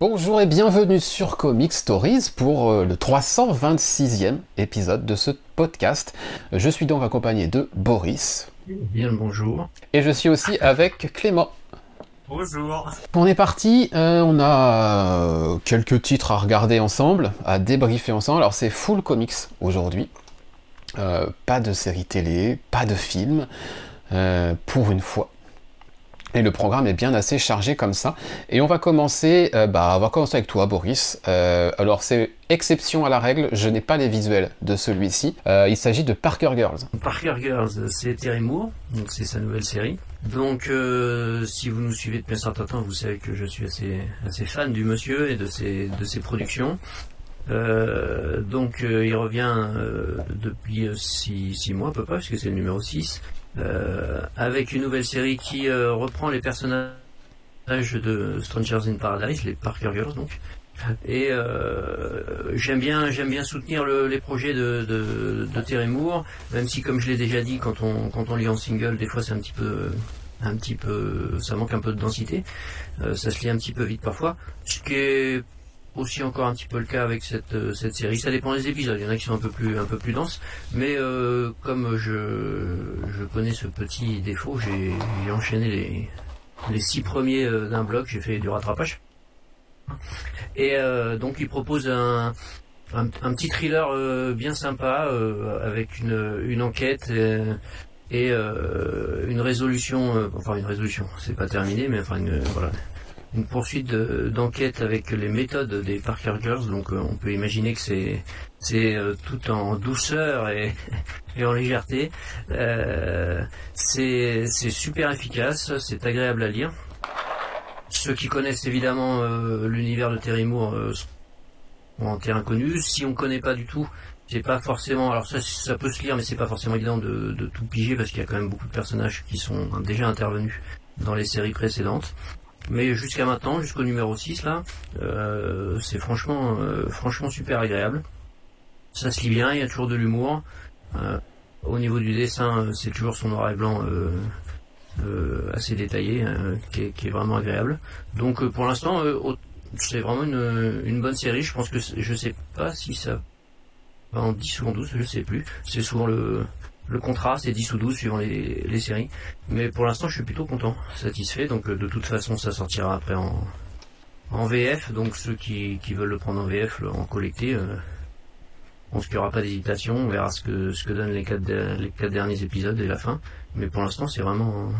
Bonjour et bienvenue sur Comic Stories pour euh, le 326e épisode de ce podcast. Je suis donc accompagné de Boris. Bien le bonjour. Et je suis aussi avec Clément. Bonjour. On est parti, euh, on a euh, quelques titres à regarder ensemble, à débriefer ensemble. Alors c'est full comics aujourd'hui. Euh, pas de série télé, pas de film, euh, pour une fois. Et le programme est bien assez chargé comme ça. Et on va commencer, euh, bah, on va commencer avec toi, Boris. Euh, alors c'est exception à la règle, je n'ai pas les visuels de celui-ci. Euh, il s'agit de Parker Girls. Parker Girls, c'est Terry Moore, donc c'est sa nouvelle série. Donc si vous nous suivez depuis un certain temps, vous savez que je suis assez, assez fan du monsieur et de ses, de ses productions. Donc il revient depuis 6 mois à peu près, puisque c'est le numéro 6, euh, avec une nouvelle série qui euh, reprend les personnages de Strangers in Paradise, les Parker Girls donc. Et euh, j'aime bien, j'aime bien soutenir le- les projets de, de, de Terry Moore, même si, comme je l'ai déjà dit, quand on quand on lit en single, des fois c'est un petit peu, un petit peu, ça manque un peu de densité, Euh, ça se lit un petit peu vite parfois, ce qui est aussi encore un petit peu le cas avec cette euh, cette série. Ça dépend des épisodes. Il y en a qui sont un peu plus un peu plus denses, mais euh, comme je je connais ce petit défaut, j'ai enchaîné les les six premiers euh, d'un bloc. J'ai fait du rattrapage. Et donc il propose un, un, petit thriller bien sympa avec une, une enquête et une résolution, enfin une résolution, c'est pas terminé, mais enfin une, voilà, une poursuite de- d'enquête avec les méthodes des Parker Girls. Donc euh, on peut imaginer que c'est c'est euh, tout en douceur et, et en légèreté. Euh, c'est super efficace, c'est agréable à lire. Ceux qui connaissent évidemment euh, l'univers de Terry Moore euh, sont en terrain connu. Si on connaît pas du tout, c'est pas forcément. Alors ça, ça peut se lire, mais c'est pas forcément évident de, de tout piger parce qu'il y a quand même beaucoup de personnages qui sont déjà intervenus dans les séries précédentes. Mais jusqu'à maintenant, jusqu'au numéro 6 là, euh, c'est franchement, euh, franchement super agréable. Ça se lit bien, il y a toujours de l'humour. Euh, au niveau du dessin, c'est toujours son noir et blanc assez détaillé, euh, qui, est, vraiment agréable. Donc pour l'instant, c'est vraiment une, bonne série. Je pense que je sais pas si ça en 10 ou en 12, je sais plus. C'est souvent le, le contrat, c'est 10 ou 12 suivant les, les séries. Mais pour l'instant, je suis plutôt content, satisfait. Donc euh, de toute façon, ça sortira après en, en VF. Donc ceux qui, qui veulent le prendre en VF, le- en collecté, euh, pense qu'il n'y aura pas d'hésitation. On verra ce que, ce que donnent les quatre, de- les quatre derniers épisodes et la fin. Mais pour l'instant, c'est vraiment,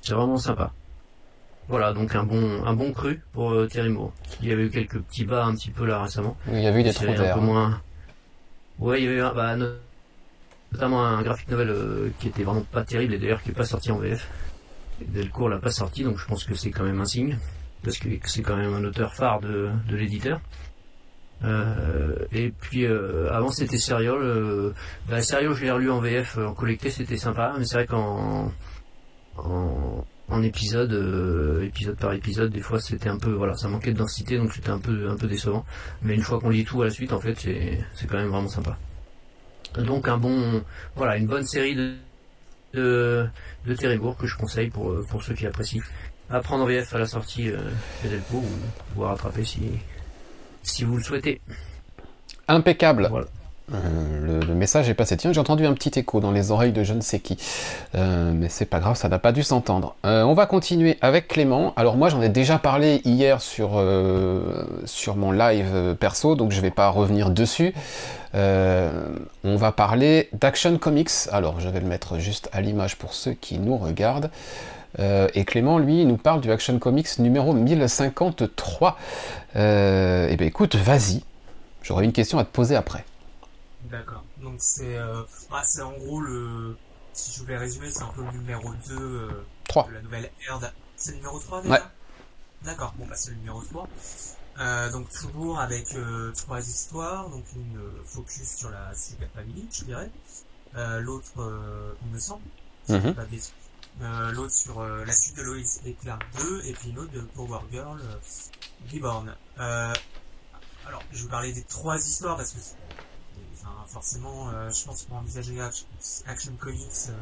c'est vraiment sympa. Voilà, donc un bon, un bon cru pour euh, Terry Moore. Il y avait eu quelques petits bas un petit peu là récemment. Il y a eu des trous un d'air. peu moins. Ouais, il y avait eu un- bah, notamment un graphic novel euh, qui était vraiment pas terrible et d'ailleurs qui est pas sorti en VF. Delcourt l'a pas sorti, donc je pense que c'est quand même un signe parce que c'est quand même un auteur phare de, l'éditeur. Euh, et puis euh, avant c'était Serial. Euh, bah, Serial, je l'ai relu en VF en collecté, c'était sympa, mais c'est vrai qu'en en, en épisode, épisode par épisode, des fois c'était un peu, voilà, ça manquait de densité, donc c'était un peu, un peu décevant. Mais une fois qu'on lit tout à la suite, en fait, c'est quand même vraiment sympa. Donc un bon, voilà, une bonne série de, de, de que je conseille pour, euh, pour ceux qui apprécient. À prendre en VF à la sortie euh, chez Delco ou, ou à rattraper si, si vous le souhaitez. Impeccable. Voilà. Euh, le, message est passé. Tiens, j'ai entendu un petit écho dans les oreilles de je ne sais qui. Euh, mais c'est pas grave, ça n'a pas dû s'entendre. Euh, on va continuer avec Clément. Alors moi, j'en ai déjà parlé hier sur, mon live perso, donc je vais pas revenir dessus. On va parler d'Action Comics. Alors, je vais le mettre juste à l'image pour ceux qui nous regardent. Et Clément, lui, nous parle du Action Comics numéro 1053. Euh, et ben écoute, vas-y. J'aurais une question à te poser après. D'accord. Donc c'est euh, ah, c'est en gros le si je voulais résumer, c'est un peu le numéro 2 euh, 3. de la nouvelle ère C'est le numéro 3 déjà? Ouais. D'accord. Bon bah c'est le numéro 3. Euh, donc toujours avec euh, trois histoires, donc une euh, focus sur la Super Family, je dirais. Euh, l'autre, euh, il me semble, dis Mhm. pas. Euh, l'autre sur euh, la suite de Lois et Clark 2, et puis une autre de Power Girl Reborn. Euh, alors, je vais vous parler des trois histoires parce que enfin, forcément, euh, je pense pour envisager Action, Comics, euh,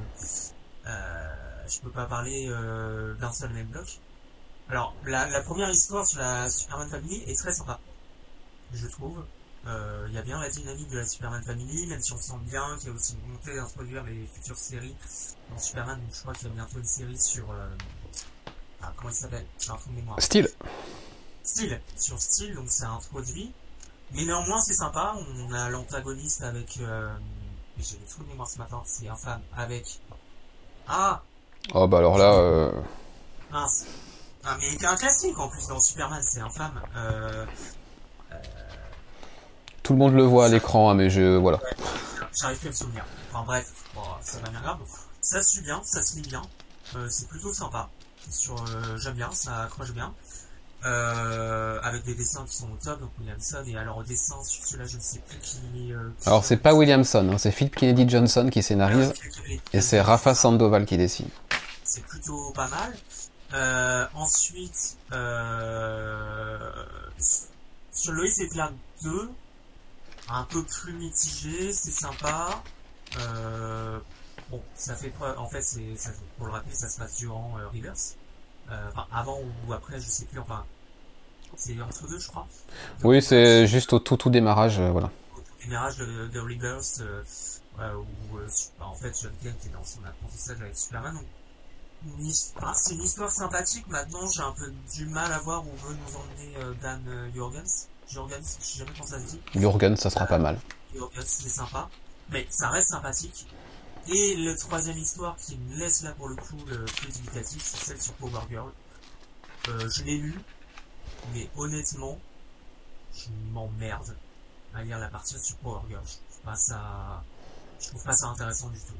euh, je peux pas parler euh, d'un seul même bloc. Alors, la, la première histoire sur la Superman Family est très sympa, je trouve. Il y a bien la dynamique de la Superman Family, même si on sent bien qu'il y a aussi une volonté d'introduire les futures séries dans Superman. Je crois qu'il y a bientôt une série sur... Ah, comment il s'appelle? J'ai un trou de mémoire. Style. Style, sur Style, donc c'est introduit. Mais néanmoins, c'est sympa. On a l'antagoniste avec... Euh... J'ai des trous de mémoire ce matin, c'est infâme. Avec... Ah Oh bah alors là... Euh... Mince. Ah, mais il un classique en plus dans Superman, c'est infâme. Euh... Tout le monde le voit à l'écran, hein, mais je... Voilà. Ouais, J'arrive plus à me souvenir. Enfin bref, bon, ça va bien grave. Ça se suit bien, ça se lit bien. Euh, c'est plutôt sympa. Sur, euh, j'aime bien, ça accroche bien. Euh, avec des dessins qui sont au top, donc Williamson, et alors au dessin sur celui-là, je ne sais plus qui... Euh, qui Alors c'est pas Williamson, hein, c'est Philip Kennedy Johnson qui scénarise, et c'est Rafa Sandoval qui dessine. C'est plutôt pas mal. Euh, ensuite, euh, sur Lois et Clark 2, un peu plus mitigé, c'est sympa. Euh, bon, ça fait preuve, en fait, c'est, ça, pour le rappeler, ça se passe durant euh, Reverse. Euh, enfin, avant ou après, je sais plus, enfin, c'est entre deux, je crois. Donc, Oui, c'est juste au tout tout démarrage, euh, voilà. au démarrage de, de Rebirth, euh, où bah, en fait John Kent est dans son apprentissage avec Superman. Donc, ah, c'est une histoire sympathique. Maintenant, j'ai un peu du mal à voir où veut nous emmener euh, Dan euh, Jurgens. Jurgens, je sais jamais comment ça se dit. Jurgen, ça sera pas mal. Jurgens, c'est sympa. Mais ça reste sympathique. Et la troisième histoire qui me laisse là pour le coup le plus dubitatif, c'est celle sur Power Girl. Euh, je l'ai lu, mais honnêtement, je m'emmerde à lire la partie sur Power Girl. Je trouve pas ça, je trouve pas ça intéressant du tout.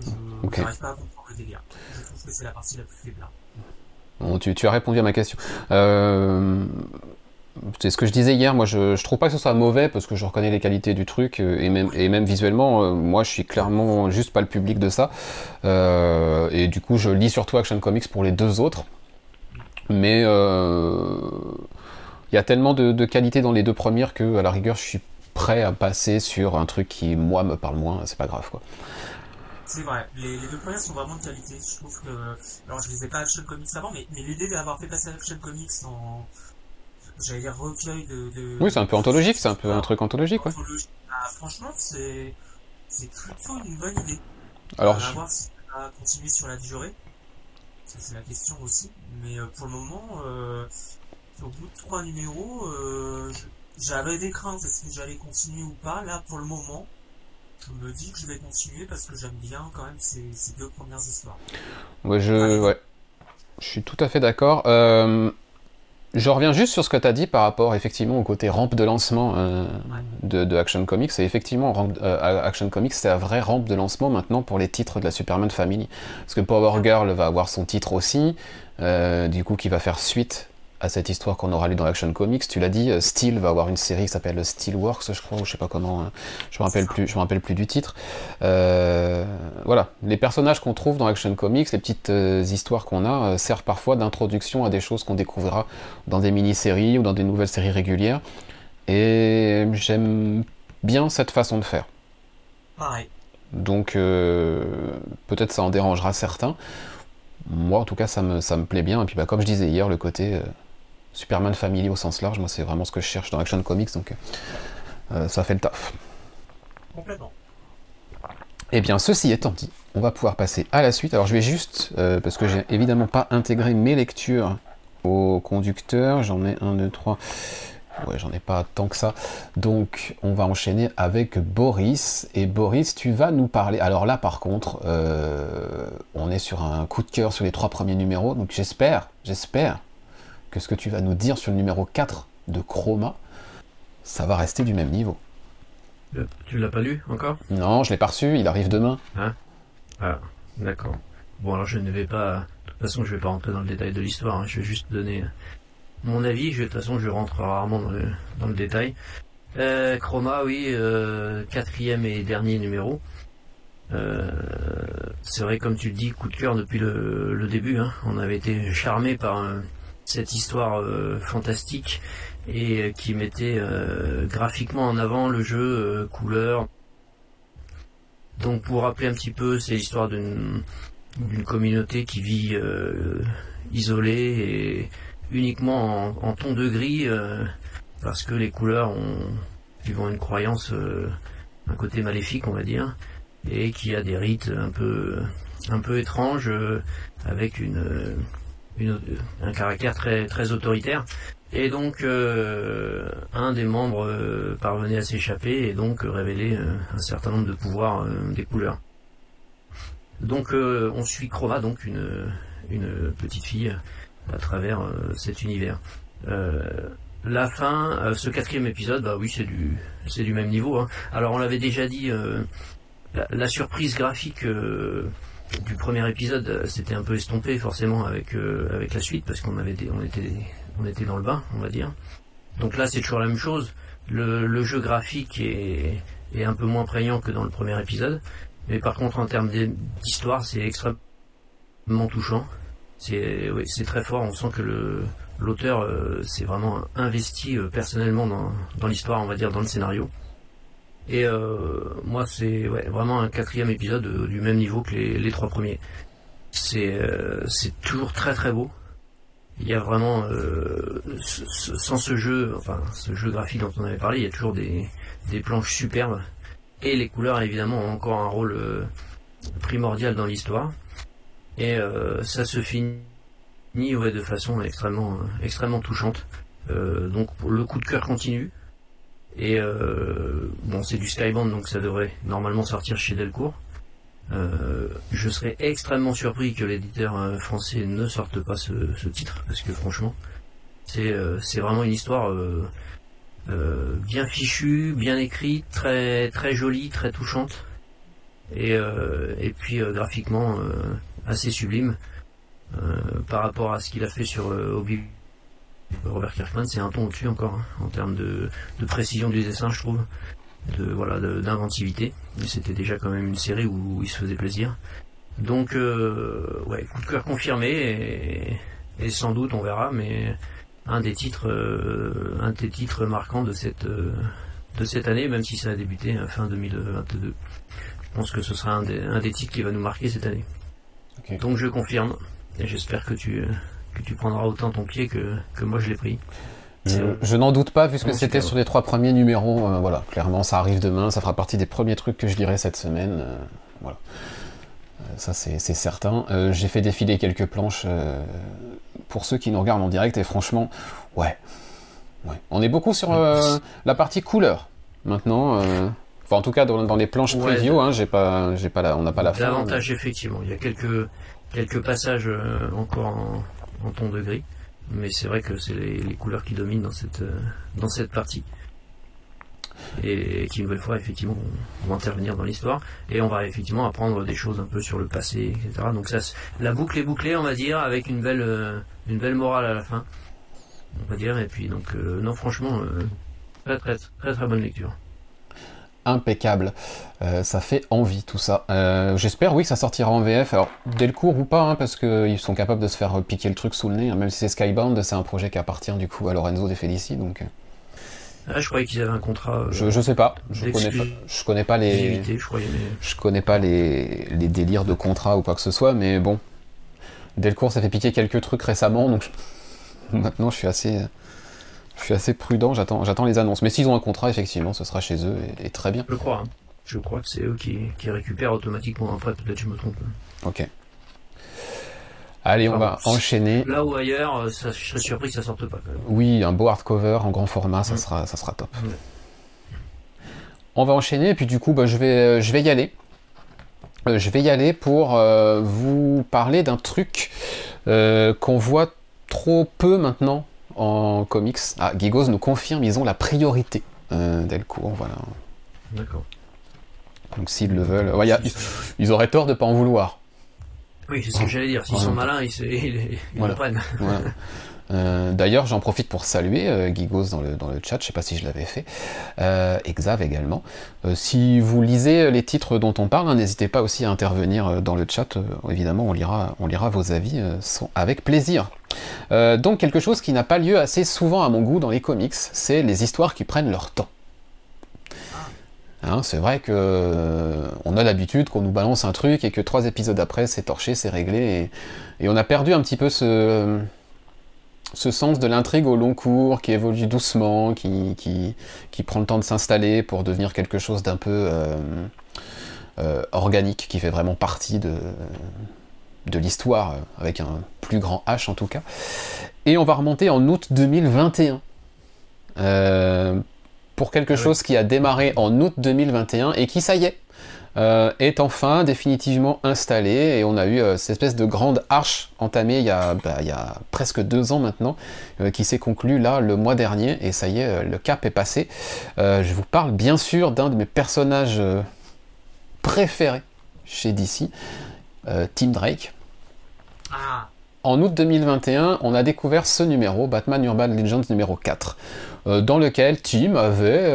Je Ok. n'arrive pas à comprendre le délire. Je trouve que c'est la partie la plus faible. Bon, tu, tu as répondu à ma question. Euh, c'est ce que je disais hier, moi je, je trouve pas que ce soit mauvais parce que je reconnais les qualités du truc euh, et même, et même visuellement, euh, moi je suis clairement juste pas le public de ça. Euh, et du coup je lis surtout Action Comics pour les deux autres. Mais il y a tellement de, de qualité dans les deux premières que à la rigueur je suis prêt à passer sur un truc qui moi me parle moins, c'est pas grave quoi. C'est vrai, les, deux premières sont vraiment de qualité. Je trouve que, alors je les ai pas Action Comics avant, mais, mais l'idée d'avoir fait passer Action Comics en, j'allais dire recueil de, de Oui, c'est un peu anthologique, c'est un peu un truc anthologique quoi. Anthologie. Ah, franchement, c'est c'est plutôt une bonne idée. Alors on va je- voir si ça va continuer sur la durée. Ça, c'est la question aussi. Mais euh, pour le moment, euh, au bout de trois numéros, euh, j'avais des craintes. Est-ce que j'allais continuer ou pas Là, pour le moment, je me dis que je vais continuer parce que j'aime bien quand même ces, ces deux premières histoires. Ouais, je, Allez. ouais. je suis tout à fait d'accord. Euh, je reviens juste sur ce que tu as dit par rapport effectivement au côté rampe de lancement euh, de, de Action Comics. Et effectivement, rampe- euh, Action Comics, c'est la vraie rampe de lancement maintenant pour les titres de la Superman Family. Parce que Power Girl va avoir son titre aussi, euh, du coup, qui va faire suite à cette histoire qu'on aura lu dans Action Comics. Tu l'as dit, euh, Steel va avoir une série qui s'appelle Steelworks, je crois, ou je sais pas comment. euh, je me rappelle plus. Je me rappelle plus du titre. Euh, voilà, les personnages qu'on trouve dans Action Comics, les petites euh, histoires qu'on a, euh, servent parfois d'introduction à des choses qu'on découvrira dans des mini-séries ou dans des nouvelles séries régulières. Et j'aime bien cette façon de faire. Pareil. Donc peut-être ça en dérangera certains. Moi, en tout cas, ça me, ça me plaît bien. Et puis, bah, comme je disais hier, le côté euh, Superman Family au sens large, moi, c'est vraiment ce que je cherche dans Action Comics. Donc, euh, ça fait le taf. Complètement. Eh bien, ceci étant dit, on va pouvoir passer à la suite. Alors, je vais juste, euh, parce que j'ai évidemment pas intégré mes lectures au conducteur, j'en ai un, deux, trois. Ouais, j'en ai pas tant que ça. Donc, on va enchaîner avec Boris. Et Boris, tu vas nous parler. Alors là, par contre, euh, on est sur un coup de cœur sur les trois premiers numéros. Donc, j'espère, j'espère que ce que tu vas nous dire sur le numéro 4 de Chroma, ça va rester du même niveau. Le- Tu l'as pas lu encore? Non, je l'ai pas reçu, il arrive demain. Ah, d'accord. Bon, alors je ne vais pas. De toute façon, je vais pas rentrer dans le détail de l'histoire. hein. Je vais juste donner mon avis. Je, de toute façon, je rentre rarement dans le, dans le détail. Euh, Chroma, oui, euh, quatrième et dernier numéro. Euh, c'est vrai, comme tu le dis, coup de cœur depuis le, le début. hein. On avait été charmé par euh, cette histoire euh, fantastique et euh, qui mettait euh, graphiquement en avant le jeu, couleur, donc pour rappeler un petit peu, c'est l'histoire d'une communauté qui vit isolée uniquement en, ton de gris parce que les couleurs ont, une croyance, un côté maléfique, on va dire, et qui a des rites un peu, un peu étranges avec une, un caractère très, très autoritaire. Et donc, un des membres parvenait à s'échapper et donc révélait un certain nombre de pouvoirs des couleurs. Donc euh, on suit Chroma, donc une, petite fille à travers euh, cet univers. Euh, la fin, ce quatrième épisode, bah oui, c'est du, c'est du même niveau. Hein. Alors on l'avait déjà dit, la, surprise graphique du premier épisode, c'était un peu estompé forcément avec avec la suite parce qu'on avait, on était, on était dans le bain, on va dire. Donc là, c'est toujours la même chose. Le, le jeu graphique est, est un peu moins prégnant que dans le premier épisode. Mais par contre, en termes d'histoire, c'est extrêmement touchant. C'est oui, très fort. On sent que le l'auteur euh, s'est vraiment investi euh, personnellement dans, dans l'histoire, on va dire, dans le scénario. Et euh, moi, c'est ouais, vraiment un quatrième épisode du même niveau que les, trois premiers. C'est c'est toujours très très beau. Il y a vraiment, sans ce jeu, enfin ce jeu graphique dont on avait parlé, il y a toujours des, des planches superbes. Et les couleurs, évidemment, ont encore un rôle euh, primordial dans l'histoire. Et euh, ça se finit ouais, de façon extrêmement, euh, extrêmement touchante. donc le coup de cœur continue. Et bon, c'est du Skybound, donc ça devrait normalement sortir chez Delcourt. je serais extrêmement surpris que l'éditeur français ne sorte pas ce, ce, titre, parce que franchement, c'est vraiment une histoire euh, bien fichue, bien écrite, très très jolie, très touchante, et, euh, et puis euh, graphiquement assez sublime par rapport à ce qu'il a fait sur Obi Robert Kirkman, c'est un ton au-dessus encore hein, en termes de, de, précision du dessin, je trouve, de voilà, d'inventivité. C'était déjà quand même une série où, il se faisait plaisir. Donc, ouais, coup de cœur confirmé et, et, sans doute on verra, mais un des titres, euh, un des titres marquants de cette euh, de cette année, même si ça a débuté fin 2022. Je pense que ce sera un des, un des titres qui va nous marquer cette année. Donc je confirme, et j'espère que tu que tu prendras autant ton pied que, que moi je l'ai pris. Je, n'en doute pas, puisque c'était sur les trois premiers numéros. Euh, voilà, clairement, ça arrive demain. Ça fera partie des premiers trucs que je lirai cette semaine. voilà. ça, c'est certain. J'ai fait défiler quelques planches pour ceux qui nous regardent en direct, et franchement, ouais. On est beaucoup sur euh, la partie couleur maintenant. Euh, enfin, en tout cas, dans, les planches preview, hein, j'ai pas, j'ai pas la, on n'a pas la fin. Davantage, effectivement. Il y a quelques, quelques passages euh, encore en, ton de gris. Mais c'est vrai que c'est les, couleurs qui dominent dans cette, dans cette partie. Et qui une nouvelle fois effectivement vont intervenir dans l'histoire. Et on va effectivement apprendre des choses un peu sur le passé etc donc ça la boucle est bouclée on va dire avec une belle euh, une belle morale à la fin on va dire. Et puis donc euh, non franchement euh, très, très très très bonne lecture impeccable. ça fait envie tout ça. J'espère oui que ça sortira en VF. Alors dès le cours ou pas, hein, parce qu'ils sont capables de se faire piquer le truc sous le nez. Hein, même si c'est Skybound, c'est un projet qui appartient du coup à Lorenzo De Felici. Donc ah, je croyais qu'ils avaient un contrat. Euh, je, je sais pas. Je connais pas. Je connais pas les. Je, connais pas les, les délires de contrat ou quoi que ce soit, mais bon. Delcourt, ça fait piquer quelques trucs récemment, donc maintenant je suis assez. Je suis assez prudent, j'attends, j'attends les annonces. Mais s'ils ont un contrat, effectivement, ce sera chez eux et, très bien. Je crois. Hein. Je crois que c'est eux qui, qui récupèrent automatiquement après, peut-être je me trompe. Ok. Allez, on va enchaîner. Là ou ailleurs, euh, je serais surpris que ça sorte pas. Oui, un beau hardcover en grand format, ça, sera, ça sera top. On va enchaîner, et puis du coup, bah, je, vais, euh, je vais y aller. Euh, je vais y aller pour vous parler d'un truc qu'on voit trop peu maintenant en comics. Ah, Gigos nous confirme, ils ont la priorité Delcourt, voilà. D'accord. Donc s'ils le veulent, ils auraient tort de pas en vouloir. Oui, c'est ce que j'allais dire. S'ils sont malins, ils, le prennent. Euh, d'ailleurs, j'en profite pour saluer euh, Gigos dans le, chat, je ne sais pas si je l'avais fait, euh, également. si vous lisez les titres dont on parle, hein, n'hésitez pas aussi à intervenir dans le chat, évidemment on lira, vos avis avec plaisir. donc quelque chose qui n'a pas lieu assez souvent à mon goût dans les comics, c'est les histoires qui prennent leur temps. Hein, c'est vrai que euh, on a l'habitude qu'on nous balance un truc et que trois épisodes après c'est torché, c'est réglé et, on a perdu un petit peu ce ce sens de l'intrigue au long cours, qui évolue doucement, qui, qui, prend le temps de s'installer pour devenir quelque chose d'un peu euh, euh, organique, qui fait vraiment partie de, de l'histoire, avec un plus grand H en tout cas. Et on va remonter en août 2021. pour quelque ah chose qui a démarré en août 2021 et qui, ça y est, euh, est enfin définitivement installé et on a eu euh, cette espèce de grande arche entamée il y a, bah, presque deux ans maintenant euh, qui s'est conclue là le mois dernier et ça y est, le cap est passé. je vous parle bien sûr d'un de mes personnages préférés chez DC, Tim Drake. Ah. En août 2021, on a découvert ce numéro, Batman Urban Legends numéro 4, dans lequel Tim avait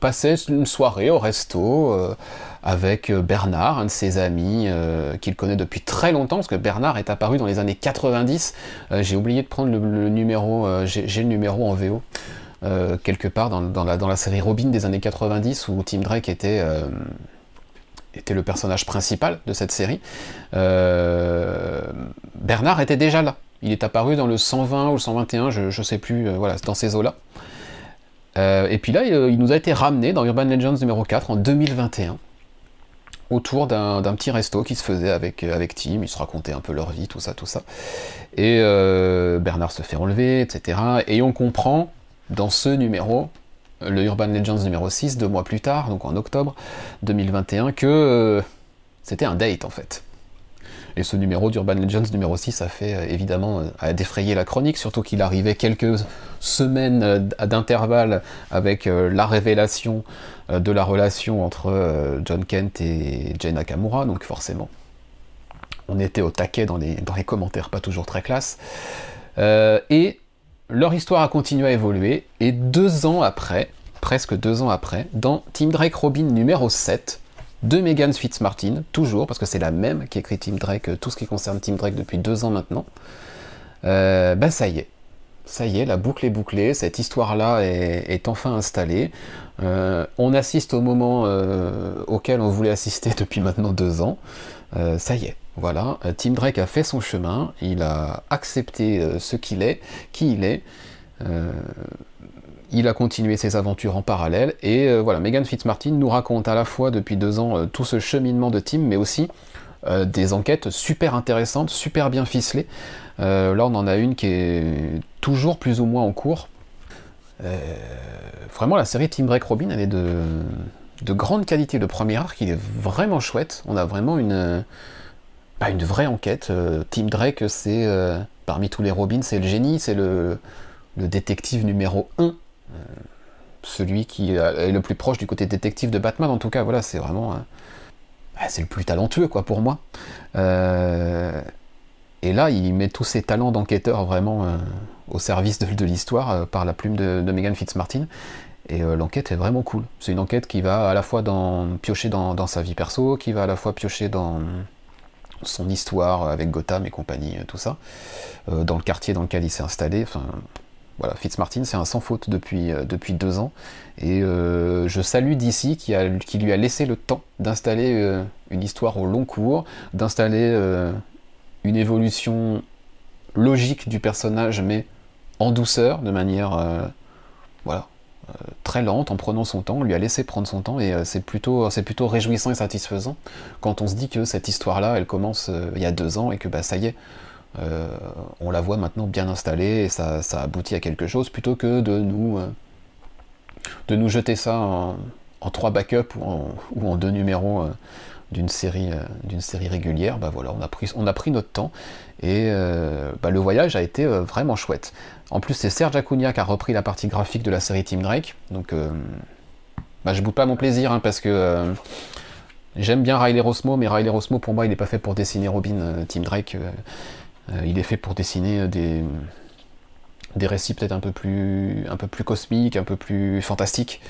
passait une soirée au resto euh, avec euh, Bernard, un de ses amis euh, qu'il connaît depuis très longtemps, parce que Bernard est apparu dans les années 90. j'ai oublié de prendre le, numéro, j'ai le numéro en VO. quelque part dans, la, série Robin des années 90 où Tim Drake était, était le personnage principal de cette série. Bernard était déjà là. Il est apparu dans le 120 ou le 121, je ne sais plus, voilà, dans ces eaux-là. Euh, et puis là, euh, il nous a été ramené dans Urban Legends numéro 4 en 2021 autour d'un petit resto qui se faisait avec, euh, avec Tim, ils se racontaient un peu leur vie, tout ça, tout ça. Et Bernard se fait enlever, etc. Et on comprend dans ce numéro, le Urban Legends numéro 6, deux mois plus tard, donc en octobre 2021, que c'était un date en fait. Et ce numéro d'Urban Legends numéro 6 a fait euh, évidemment a euh, défrayer la chronique, surtout qu'il arrivait quelques semaines euh, d'intervalle avec la révélation de la relation entre John Kent et Jane Nakamura, donc forcément on était au taquet dans les, dans les commentaires pas toujours très classe. et leur histoire a continué à évoluer, et deux ans après, presque deux ans après, dans Team Drake Robin numéro 7, de Megan Fitzmartin, toujours, parce que c'est la même qui écrit Team Drake, euh, tout ce qui concerne Team Drake depuis deux ans maintenant. Euh, ben ça y est, ça y est, la boucle est bouclée, cette histoire-là est, enfin installée. Euh, on assiste au moment auquel on voulait assister depuis maintenant deux ans. ça y est, voilà, Team Drake a fait son chemin, il a accepté ce qu'il est, qui il est il a continué ses aventures en parallèle, et euh, voilà, Megan Fitzmartin nous raconte à la fois depuis deux ans euh, tout ce cheminement de Tim, mais aussi euh, des enquêtes super intéressantes, super bien ficelées. là, on en a une qui est toujours plus ou moins en cours. vraiment, la série Tim Break Robin, elle est de, de grande qualité. Le premier arc, il est vraiment chouette. On a vraiment une, bah, une vraie enquête. Tim Drake, c'est parmi tous les Robins, c'est le génie, c'est le, le détective numéro 1 euh, celui qui est le plus proche du côté détective de Batman, en tout cas, voilà, c'est vraiment. Euh, bah, c'est le plus talentueux, quoi, pour moi. Euh, et là, il met tous ses talents d'enquêteur vraiment au service de, l'histoire par la plume de, Megan Fitzmartin. Et l'enquête est vraiment cool. C'est une enquête qui va à la fois dans, piocher dans, sa vie perso, qui va à la fois piocher dans son histoire avec Gotham et compagnie, tout ça, dans le quartier dans lequel il s'est installé. Enfin, voilà, Fitzmartin, c'est un sans faute depuis, euh, deux ans. Et euh, je salue d'ici qui, qui, lui a laissé le temps d'installer euh, une histoire au long cours, d'installer une évolution logique du personnage, mais en douceur, de manière voilà, très lente, en prenant son temps. On lui a laissé prendre son temps et c'est plutôt, plutôt réjouissant et satisfaisant quand on se dit que cette histoire-là, elle commence il y a deux ans et que bah, ça y est, euh, on la voit maintenant bien installée et ça, aboutit à quelque chose plutôt que de nous, euh, de nous jeter ça en, trois backups ou en, deux numéros euh, d'une série, d'une série régulière. Bah voilà, on a pris, on a pris notre temps et bah le voyage a été vraiment chouette. En plus, c'est Serge Acuna qui a repris la partie graphique de la série Team Drake, donc bah, je boude pas mon plaisir hein, parce que J'aime bien Riley Rosmo, mais Riley Rosmo, pour moi, il n'est pas fait pour dessiner Robin. Team Drake, il est fait pour dessiner euh, des, des récits peut-être un peu plus un peu plus cosmiques, un peu plus fantastiques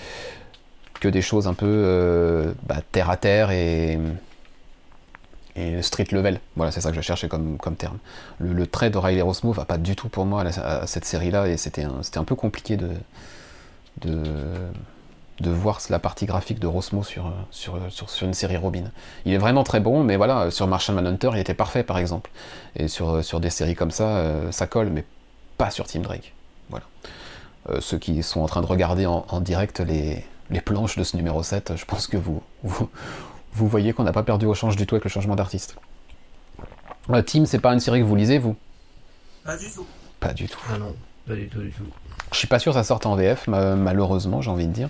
que des choses un peu euh, bah, terre à terre et, et street level. Voilà, c'est ça que je cherchais comme, comme terme. Le, trait de Riley Rosmo va pas du tout pour moi à, cette série-là et c'était un, un peu compliqué de, de, de voir la partie graphique de Rosmo sur, sur, sur, une série Robin. Il est vraiment très bon, mais voilà, sur Martian Manhunter, il était parfait par exemple. Et sur, sur des séries comme ça, euh, ça colle, mais pas sur Team Drake. Voilà. Euh, ceux qui sont en train de regarder en, direct les, les, planches de ce numéro 7, je pense que vous, vous, vous voyez qu'on n'a pas perdu au change du tout avec le changement d'artiste. Euh, Team, c'est pas une série que vous lisez, vous? Pas du tout. Pas du tout. Ah non, pas du tout, du tout. Je suis pas sûr que ça sorte en VF, malheureusement, j'ai envie de dire.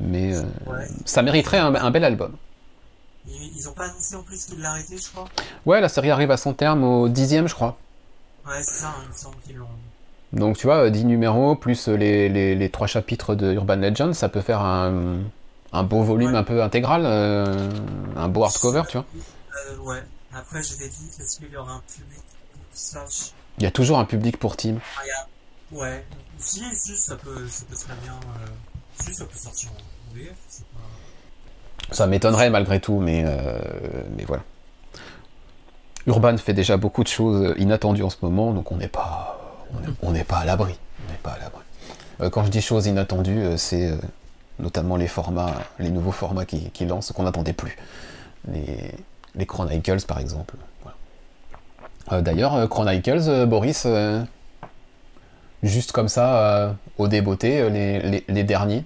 Mais euh, ça mériterait un, bel album. Ils, ont pas annoncé en plus qu'ils l'arrêtaient, je crois Ouais, la série arrive à son terme au dixième, je crois. Ouais, c'est ça, hein, il me semble qu'ils l'ont. Donc tu vois, 10 numéros plus les, les, 3 chapitres de Urban Legend, ça peut faire un, un beau volume un peu intégral, euh, un beau hardcover, tu vois. Euh, ouais, après j'avais dit, est-ce qu'il y aura un public Il y a toujours un public pour Team. Ah, Ouais, si, si, ça peut, ça peut très bien. Euh... Si, ça peut sortir en VF, pas. Ça m'étonnerait malgré tout, mais, euh... mais voilà. Urban fait déjà beaucoup de choses inattendues en ce moment, donc on n'est pas, on n'est pas à l'abri. On n'est pas à l'abri. Euh, quand je dis choses inattendues, euh, c'est euh, notamment les formats, les nouveaux formats qui, qui lancent, qu'on n'attendait plus. Les, les Chronicles, par exemple. D'ailleurs, Chronicles, Boris, juste comme ça, euh, au débeauté, euh, les, derniers,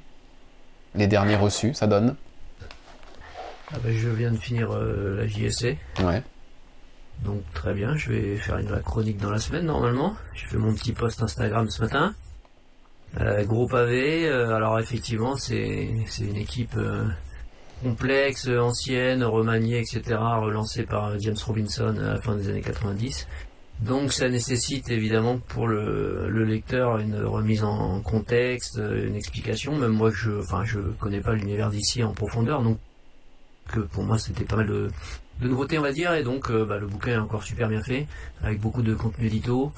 les derniers reçus, ça donne ah ben, Je viens de finir euh, la JSC. Ouais. Donc très bien, je vais faire une chronique dans la semaine normalement. J'ai fait mon petit post Instagram ce matin. gros pavé, alors effectivement c'est une équipe complexe, ancienne, remaniée, etc., relancée par James Robinson à la fin des années 90. Donc ça nécessite évidemment pour le, lecteur une remise en contexte, une explication. Même moi, je, enfin, je connais pas l'univers d'ici en profondeur, donc que pour moi c'était pas mal de, nouveautés, on va dire. Et donc euh, bah, le bouquin est encore super bien fait, avec beaucoup de contenu édito.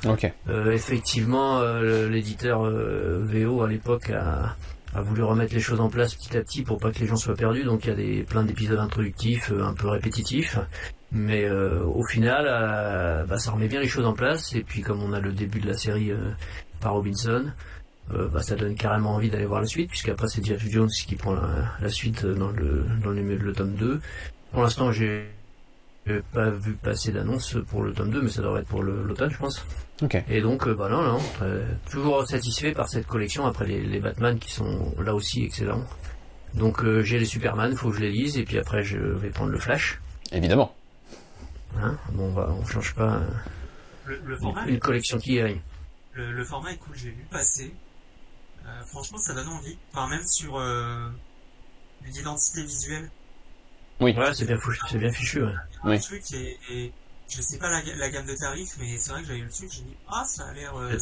Euh, effectivement, euh, l'éditeur VO à l'époque a, a voulu remettre les choses en place petit à petit pour pas que les gens soient perdus. Donc il y a des, plein d'épisodes introductifs, un peu répétitifs. Mais euh, au final, euh, bah, ça remet bien les choses en place. Et puis comme on a le début de la série euh, par Robinson, bah, ça donne carrément envie d'aller voir la suite, puisqu'après c'est Jeff Jones qui prend la, suite dans le, dans le, tome 2. Pour l'instant, j'ai pas vu passer d'annonce pour le tome 2, mais ça devrait être pour l'automne, je pense. Et donc, bah non, non, toujours satisfait par cette collection après les, les Batman qui sont là aussi excellents. Donc j'ai les Superman, faut que je les lise, et puis après je vais prendre le Flash. Évidemment. Hein bon, on, va, on change pas le, format une collection qui aille. Le, format est cool, j'ai vu passer. Euh, franchement, ça donne envie. Enfin, même sur euh, l'identité visuelle. Oui, ouais, c'est bien, c'est bien fichu. Ouais. Oui. truc et, je sais pas la, gamme de tarifs, mais c'est vrai que j'avais eu le truc, j'ai dit ah ça a l'air. Euh,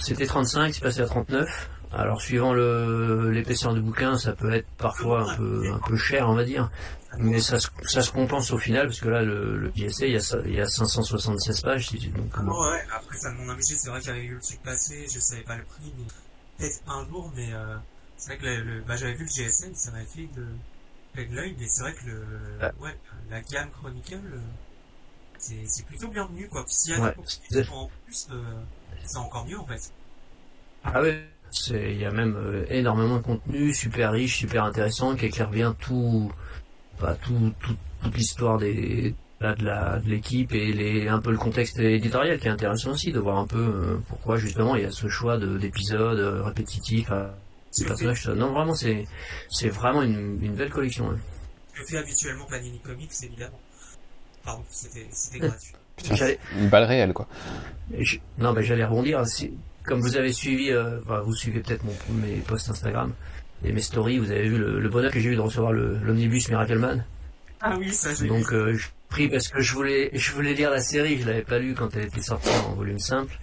C'était 35, c'est passé à 39. Alors suivant l'épaisseur du bouquin, ça peut être parfois un peu, un peu cher, on va dire. Mais ça, ça se compense au final, parce que là, le, le PSA, il y, a, il y a 576 pages. Donc, ah ouais, après ça demande un budget, c'est vrai qu'il y avait eu le truc passé, je savais pas le prix, mais peut-être un jour, mais euh, c'est vrai que le, bah, j'avais vu le GSM, ça m'avait fait de, de l'œil, mais c'est vrai que le, ouais, la gamme Chronicle, euh, c'est plutôt bienvenu, quoi. S'il y a des en plus, euh, c'est encore mieux, en fait. Ah ouais il y a même euh, énormément de contenu super riche, super intéressant, qui éclaire bien tout, bah, tout, toute l'histoire des de l'équipe et les, un peu le contexte éditorial qui est intéressant aussi de voir un peu euh, pourquoi justement il y a ce choix d'épisodes répétitifs à ces personnages. Non, vraiment, c'est c'est vraiment une, une belle collection. Hein. Je fais habituellement Panini Comics, évidemment. Pardon, c'était gratuit. Une balle réelle, quoi. non, mais j'allais rebondir comme vous avez suivi, euh, vous suivez peut-être mes posts Instagram et mes stories, vous avez vu le, bonheur que j'ai eu de recevoir l'omnibus Miracleman. Ah oui, ça j'ai Donc euh, je pris parce que je voulais, je voulais lire la série, je l'avais pas lu quand elle était sortie en volume simple.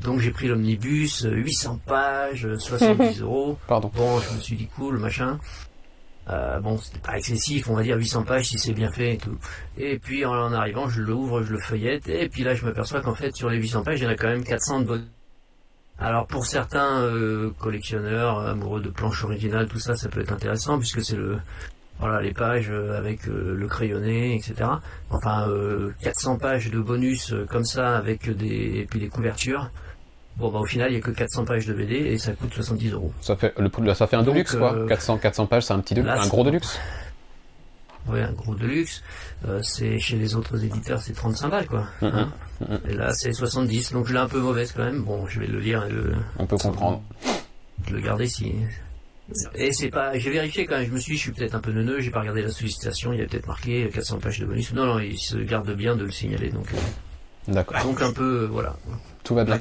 Donc j'ai pris l'omnibus, 800 euh, pages, 70 euros. Pardon. Bon, je me suis dit cool, machin. Euh, bon, c'était pas excessif, on va dire 800 pages si c'est bien fait et tout. Et puis en, arrivant, je l'ouvre, je le feuillette, et puis là je m'aperçois qu'en fait sur les 800 pages, il y en a quand même 400 de bonnes alors pour certains euh, collectionneurs amoureux de planches originales, tout ça, ça peut être intéressant puisque c'est le voilà les pages euh, avec euh, le crayonné, etc. Enfin 400 pages de bonus comme ça avec des et puis des couvertures. Bon, bah, au final, il n'y a que 400 pages de BD et ça coûte 70 euros. Ça fait, le, ça fait un Donc, deluxe, quoi. euh, 400, 400 pages, c'est un petit deluxe, là, un gros deluxe. Ouais, un gros de luxe. Euh, c'est chez les autres éditeurs, c'est 35 balles, quoi. Hein et là, c'est 70, donc je l'ai un peu mauvaise quand même. Bon, je vais le lire et le, On peut comprendre. le garder si. Et c'est pas, j'ai vérifié quand même. Je me suis dit, je suis peut-être un peu neuneux. J'ai pas regardé la sollicitation. Il y a peut-être marqué 400 pages de bonus. Non, non, il se garde bien de le signaler. Donc, euh, D'accord. donc un peu, euh, voilà, Tout va bien.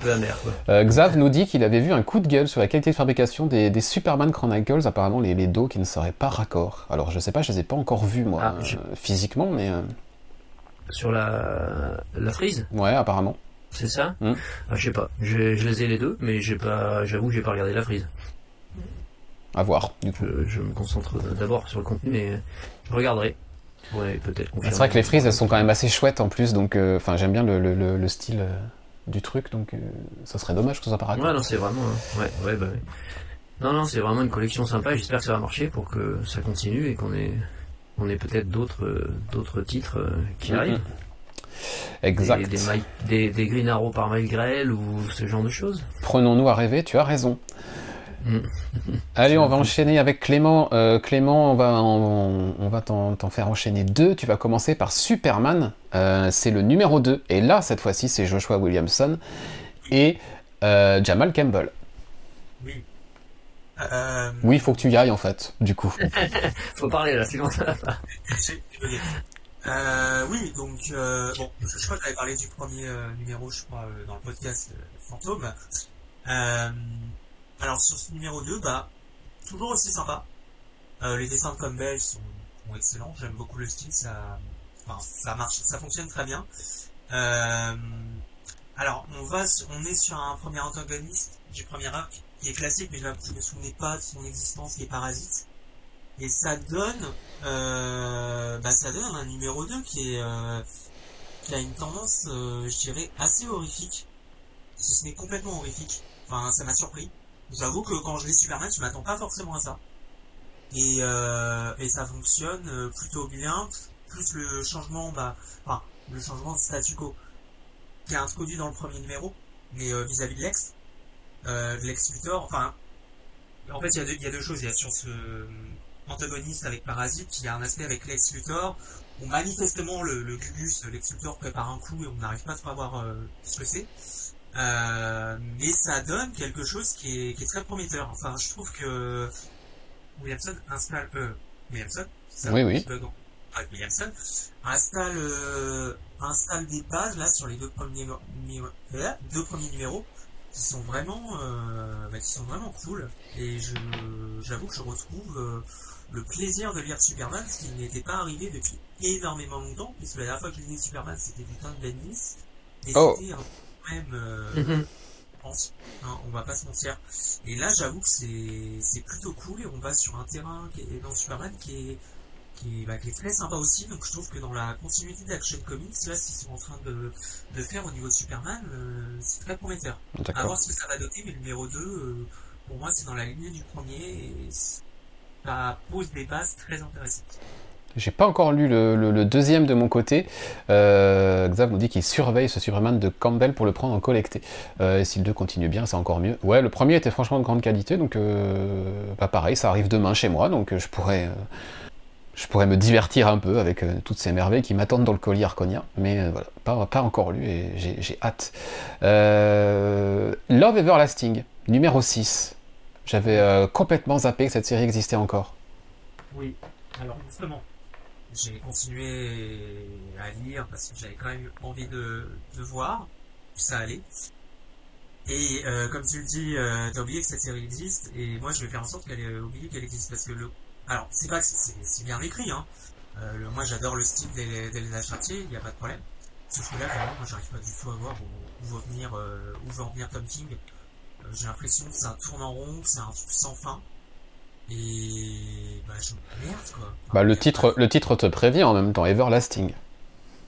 Euh, Xav nous dit qu'il avait vu un coup de gueule sur la qualité de fabrication des, des Superman Chronicles, apparemment les, les dos qui ne seraient pas raccords. Alors je sais pas, je les ai pas encore vus moi, Ah, euh, je- physiquement, mais euh, Sur la, la frise, ouais, apparemment. c'est ça? Hmm. ah, Je sais pas. Je, je les ai les deux, mais j'ai pas. J'avoue, que j'ai pas regardé la frise. À voir, du coup. Je, je me concentre d'abord sur le contenu, mais je regarderai. Ouais, peut-être. C'est vrai que les frises, elles sont quand même assez chouettes en plus, donc euh, j'aime bien le, le- le- le style du truc, donc euh, ça serait dommage que ce soit pas. Ouais, non, c'est vraiment. euh, Ouais, ouais, bah ouais. Non, non, c'est vraiment une collection sympa. J'espère que ça va marcher pour que ça continue et qu'on ait, on ait peut-être d'autres, euh, d'autres titres euh, qui Mhm. arrivent. Exact. Des, des, Mike- des, des Green Arrow par Mike Grell ou ce genre de choses. Prenons-nous à rêver, tu as raison. Allez, on va enchaîner avec Clément. Euh, Clément, on va, on, on va t'en t'en faire enchaîner deux. Tu vas commencer par Superman. Euh, c'est le numéro 2. Et là, cette fois-ci, c'est Joshua Williamson et euh, Jamal Campbell. Oui. Euh, Oui, il faut que tu y ailles en fait, du coup. Faut parler là, sinon ça va pas. Euh, oui, donc euh, bon, je, je crois que j'avais parlé du premier euh, numéro, je crois, euh, dans le podcast euh, Fantôme. Alors sur ce numéro 2, bah toujours aussi sympa. Euh, les dessins de Campbell sont, sont excellents. J'aime beaucoup le style, ça, enfin, ça marche, ça fonctionne très bien. Euh, alors on va, on est sur un premier antagoniste du premier arc qui est classique, mais je je me souvenais pas de son existence, qui est Parasite. Et ça donne, euh, bah ça donne un numéro 2 qui est, euh, qui a une tendance, euh, je dirais, assez horrifique. Si ce n'est complètement horrifique. Enfin, ça m'a surpris. J'avoue que quand je lis Superman, je m'attends pas forcément à ça. Et, euh, et ça fonctionne euh, plutôt bien. Plus le changement, bah, enfin, le changement de statu quo qui est introduit dans le premier numéro, mais euh, vis-à-vis de Lex, euh, Lex Luthor, enfin, en fait, il y, a deux- il y a deux choses. Il y a sur ce euh, antagoniste avec Parasite, il y a un aspect avec Lex Luthor, où manifestement le, le Gugus, Lex Luthor prépare un coup et on n'arrive pas à voir euh, ce que c'est. Euh, mais ça donne quelque chose qui est, qui est très prometteur. Enfin, je trouve que Williamson installe, euh, Williamson, ça, Oui, oui. ah, Williamson installe, euh, installe des bases là sur les deux premiers, euh, deux premiers numéros qui sont vraiment, euh, bah, qui sont vraiment cool. Et je, j'avoue que je retrouve euh, le plaisir de lire Superman, ce qui n'était pas arrivé depuis énormément longtemps, puisque la dernière fois que je lisais Superman, c'était du temps de Bendis, et Oh. c'était quand même euh, Mhm. hein, on va pas se mentir. Et là, j'avoue que c'est plutôt cool et on va sur un terrain qui est dans Superman qui est qui est, bah, qui est très sympa aussi. Donc je trouve que dans la continuité d'Action Comics, là, ce qu'ils sont en train de, de faire au niveau de Superman, euh, c'est très prometteur. À voir ce que ça va donner, mais le numéro 2, euh, pour moi, c'est dans la lignée du premier et ça pose des bases très intéressantes. J'ai pas encore lu le, deuxième de mon côté. Euh, Xav nous dit qu'il surveille ce Superman de Campbell pour le prendre en collecté. Euh, et si le 2 continue bien, c'est encore mieux. Ouais, le premier était franchement de grande qualité, donc euh, pas pareil, ça arrive demain chez moi, donc je pourrais, je pourrais me divertir un peu avec toutes ces merveilles qui m'attendent dans le colis Arconia. Mais voilà, pas, pas encore lu et j'ai hâte. Love Everlasting, numéro 6. J'avais complètement zappé que cette série existait encore. Oui, alors justement, j'ai continué à lire parce que j'avais quand même envie de, de voir où ça allait. Et euh, comme tu le dis, euh, t'as oublié que cette série existe, et moi je vais faire en sorte qu'elle ait oublié qu'elle existe parce que le. Alors, c'est pas que c'est bien écrit, hein. Euh, moi j'adore le style d'Hélène Chartier, il n'y a pas de problème. Sauf que là, vraiment, moi j'arrive pas du tout à voir où, où va venir, euh, où en venir Tom King. Euh, j'ai l'impression que c'est un tourne en rond, c'est un truc sans fin. Et bah je merde quoi. Enfin, Bah, le, titre, le titre te prévient en même temps, Everlasting.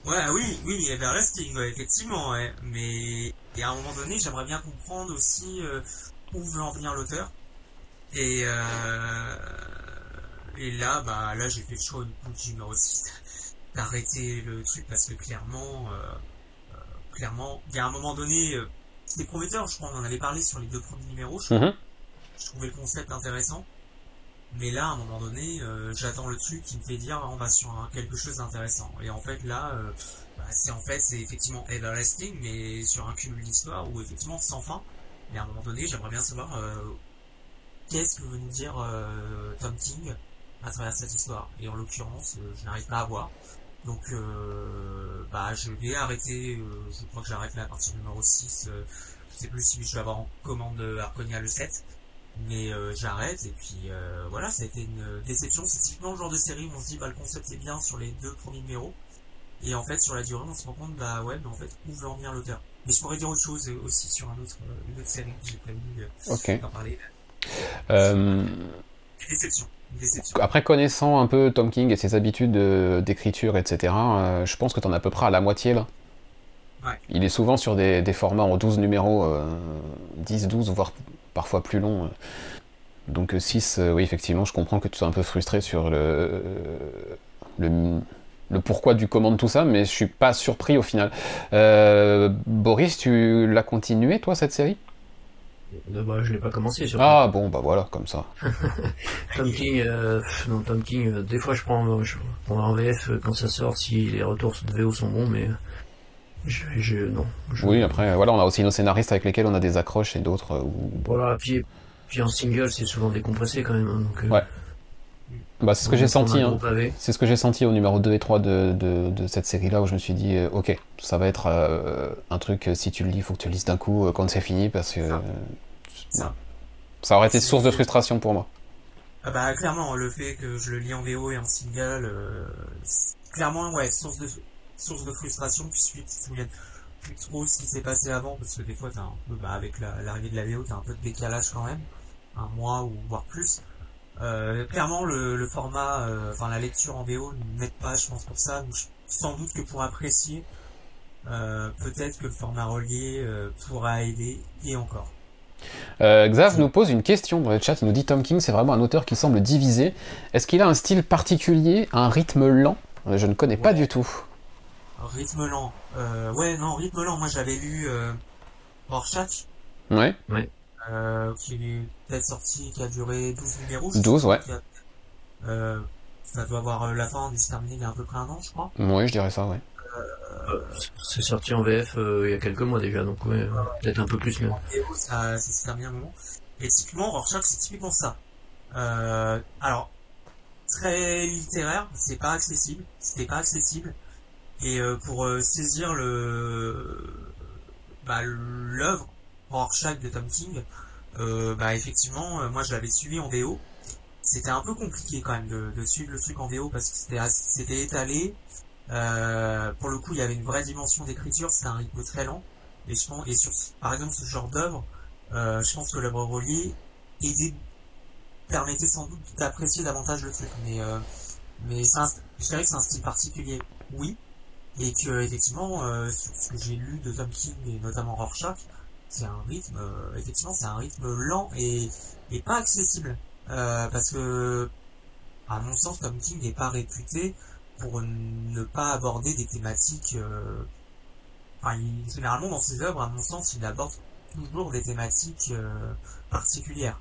Ouais, oui, oui, Everlasting, ouais, effectivement, ouais. Mais et à un moment donné, j'aimerais bien comprendre aussi euh, où veut en venir l'auteur. Et euh, et là, bah là, j'ai fait le choix du numéro 6 d'arrêter le truc parce que clairement, euh, euh, clairement, il y a un moment donné, euh, c'était prometteur, je crois, on en avait parlé sur les deux premiers numéros, je. Mhm. je trouvais le concept intéressant. Mais là, à un moment donné, euh, j'attends le truc qui me fait dire on va sur un- quelque chose d'intéressant. Et en fait, là, euh, bah, c'est en fait, c'est effectivement everlasting, mais sur un cumul d'histoire où effectivement sans fin. Mais à un moment donné, j'aimerais bien savoir euh, qu'est-ce que veut nous dire euh, Tom King à travers cette histoire. Et en l'occurrence, euh, je n'arrive pas à voir. Donc, euh, bah, je vais arrêter. je crois que j'arrête là à partir numéro 6. euh, je sais plus si je vais avoir en commande Arconia le 7 mais euh, j'arrête et puis euh, voilà ça a été une déception c'est typiquement le genre de série où on se dit bah le concept est bien sur les deux premiers numéros et en fait sur la durée on se rend compte bah ouais mais en fait où veut en venir l'auteur? Mais je pourrais dire autre chose euh, aussi sur un autre euh, une autre série que j'ai prévu euh, Ok. d'en parler Euh, une déception après, connaissant un peu Tom King et ses habitudes de- d'écriture, etc., euh, je pense que t'en as à peu près à la moitié là. Ouais. Il est souvent sur des, des formats en 12 numéros, euh, 10, 12, voire parfois plus longs. euh. Donc 6, oui, effectivement, je comprends que tu sois un peu frustré sur le, le, le pourquoi du comment de tout ça, mais je suis pas surpris au final. Euh, Boris, tu l'as continué, toi, cette série? Euh, bah, je l'ai pas commencé surtout. Ah bon, bah voilà, comme ça. Tom King, euh, non, Tom King, euh, des fois je prends, je prends en VF euh, quand ça sort si les retours de VO sont bons, mais euh, je, je non. Je- Oui, après, voilà, on a aussi nos scénaristes avec lesquels on a des accroches et d'autres euh, où... Voilà, puis, puis en single c'est souvent décompressé quand même. hein, donc, euh, Ouais. Bah, c'est ce que on j'ai senti. Hein. C'est ce que j'ai senti au numéro 2 et 3 de, de, de cette série-là, où je me suis dit, euh, ok, ça va être euh, un truc, si tu le lis, il faut que tu le lises d'un coup euh, quand c'est fini, parce que Ça. euh, Ça. ça aurait été source de frustration pour moi. Ah bah clairement le fait que je le lis en VO et en single euh, clairement ouais source de source de frustration puisque tu te souviens plus trop ce qui s'est passé avant parce que des fois t'as un peu bah avec la- l'arrivée de la VO t'as un peu de décalage quand même un mois ou voire plus. Euh, clairement le, le format euh, enfin la lecture en VO n'aide pas je pense pour ça. Donc sans doute que pour apprécier euh, peut-être que le format relié pourra aider et encore. Euh, Xav nous pose une question dans le chat, il nous dit Tom King, c'est vraiment un auteur qui semble divisé. Est-ce qu'il a un style particulier, un rythme lent? Je ne connais pas du tout. Rythme lent euh, ouais non rythme lent moi j'avais lu euh, Rorschach Ouais, euh, qui est peut-être sorti, qui a duré 12 numéros. je 12, sais ouais. a- Euh, ça doit avoir euh, la fin dû se terminer il y a à peu près un an, je crois. oui, je dirais ça, ouais. Euh, c'est sorti en VF euh, il y a quelques mois déjà, donc ouais, euh, peut-être un peu plus oh, ça, ça s'est terminé un moment. Et typiquement, Rorschach, c'est typiquement ça. Euh, alors, très littéraire, c'est pas accessible. C'était pas accessible. Et euh, pour euh, saisir le bah, l'œuvre Rorschach de Tom King, euh, bah effectivement, euh, moi je l'avais suivi en VO. C'était un peu compliqué quand même de, de suivre le truc en VO parce que c'était c'était étalé. Euh, pour le coup, il y avait une vraie dimension d'écriture. C'était un rythme très lent. Et je pense, et sur, par exemple, ce genre d'œuvre, euh, je pense que l'œuvre reliée aidait, permettait sans doute d'apprécier davantage le truc. Mais, mais un- je dirais que c'est un style particulier, oui. Et que, effectivement, euh, ce que j'ai lu de Tom King et notamment Rorschach, c'est un rythme, euh, effectivement, c'est un rythme lent et, et pas accessible. Euh, parce que, à mon sens, Tom King n'est pas réputé pour ne pas aborder des thématiques, euh, Enfin, il- généralement dans ses œuvres, à mon sens, il aborde toujours des thématiques euh, particulières.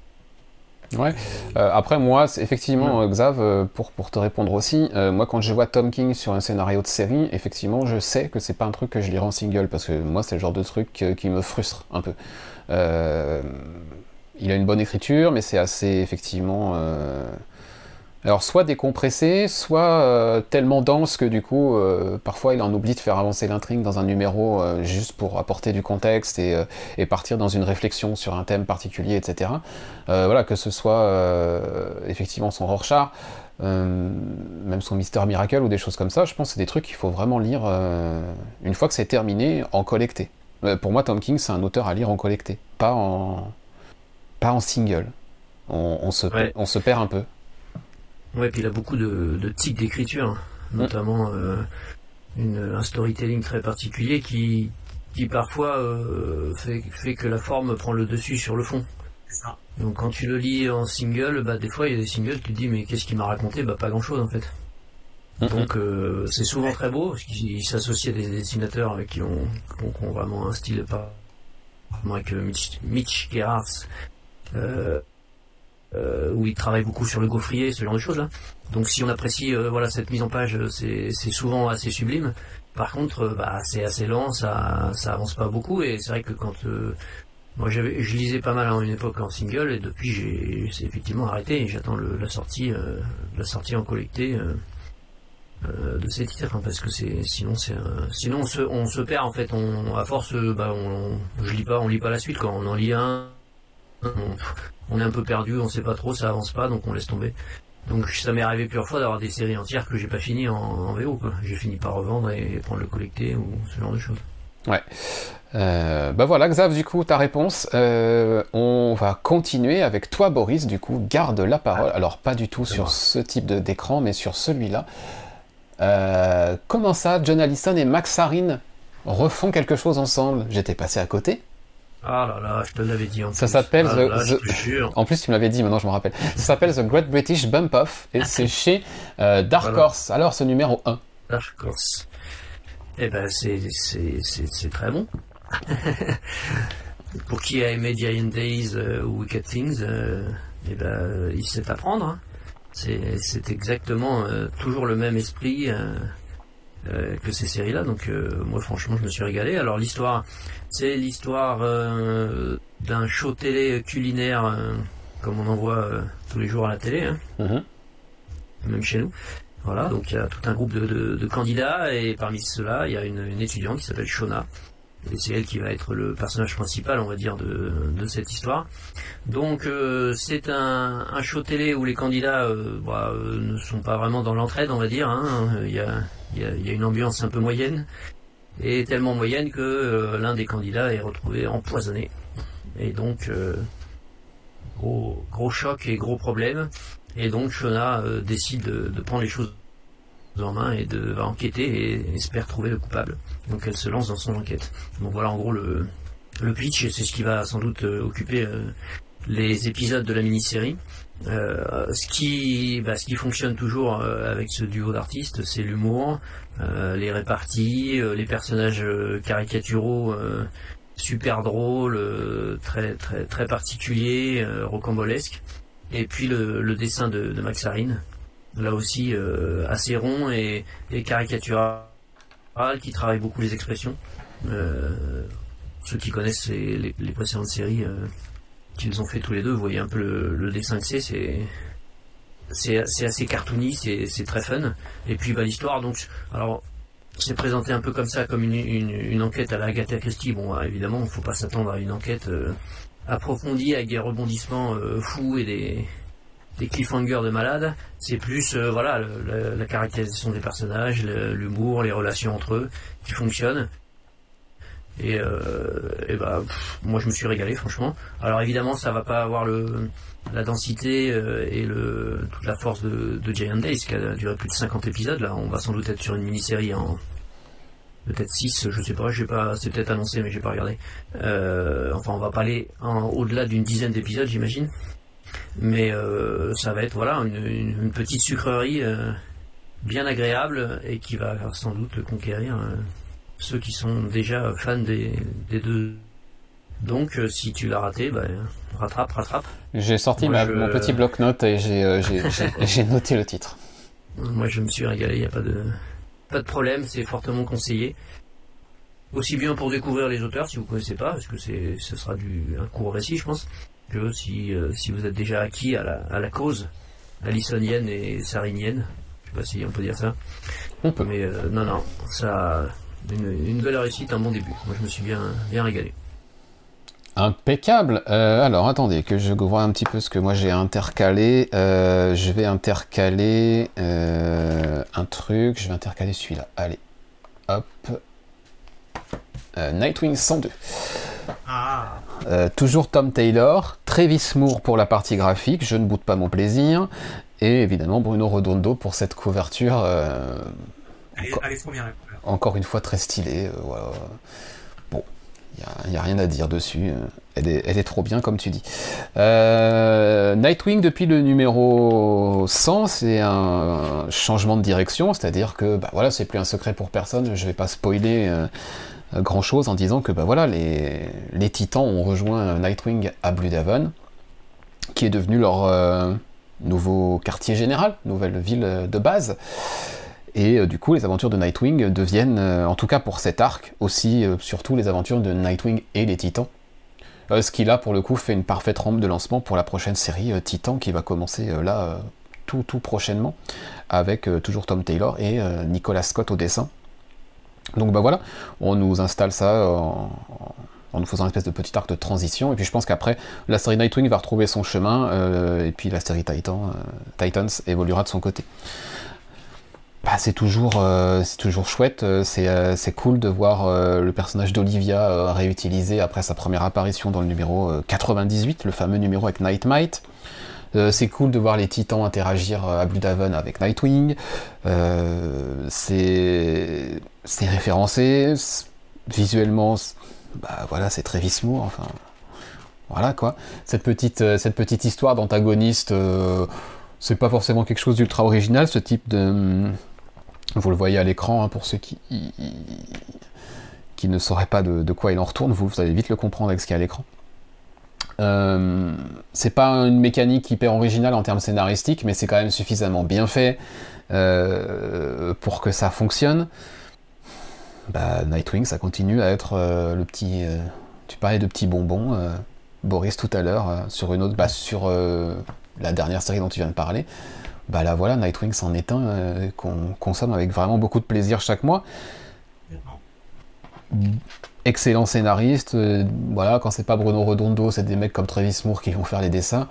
Ouais. Euh, après, moi, effectivement, euh, Xav, euh, pour, pour te répondre aussi, euh, moi, quand je vois Tom King sur un scénario de série, effectivement, je sais que c'est pas un truc que je lirai en single, parce que moi, c'est le genre de truc qui me frustre un peu. Euh, il a une bonne écriture, mais c'est assez, effectivement... alors, soit décompressé, soit euh, tellement dense que du coup, euh, parfois, il en oublie de faire avancer l'intrigue dans un numéro euh, juste pour apporter du contexte et, et partir dans une réflexion sur un thème particulier, etc. Voilà, que ce soit effectivement son Rorschach, même son Mister Miracle ou des choses comme ça, je pense que c'est des trucs qu'il faut vraiment lire une fois que c'est terminé en collecté. Pour moi, Tom King, c'est un auteur à lire en collecté, pas en, pas en single. On, on se, Ouais. on se perd un peu. Ouais, puis il a beaucoup de, de tics d'écriture, hein. notamment euh, une, un storytelling très particulier qui, qui parfois euh, fait, fait que la forme prend le dessus sur le fond. ça. Donc quand tu le lis en single, bah des fois il y a des singles, tu te dis mais qu'est-ce qu'il m'a raconté? Bah pas grand chose en fait. Mhm. Donc euh, c'est souvent très beau, parce qu'il s'associe à des dessinateurs qui ont, qui ont- vraiment un style par- avec Mitch, Mitch Gerhardt, où il travaille beaucoup sur le gaufrier, ce genre de choses là. Donc si on apprécie voilà cette mise en page, c'est souvent assez sublime. Par contre, bah, c'est assez lent, ça, ça avance pas beaucoup, et c'est vrai que quand moi, je lisais pas mal à une époque en single et depuis j'ai effectivement arrêté et j'attends la sortie, euh, la sortie en collecté euh, euh, de ces titres hein, parce que sinon c'est sinon on se, on se, perd en fait. On, à force, bah, on, je lis pas, on lit pas la suite quand on en lit un, on, est un peu perdu, on sait pas trop, ça avance pas donc on laisse tomber. Donc ça m'est arrivé plusieurs fois d'avoir des séries entières que j'ai pas fini en, en VO. J'ai fini par revendre et prendre le collecté ou ce genre de choses. Ouais. Euh, bah voilà, Xav, du coup, ta réponse. Euh, on va continuer avec toi, Boris, du coup, garde la parole. Alors, pas du tout sur ce type d'écran, mais sur celui-là. Euh, comment ça, John Allison et Max Harin refont quelque chose ensemble? J'étais passé à côté. Ah là là, je te l'avais dit. En ça s'appelle ah En plus, tu me l'avais dit, maintenant je me rappelle. Ça s'appelle The Great British Bump Off et c'est chez Dark Horse. Alors, ce numéro 1. Dark Horse. Eh ben, c'est très bon. Pour qui a aimé Giant Days euh, ou Wicked Things, euh, eh ben, il sait apprendre. Hein. C'est exactement euh, toujours le même esprit que ces séries-là. Donc moi, franchement, je me suis régalé. Alors l'histoire, c'est l'histoire d'un show télé culinaire comme on en voit tous les jours à la télé, hein. mm-hmm. même chez nous. Voilà, donc il y a tout un groupe de, candidats et parmi ceux-là, il y a une, étudiante qui s'appelle Shona. Et c'est elle qui va être le personnage principal, on va dire, de, cette histoire. Donc euh, c'est un, show télé où les candidats euh, bah, euh, ne sont pas vraiment dans l'entraide, on va dire. Hein. Il, y a, une ambiance un peu moyenne, et tellement moyenne que l'un des candidats est retrouvé empoisonné. Et donc, gros, gros choc et gros problème. Et donc Shona euh, décide de, prendre les choses en main et de va enquêter et espère trouver le coupable. Donc elle se lance dans son enquête. Donc voilà en gros le, le pitch et c'est ce qui va sans doute euh, occuper euh, les épisodes de la mini-série. Ce qui bah, ce qui fonctionne toujours avec ce duo d'artistes, c'est l'humour, les réparties, les personnages caricaturaux super drôles, très particuliers, rocambolesques. Et puis le, dessin de, Max Harine, là aussi euh, assez rond et, caricatural, qui travaille beaucoup les expressions. Euh, ceux qui connaissent les, précédentes séries euh, qu'ils ont fait tous les deux, vous voyez un peu le, dessin que c'est, c'est assez cartoony, c'est très fun. Et puis bah, l'histoire, donc, alors c'est présenté un peu comme ça, comme une, enquête à la Agatha Christie. Bon, évidemment, il ne faut pas s'attendre à une enquête approfondi avec des rebondissements euh, fous et des, des cliffhangers de malade. C'est plus euh, voilà la caractérisation des personnages, l'humour, les relations entre eux qui fonctionnent. Et, euh, et bah moi je me suis régalé franchement. Alors évidemment ça va pas avoir le la densité et le toute la force de, de Giant Days qui a duré plus de 50 épisodes. Là on va sans doute être sur une mini-série en peut-être 6, je sais pas, j'ai pas, c'est peut-être annoncé mais j'ai pas regardé. Euh, enfin, on va pas aller au-delà d'une dizaine d'épisodes, j'imagine. Mais euh, ça va être voilà une, petite sucrerie euh, bien agréable et qui va sans doute conquérir ceux qui sont déjà fans des, deux. Donc, si tu l'as raté, bah, rattrape, rattrape. J'ai sorti mon petit bloc-notes et j'ai noté le titre. Moi, je me suis régalé, il n'y a pas de, pas de problème, c'est fortement conseillé. Aussi bien pour découvrir les auteurs si vous ne connaissez pas, parce que ce sera du, un court récit, je pense, que si, euh, si vous êtes déjà acquis à la, à la cause alisonienne et sarinienne. Je sais pas si on peut dire ça. On peut. Mais euh, non, non, ça, une, une belle réussite, un bon début. Moi, je me suis bien, bien régalé. Impeccable. Euh, alors attendez que je vois un petit peu ce que moi j'ai intercalé. Euh, je vais intercaler euh, un truc. Je vais intercaler celui-là. Allez, hop. Nightwing 102. Ah. toujours Tom Taylor, Travis Moore pour la partie graphique, je ne boude pas mon plaisir, et évidemment Bruno Redondo pour cette couverture. Encore, une fois très stylée. Voilà. Il n'y a, rien à dire dessus. Elle est, trop bien, comme tu dis. Euh, Nightwing, depuis le numéro 100, c'est un changement de direction, c'est-à-dire que bah, voilà, c'est plus un secret pour personne, je vais pas spoiler. Euh, grand chose en disant que bah voilà, les, les Titans ont rejoint Nightwing à Blue Devon, qui est devenu leur nouveau quartier général, nouvelle ville de base. Et du coup, les aventures de Nightwing deviennent, en tout cas pour cet arc, aussi surtout les aventures de Nightwing et les Titans. ce qui là, pour le coup, fait une parfaite rampe de lancement pour la prochaine série Titan qui va commencer là tout, tout prochainement avec toujours Tom Taylor et Nicolas Scott au dessin. Donc bah voilà, on nous installe ça en, nous faisant une espèce de petit arc de transition, et puis je pense qu'après, la série Nightwing va retrouver son chemin, euh, et puis la série Titan, euh, Titans évoluera de son côté. Bah, c'est toujours, euh, toujours chouette, c'est cool de voir le personnage d'Olivia réutilisé après sa première apparition dans le numéro 98, le fameux numéro avec. Euh, c'est cool de voir les titans interagir euh, à Blue Daven avec Nightwing. Euh, c'est référencé. Visuellement, bah voilà, c'est très Moore. Enfin, voilà quoi. Cette petite histoire d'antagoniste, c'est pas forcément quelque chose d'ultra original. Ce type de, hum, vous le voyez à l'écran hein, pour ceux qui qui ne sauraient pas de, quoi il en retourne, vous, allez vite le comprendre avec ce qu'il y a à l'écran. Euh, c'est pas une mécanique hyper originale en termes scénaristiques, mais c'est quand même suffisamment bien fait euh, pour que ça fonctionne. Bah, Nightwing, ça continue à être euh, le petit. tu parlais de petits bonbons, Boris tout à l'heure, sur une autre, bah, sur la dernière série dont tu viens de parler. Bah là voilà, Nightwing c'en est un qu'on consomme avec vraiment beaucoup de plaisir chaque mois excellent scénariste. Euh, voilà, quand c'est pas Bruno Redondo, c'est des mecs comme Travis Moore qui vont faire les dessins.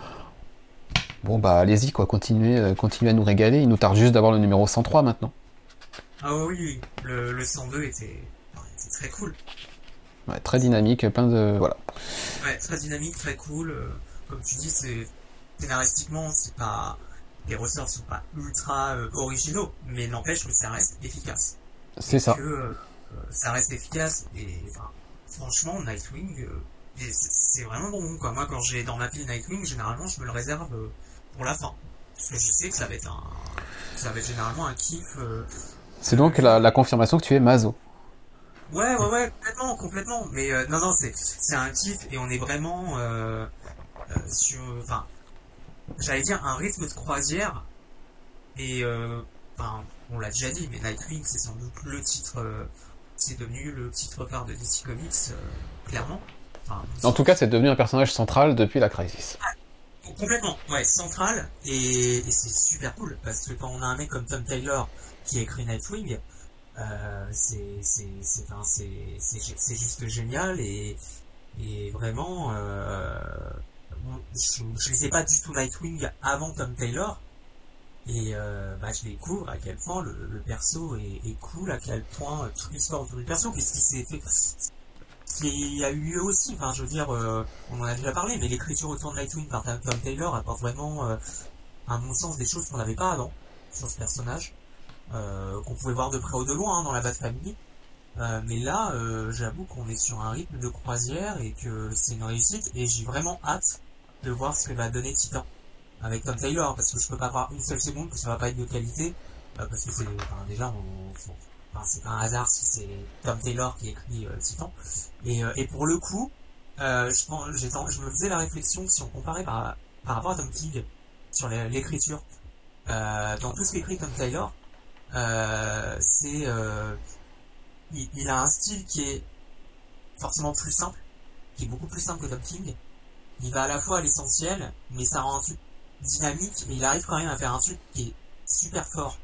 Bon bah allez-y quoi, continuez, euh, continuez à nous régaler. Il nous tarde juste d'avoir le numéro 103 maintenant. Ah oui, le, le 102 était, très cool. Ouais, très dynamique, plein de voilà. Ouais, très dynamique, très cool. Euh, comme tu dis, c'est scénaristiquement, c'est pas les ressorts sont pas ultra originaux, mais n'empêche que ça reste efficace. C'est ça. Euh, ça reste efficace et franchement Nightwing euh, c'est vraiment bon quoi. Moi quand j'ai dans ma pile Nightwing généralement je me le réserve euh, pour la fin parce que je sais que ça va être un ça va être généralement un kiff. c'est donc la, confirmation que tu es Mazo. Ouais ouais ouais complètement complètement mais non non c'est c'est un kiff et on est vraiment sur enfin j'allais dire un rythme de croisière et enfin on l'a déjà dit mais Nightwing c'est sans doute le titre c'est devenu le titre phare de DC Comics, euh, clairement. en tout cas, c'est devenu un personnage central depuis la Crisis. Ah, complètement, ouais, central, et, c'est super cool, parce que quand on a un mec comme Tom Taylor qui a écrit Nightwing, euh, c'est juste génial, et, et vraiment, euh, je ne sais pas du tout Nightwing avant Tom Taylor, et euh, bah, je découvre à quel point le, perso est, cool, à quel point euh, toute l'histoire autour du perso, puisqu'il s'est fait... Il y a eu lieu aussi, enfin je veux dire, euh, on en a déjà parlé, mais l'écriture autour de Nightwing par Tom Taylor apporte vraiment, à mon sens, des choses qu'on n'avait pas avant sur ce personnage, qu'on pouvait voir de près ou de loin hein, dans la base famille. mais là, j'avoue qu'on est sur un rythme de croisière et que c'est une réussite, et j'ai vraiment hâte de voir ce que va donner Titan avec Tom Taylor parce que je peux pas avoir une seule seconde que ça va pas être de qualité. Euh, parce que c'est déjà c'est pas un hasard si c'est Tom Taylor qui écrit euh, Titan. Et, euh, et pour le coup euh, je, je me faisais la réflexion si on comparait par, par rapport à Tom King sur l'écriture dans tout ce qu'écrit Tom Taylor c'est il, il, a un style qui est forcément plus simple qui est beaucoup plus simple que Tom King il va à la fois à l'essentiel mais ça rend un truc dynamique, mais il arrive quand même à faire un truc qui est super fort.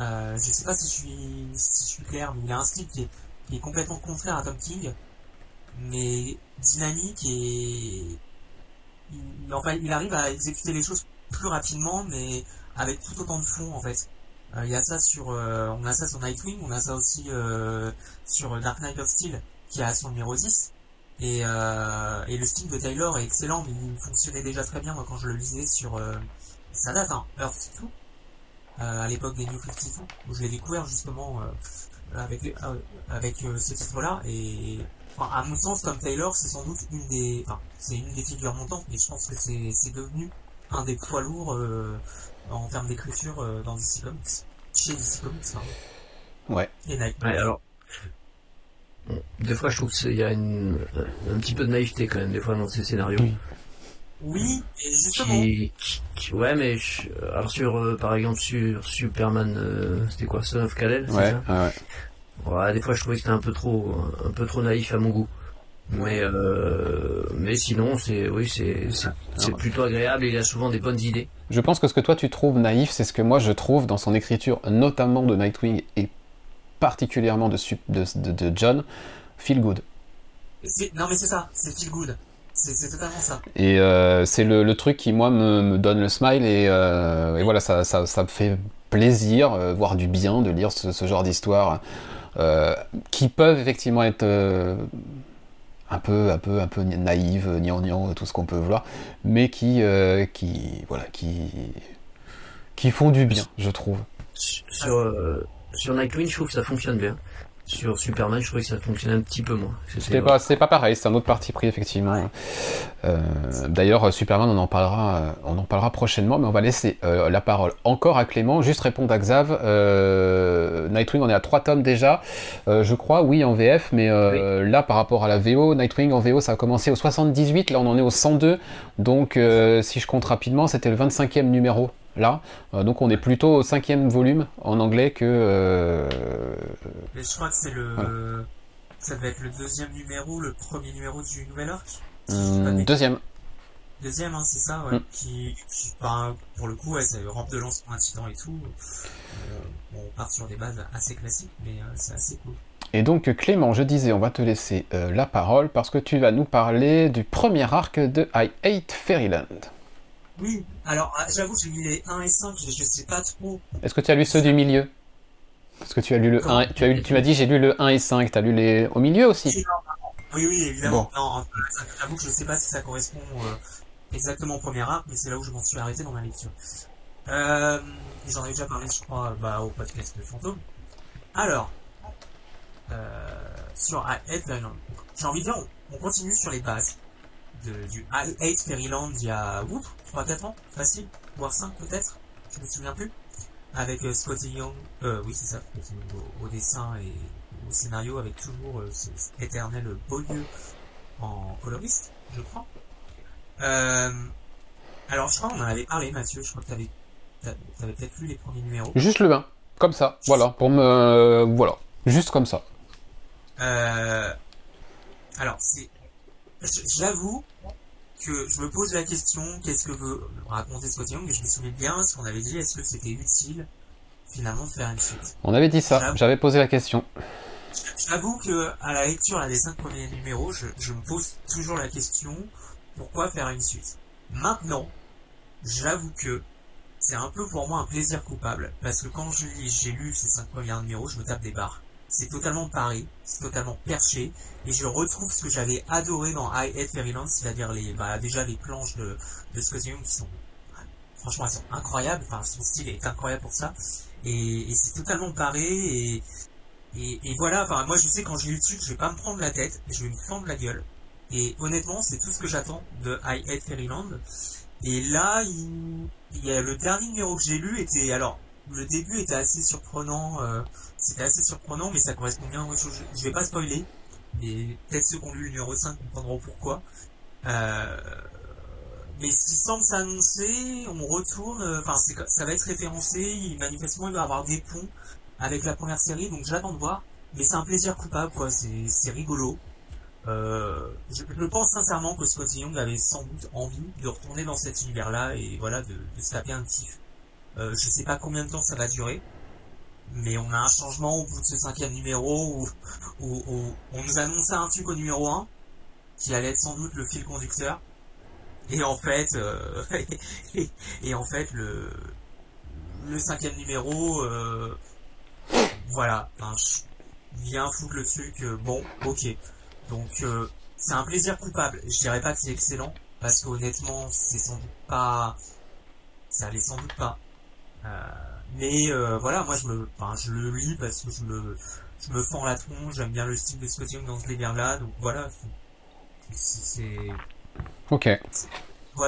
Euh, je sais pas si je suis, si je suis clair, mais il a un style qui est, qui est complètement contraire à Tom King, mais dynamique et il, enfin, il arrive à exécuter les choses plus rapidement, mais avec tout autant de fond en fait. Euh, il y a ça sur, euh, on a ça sur Nightwing, on a ça aussi euh, sur Dark Knight of Steel qui a son numéro 10. Et, euh, et le style de Taylor est excellent, mais il fonctionnait déjà très bien moi quand je le lisais sur euh, ça date, hein, Earth 2, euh, à l'époque des New 52, où je l'ai découvert justement euh, avec euh, avec ce titre-là. Et enfin, à mon sens, comme Taylor, c'est sans doute une des, enfin, c'est une des figures montantes, mais je pense que c'est c'est devenu un des poids lourds en termes d'écriture dans DC Comics, chez DC Comics, pardon. Ouais. Et ouais, alors Des fois, je trouve qu'il y a une, un petit peu de naïveté quand même, des fois, dans ces scénarios. Oui. Justement. Qui, qui- qui- ouais, mais je- alors sur, euh, par exemple, sur Superman, euh, c'était quoi, Son of Kal-El, c'est Ouais, ça ouais, ouais. Ouais, des fois, je trouvais que c'était un peu trop, un peu trop naïf à mon goût. Mais, euh, mais sinon, c'est, oui, c'est, c'est, c'est plutôt agréable et il a souvent des bonnes idées. Je pense que ce que toi tu trouves naïf, c'est ce que moi je trouve dans son écriture, notamment de Nightwing et particulièrement de, Sup- de, de- de John, feel good. C'est- Non, mais c'est ça, c'est feel good. C'est totalement ça. Et euh, c'est le, le truc qui, moi, me, me donne le smile et, euh, et voilà, ça, ça, ça me fait plaisir, euh, voir du bien, de lire ce, ce genre d'histoires euh, qui peuvent effectivement être euh, un peu, un peu, un peu naïves, gnangnan, tout ce qu'on peut vouloir, mais qui, euh, qui, voilà, qui, qui font du bien, je trouve. Sur, euh, sur Nightwing, je trouve que ça fonctionne bien. Sur Superman, je trouvais que ça fonctionnait un petit peu moins. C'était- pas, c'est pas pareil, c'est un autre parti pris effectivement. Euh, D'ailleurs, Superman, on en parlera, euh, on en parlera prochainement, mais on va laisser euh, la parole encore à Clément. Juste répondre à Xav. Euh, Nightwing, on est à trois tomes déjà, je crois, oui en VF, mais là par rapport à la VO, Nightwing en VO, ça a commencé au 78, là on en est au 102. Donc, si je compte rapidement, c'était le 25e numéro. Là, Euh, donc on est plutôt au cinquième volume en anglais que euh, Mais je crois que c'est le. Voilà. Ça devait être le deuxième numéro, le premier numéro du nouvel arc. Hum, deuxième. Deuxième, hein, c'est ça, ouais. Mm. Qui, qui ben, pour le coup, ouais, c'est rampe de lance pour incident et tout. Euh, bon, on part sur des bases assez classiques, mais euh, c'est assez cool. Et donc Clément, je disais, on va te laisser euh, la parole parce que tu vas nous parler du premier arc de I Hate Fairyland. Oui, alors ah, j'avoue, j'ai mis les 1 et 5, je, je sais pas trop. Est-ce que tu as lu ceux du milieu? Parce que tu as lu le Comment 1, tu, as eu- tu m'as dit j'ai lu le 1 et 5, tu as lu les au milieu aussi? Oui, oui, évidemment. Non, j'avoue que je sais pas si ça correspond euh, exactement au premier arc, mais c'est là où je m'en suis arrêté dans ma lecture. Euh, J'en ai déjà parlé, je crois, bah, au podcast de Fantôme. Alors, euh, sur I Hate Fairyland. J'ai envie de dire, on, on continue sur les bases de, du I Hate Fairyland il y a, 3-4 ans, facile, voire 5 peut-être, je me souviens plus. Avec euh, Scotty Young, euh, oui c'est ça, au, au dessin et au scénario avec toujours euh, ce, cet éternel Beaulieu en coloriste, je crois. Euh, alors je crois qu'on en avait parlé Mathieu, je crois que t'avais t'a- t'avais peut-être lu les premiers numéros. Juste le 1, comme ça, voilà, pour me... Voilà, juste comme ça. Euh, alors, c'est, j'avoue que je me pose la question, qu'est-ce que veut raconter Scott Young, mais je me souviens bien ce qu'on avait dit, est-ce que c'était utile, finalement, de faire une suite? On avait dit ça, j'avais posé la question. J'avoue que, à la lecture, là, des cinq premiers numéros, je, je me pose toujours la question, pourquoi faire une suite? Maintenant, j'avoue que c'est un peu pour moi un plaisir coupable, parce que quand je lis, j'ai lu ces cinq premiers numéros, je me tape des barres. C'est totalement pareil, c'est totalement perché, et je retrouve ce que j'avais adoré dans I Hate Fairyland, c'est-à-dire les, bah, déjà les planches de, de Scott qui sont, franchement, elles sont incroyables, enfin, son style est incroyable pour ça, et, et c'est totalement paré, et, et, voilà, enfin, moi je sais quand je dessus, je vais pas me prendre la tête, je vais me fendre la gueule, et honnêtement, c'est tout ce que j'attends de I Hate Fairyland, et là, il, il y a le dernier numéro que j'ai lu était, alors, le début était assez surprenant, euh, c'était assez surprenant, mais ça correspond bien aux choses. Je vais pas spoiler, et peut-être ceux qui ont lu le numéro 5 comprendront pourquoi. Euh, mais ce qui semble s'annoncer, on retourne, euh, enfin, ça va être référencé, manifestement, il va avoir des ponts avec la première série, donc j'attends de voir. Mais c'est un plaisir coupable, quoi, c'est rigolo. Je, pense sincèrement que Scott Young avait sans doute envie de retourner dans cet univers-là et voilà, de, de se taper un kiff. Euh, je sais pas combien de temps ça va durer, mais on a un changement au bout de ce cinquième numéro où, où, où on nous annonçait un truc au numéro 1 qui allait être sans doute le fil conducteur. Et en fait, euh, et, et en fait le le cinquième numéro, euh, voilà, je viens foutre le truc. euh, bon, ok. Donc euh, c'est un plaisir coupable. Je dirais pas que c'est excellent parce qu'honnêtement c'est sans doute pas, ça allait sans doute pas. Euh, mais euh, voilà, moi je me, enfin, je le lis parce que je me, je me fends la tronche. J'aime bien le style de Scott Young dans ce délire là. Donc voilà, c'est, Ok.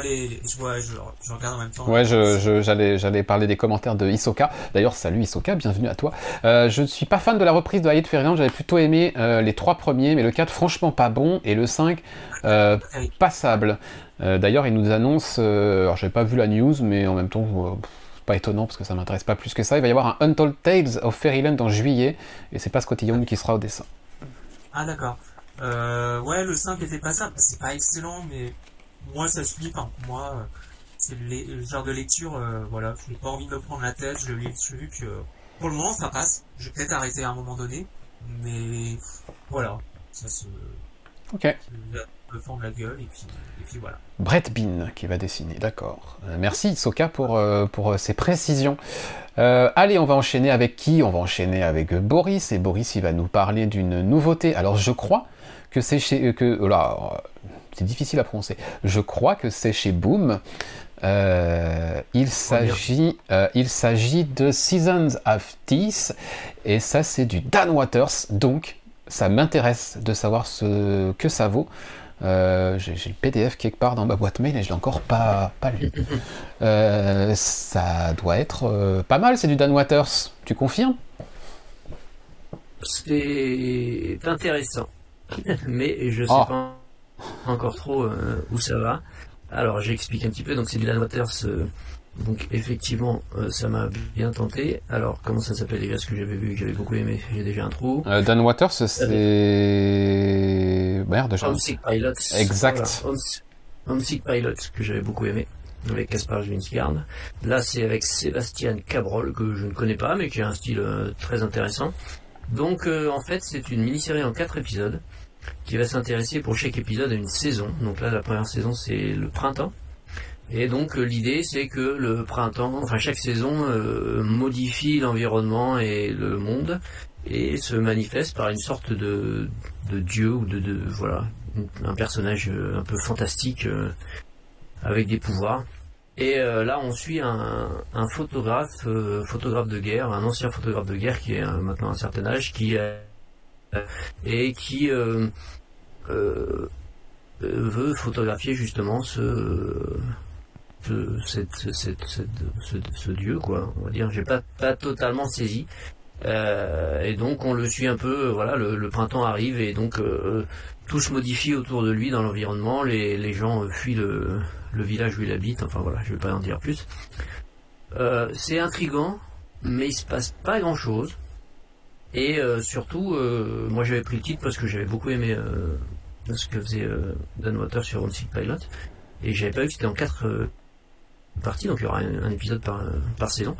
les, je vois, je, je regarde en même temps. Ouais, j'allais, j'allais parler des commentaires de Hisoka. D'ailleurs, salut Hisoka, bienvenue à toi. Euh, je ne suis pas fan de la reprise de Hayate Fairyland, j'avais plutôt aimé euh, les trois premiers, mais le 4, franchement pas bon, et le 5, euh, Avec- passable. D'ailleurs, il nous annonce, alors j'avais pas vu la news, mais en même temps, pff, pas étonnant parce que ça m'intéresse pas plus que ça. Il va y avoir un Untold Tales of Fairyland en juillet, et c'est pas Scotty Young qui sera au dessin. Ah d'accord. Euh, ouais, le 5 était pas ça. C'est pas excellent, mais moi ça suffit. Enfin, moi, euh, c'est le, le genre de lecture, euh, voilà, j'ai pas envie de me prendre la tête. Je lis le truc. euh, pour le moment, ça passe. Je vais peut-être arrêter à un moment donné, mais voilà, ça se, Ok. se me forme la gueule et puis, et puis voilà. Brett Bean qui va dessiner, d'accord. Euh, merci Soka pour, euh, pour euh, ces précisions. Euh, allez, on va enchaîner avec qui? On va enchaîner avec Boris, et Boris il va nous parler d'une nouveauté. Alors je crois que c'est chez... que, oh là, c'est difficile à prononcer. Je crois que c'est chez Boom. Euh, il s'agit euh, il s'agit de Seasons of Teeth, et ça c'est du Dan Waters, donc ça m'intéresse de savoir ce que ça vaut. Euh, j'ai j'ai le PDF quelque part dans ma boîte mail et je l'ai encore pas, pas lu. Euh, ça doit être euh, pas mal, c'est du Dan Waters. Tu confirmes? C'est intéressant, mais je sais Ah. pas encore trop où ça va. Alors j'explique un petit peu. Donc c'est du Dan Waters. Euh, donc effectivement, euh, ça m'a bien tenté. Alors comment ça s'appelle déjà Ce que j'avais vu, que j'avais beaucoup aimé. J'ai déjà un trou. Euh, Dan Waters, c'est. Merde, j'ai. Homesick Pilots. Exact. Voilà, Homes- Homesick Pilots que j'avais beaucoup aimé avec Caspar Julinsgaard. Là, c'est avec Sébastien Cabrol que je ne connais pas, mais qui a un style euh, très intéressant. Donc, euh, en fait, c'est une mini-série en quatre épisodes qui va s'intéresser pour chaque épisode à une saison. Donc là, la première saison, c'est le printemps. Et donc euh, l'idée c'est que le printemps, enfin chaque saison euh, modifie l'environnement et le monde et se manifeste par une sorte de, de dieu ou de, de voilà un personnage euh, un peu fantastique avec des pouvoirs. Et là, on suit un, un photographe, photographe de guerre, un ancien photographe de guerre qui est maintenant un certain âge, qui et qui veut photographier justement ce, ce, dieu, quoi. On va dire, j'ai pas pas totalement saisi. Euh, et donc on le suit un peu, euh, voilà, le, printemps arrive et donc euh, tout se modifie autour de lui dans l'environnement, les, les gens fuient le, village où il habite, enfin voilà, je vais pas en dire plus. C'est intrigant, mais il se passe pas grand chose. Et surtout, moi j'avais pris le titre parce que j'avais beaucoup aimé ce que faisait Dan Water sur Homesick Pilot, et j'avais pas vu que c'était en quatre euh, parties, donc il y aura un, épisode par, saison.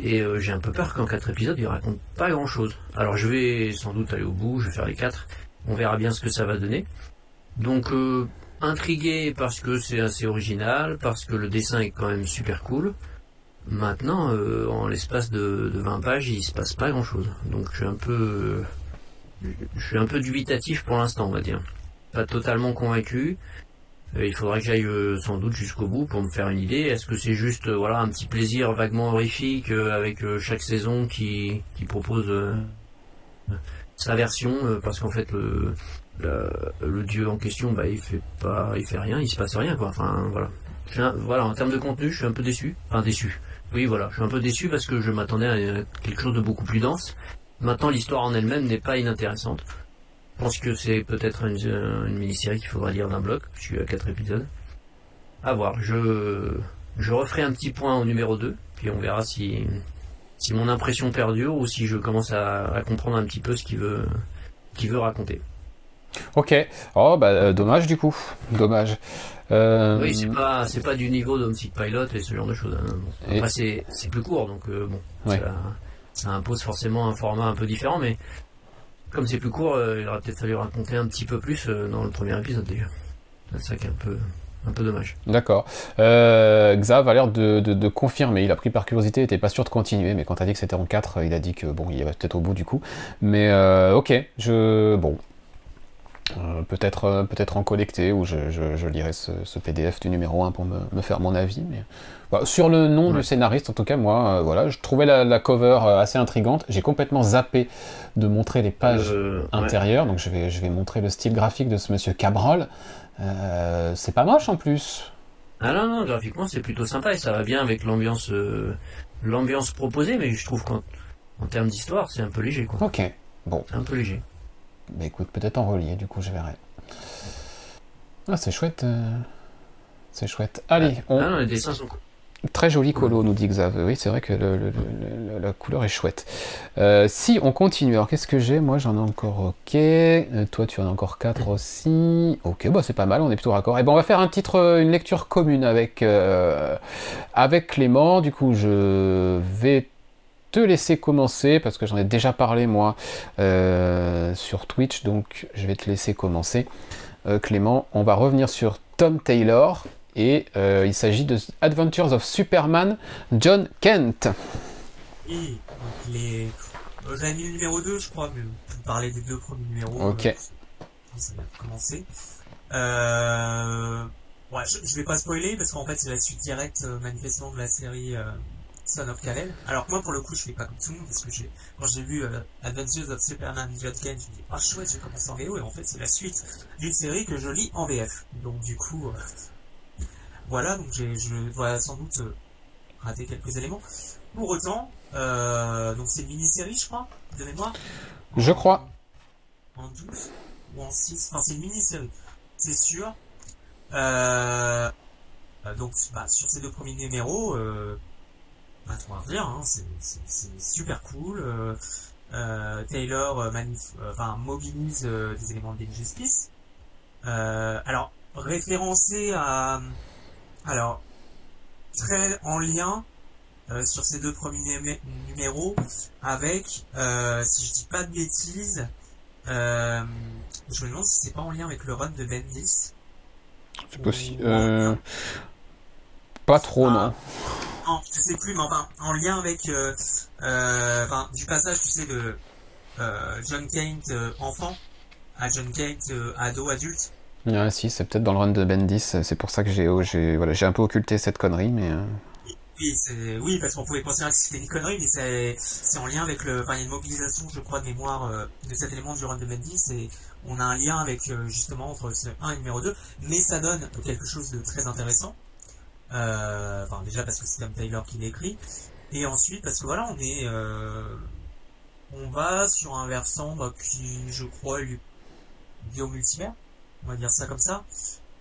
Et euh, j'ai un peu peur qu'en quatre épisodes, il raconte pas grand chose. Alors je vais sans doute aller au bout, je vais faire les quatre. On verra bien ce que ça va donner. Donc euh, intrigué parce que c'est assez original, parce que le dessin est quand même super cool. Maintenant, euh, en l'espace de, de 20 pages, il se passe pas grand chose. Donc je suis un peu, je suis un peu dubitatif pour l'instant, on va dire. Pas totalement convaincu. Euh, Il faudrait que j'aille euh, sans doute jusqu'au bout pour me faire une idée. Est-ce que c'est juste euh, voilà un petit plaisir vaguement horrifique avec chaque saison qui, qui propose sa version parce qu'en fait le, le, le dieu en question bah il fait pas il fait rien il se passe rien quoi. Enfin voilà. Un- voilà en termes de contenu je suis un peu déçu. Enfin déçu. Oui voilà je suis un peu déçu parce que je m'attendais à quelque chose de beaucoup plus dense. Maintenant l'histoire en elle-même n'est pas inintéressante je pense que c'est peut-être une, euh, une mini-série qu'il faudra lire d'un bloc, puisqu'il y a 4 épisodes. À voir. Je, je referai un petit point au numéro 2, puis on verra si, si mon impression perdure ou si je commence à, à comprendre un petit peu ce qu'il veut, qu'il veut raconter. Ok. Oh, bah, euh, dommage du coup. Dommage. Euh, Oui, c'est pas, c'est pas du niveau d'Homesick Pilot et ce genre de choses. hein. Bon. Et- Après, c'est, c'est plus court, donc euh, bon, Ouais. ça, ça impose forcément un format un peu différent, mais comme c'est plus court, euh, il aurait peut-être fallu raconter un petit peu plus euh, dans le premier épisode déjà. C'est ça qui est un peu, un peu dommage. D'accord. Euh, Xav a l'air de, confirmer. Il a pris par curiosité, il était pas sûr de continuer, mais quand t'as dit que c'était en 4, il a dit que bon, il va peut-être au bout du coup. Mais ok, je. Bon. Peut-être peut-être en collecté ou je, je, lirai ce, ce PDF du numéro 1 pour me, me faire mon avis. Mais... Voilà, sur le nom Ouais. du scénariste, en tout cas, moi, euh, voilà, je trouvais la, la cover euh, assez intrigante. J'ai complètement zappé de montrer les pages Euh, ouais. intérieures, donc je vais, je vais montrer le style graphique de ce monsieur Cabral. Euh, c'est pas moche en plus. Ah non, non, graphiquement c'est plutôt sympa et ça va bien avec l'ambiance l'ambiance proposée, mais je trouve qu'en en termes d'histoire c'est un peu léger quoi. Ok, bon. C'est un peu léger. Bah écoute, peut-être en relié, du coup je verrai. Ah, c'est chouette. C'est chouette. Allez, on... Ah non, les dessins sont Très joli colo, nous dit Xav. Oui, c'est vrai que la couleur est chouette. Euh, si on continue, alors qu'est-ce que j'ai? Moi, j'en ai encore OK. Euh, toi, tu en as encore 4 aussi. OK, bah c'est pas mal, on est plutôt raccord. Et eh ben, on va faire un titre, euh, une lecture commune avec, avec Clément. Du coup, je vais te laisser commencer parce que j'en ai déjà parlé moi sur Twitch, donc je vais te laisser commencer. Clément, on va revenir sur Tom Taylor et euh, il s'agit de Adventures of Superman, John Kent. Oui, donc les... Euh, j'avais mis le numéro 2, je crois, mais vous parler des deux premiers numéros. Ok. Euh, ça va commencer. Euh... Ouais, je, je, vais pas spoiler parce qu'en fait c'est la suite directe manifestement de la série Son of Kal-El. Alors moi pour le coup je fais pas comme tout le monde parce que j'ai quand j'ai vu Adventures of Superman John Kent, je me dis ah chouette j'ai commencé en VO et en fait c'est la suite d'une série que je lis en VF. Donc du coup voilà, donc j'ai, je dois sans doute euh, rater quelques éléments. Pour autant, euh, donc c'est une mini-série, je crois, de mémoire. Je crois. En 12 ou en 6, enfin c'est une mini-série, c'est sûr. Euh, euh, donc bah, sur ces deux premiers numéros, euh, pas trop à dire, hein, c'est, c'est, super cool. Euh, euh, Taylor manif enfin, mobilise des éléments de justice. alors référencé à alors, très en lien euh, sur ces deux premiers numéros avec, euh, si je dis pas de bêtises, euh, je me demande si c'est pas en lien avec le run de Bendis. C'est possible. Pas trop, non. Ah, non, je sais plus, mais enfin, en lien avec, enfin, du passage, tu sais, de John Kent enfant à John Kent ado adulte. Ah, si, c'est peut-être dans le run de Bendis, c'est pour ça que j'ai voilà, un peu occulté cette connerie, mais... Euh. Oui, oui, parce qu'on pouvait considérer que c'était une connerie, mais c'est en lien avec le... Enfin, il y a une mobilisation, je crois, de mémoire euh, de cet élément du run de Bendis, et on a un lien avec, euh, justement, entre ce 1 et numéro 2, mais ça donne quelque chose de très intéressant. enfin, déjà parce que c'est Tom Taylor qui l'écrit, et ensuite parce que voilà, on est... on va sur un versant bah, qui, je crois, lui multivers on va dire ça comme ça.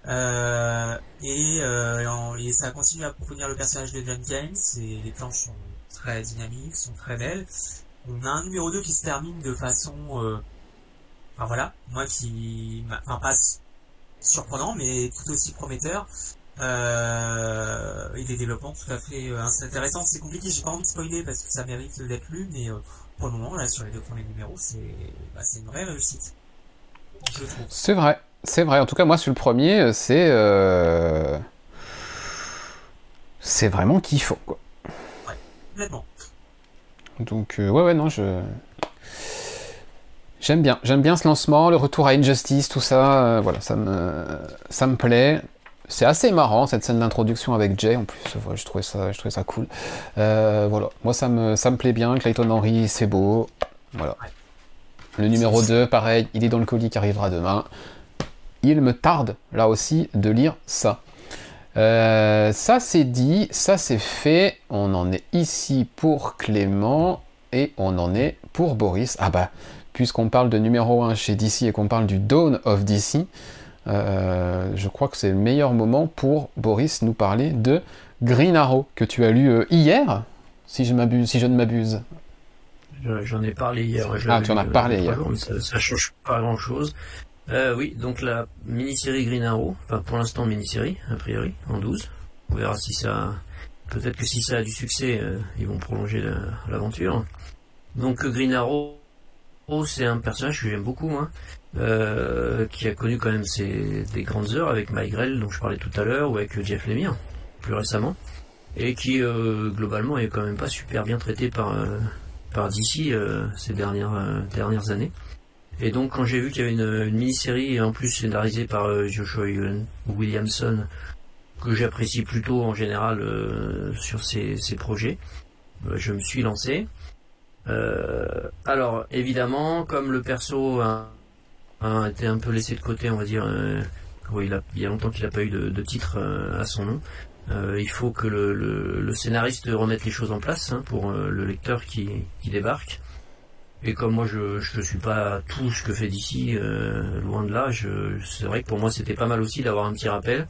Euh, et, euh, et, ça continue à approfondir le personnage de John James et les planches sont très dynamiques, sont très belles. On a un numéro 2 qui se termine de façon, euh, enfin voilà, moi qui, enfin pas surprenant mais tout aussi prometteur. Euh, et des développements tout à fait euh, intéressants. C'est compliqué, j'ai pas envie de spoiler parce que ça mérite d'être lu, mais pour le moment là sur les deux premiers numéros, c'est bah, une vraie réussite. C'est vrai. C'est vrai, en tout cas, moi, sur le premier, euh, c'est. Euh... C'est vraiment kiffant, quoi. Ouais, complètement. Donc, euh, ouais, ouais, non, je. J'aime bien, j'aime bien ce lancement, le retour à Injustice, tout ça, euh, voilà, ça me, ça me plaît. C'est assez marrant cette scène d'introduction avec Jay en plus, je trouvais ça, je trouvais ça cool. voilà, moi ça me, ça me plaît bien, Clayton Henry, c'est beau, voilà. Le numéro 2, pareil, il est dans le colis qui arrivera demain il me tarde là aussi de lire ça. Euh, ça c'est dit, ça c'est fait, on en est ici pour Clément et on en est pour Boris. Ah bah, puisqu'on parle de numéro 1 chez DC et qu'on parle du Dawn of DC, euh, je crois que c'est le meilleur moment pour Boris nous parler de Green Arrow que tu as lu euh, hier, si je, m'abuse, si je ne m'abuse. J'en ai parlé hier. Ah, tu en as parlé hier. Ça, ça change pas grand chose. Euh, oui, donc la mini-série Green Arrow, enfin pour l'instant mini-série, a priori, en 12. On verra si ça... Peut-être que si ça a du succès, euh, ils vont prolonger l'aventure. donc Green Arrow, c'est un personnage que j'aime beaucoup, hein, euh, qui a connu quand même ses, des grandes heures avec Mike Grell, dont je parlais tout à l'heure, ou avec Jeff Lemire, plus récemment, et qui globalement est quand même pas super bien traité par, par DC ces dernières, dernières années. Et donc quand j'ai vu qu'il y avait une, mini-série, en plus scénarisée par euh, Joshua Williamson, que j'apprécie plutôt en général euh, sur ces, projets, euh, je me suis lancé. alors évidemment, comme le perso a, été un peu laissé de côté, on va dire, il, y a longtemps qu'il n'a pas eu de, titre à son nom. il faut que le, scénariste remette les choses en place hein, pour le lecteur qui débarque. Et comme moi je ne suis pas tout ce que fait d'ici, loin de là, c'est vrai que pour moi c'était pas mal aussi d'avoir un petit rappel.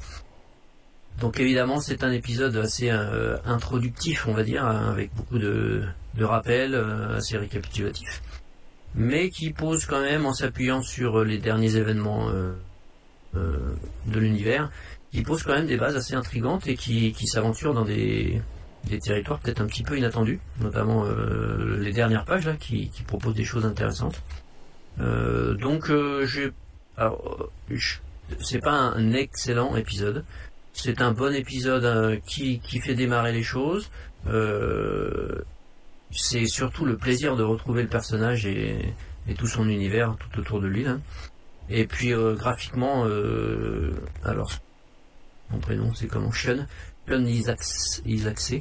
Donc évidemment c'est un épisode assez euh, introductif on va dire, hein, avec beaucoup de, de rappels, euh, assez récapitulatifs, mais qui pose quand même en s'appuyant sur les derniers événements euh, de l'univers, qui pose quand même des bases assez intrigantes et qui, qui s'aventure dans des, des territoires peut-être un petit peu inattendus, notamment les dernières pages là qui, qui proposent des choses intéressantes. donc j'ai c'est pas un excellent épisode, c'est un bon épisode euh, qui, qui, fait démarrer les choses. Euh, c'est surtout le plaisir de retrouver le personnage et, et tout son univers tout autour de lui. Et puis euh, graphiquement, alors mon prénom c'est comment? Sean, Sean Isaacse.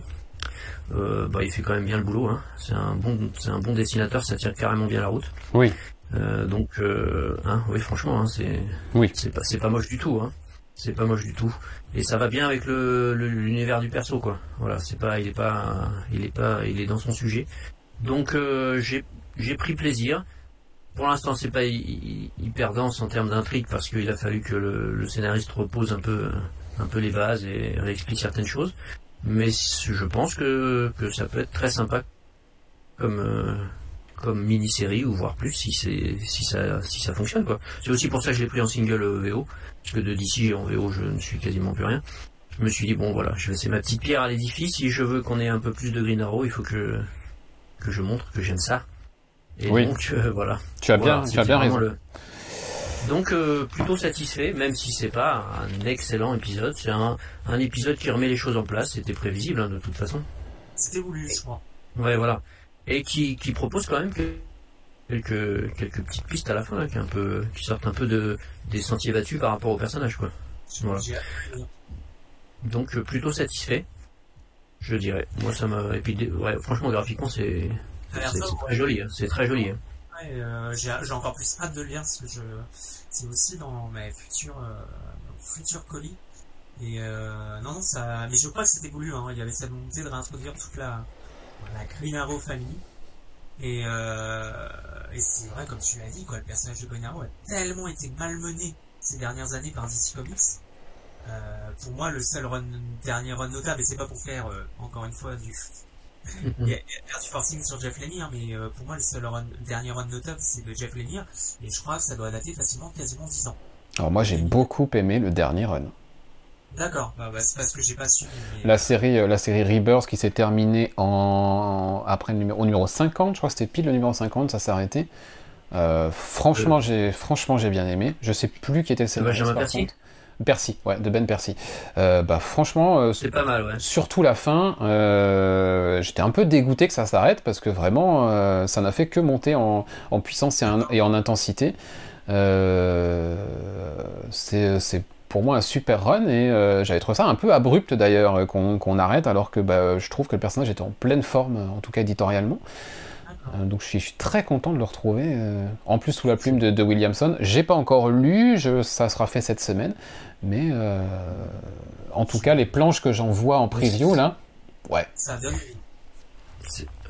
bah, il fait quand même bien le boulot. Hein. C'est un bon, c'est un bon dessinateur, ça tient carrément bien la route. Oui. donc, hein, oui, franchement, hein, c'est, oui. c'est pas, c'est pas moche du tout. Hein. C'est pas moche du tout et ça va bien avec le l'univers du perso quoi. Voilà, c'est pas il est pas il est pas il est dans son sujet. Donc euh, j'ai j'ai pris plaisir. Pour l'instant, c'est pas hyper dense en termes d'intrigue parce qu'il a fallu que le, scénariste repose un peu un peu les bases et réexplique certaines choses. Mais je pense que, que ça peut être très sympa comme euh, comme mini-série ou voire plus si c'est si ça si ça fonctionne quoi. C'est aussi pour ça que je l'ai pris en single euh, VO parce que de d'ici en VO je ne suis quasiment plus rien. Je me suis dit bon voilà, je vais laisser ma petite pierre à l'édifice. Si je veux qu'on ait un peu plus de Green Arrow, il faut que que je montre que j'aime ça. Et donc euh, voilà. Tu as bien, tu as bien raison. Donc euh, plutôt satisfait, même si c'est pas un excellent épisode. C'est un, un, épisode qui remet les choses en place. C'était prévisible hein, de toute façon. C'était voulu, je crois. Ouais, voilà. Et qui, qui propose quand même que quelques, quelques petites pistes à la fin, qui, un peu, qui sortent un peu de, des sentiers battus par rapport au personnage. Quoi. Donc euh, plutôt satisfait, je dirais. Moi ça m'a. Et puis ouais, franchement graphiquement c'est très joli, hein. c'est très joli. Hein. Euh, j'ai encore plus hâte de lire parce que je c'est aussi dans mes futurs euh, colis. Et non non ça mais je crois que c'était voulu. Hein. Il y avait cette volonté de réintroduire toute la la famille. Et, euh, et c'est vrai, comme tu l'as dit, quoi, le personnage de Green a tellement été malmené ces dernières années par DC Comics. Euh, pour moi, le seul run, dernier run notable, et c'est pas pour faire, euh, encore une fois, du, il y a, du forcing sur Jeff Lemire, mais euh, pour moi, le seul run, dernier run notable, c'est de Jeff Lemire, et je crois que ça doit dater facilement quasiment 10 ans. Alors moi, j'ai beaucoup aimé le dernier run. D'accord, bah, bah, c'est parce que j'ai pas su. La série, euh, la série Rebirth qui s'est terminée en après le numéro, au numéro 50, je crois que c'était pile le numéro 50, ça s'est arrêté. Euh, franchement, euh. j'ai franchement j'ai bien aimé. Je sais plus qui était le scénariste. Percy, ouais, de Ben Percy. bah franchement, c'est pas mal, ouais. Surtout la fin, j'étais un peu dégoûté que ça s'arrête parce que vraiment, ça n'a fait que monter en, en puissance et, et, en intensité. c'est pour moi un super run et euh, j'avais trouvé ça un peu abrupt d'ailleurs euh, qu'on arrête alors que bah, je trouve que le personnage était en pleine forme, en tout cas éditorialement. Euh, donc je suis, très content de le retrouver. en plus sous la plume de, Williamson. J'ai pas encore lu, je, ça sera fait cette semaine, mais en tout cas les planches que j'en vois en preview là, ouais. Ça donne.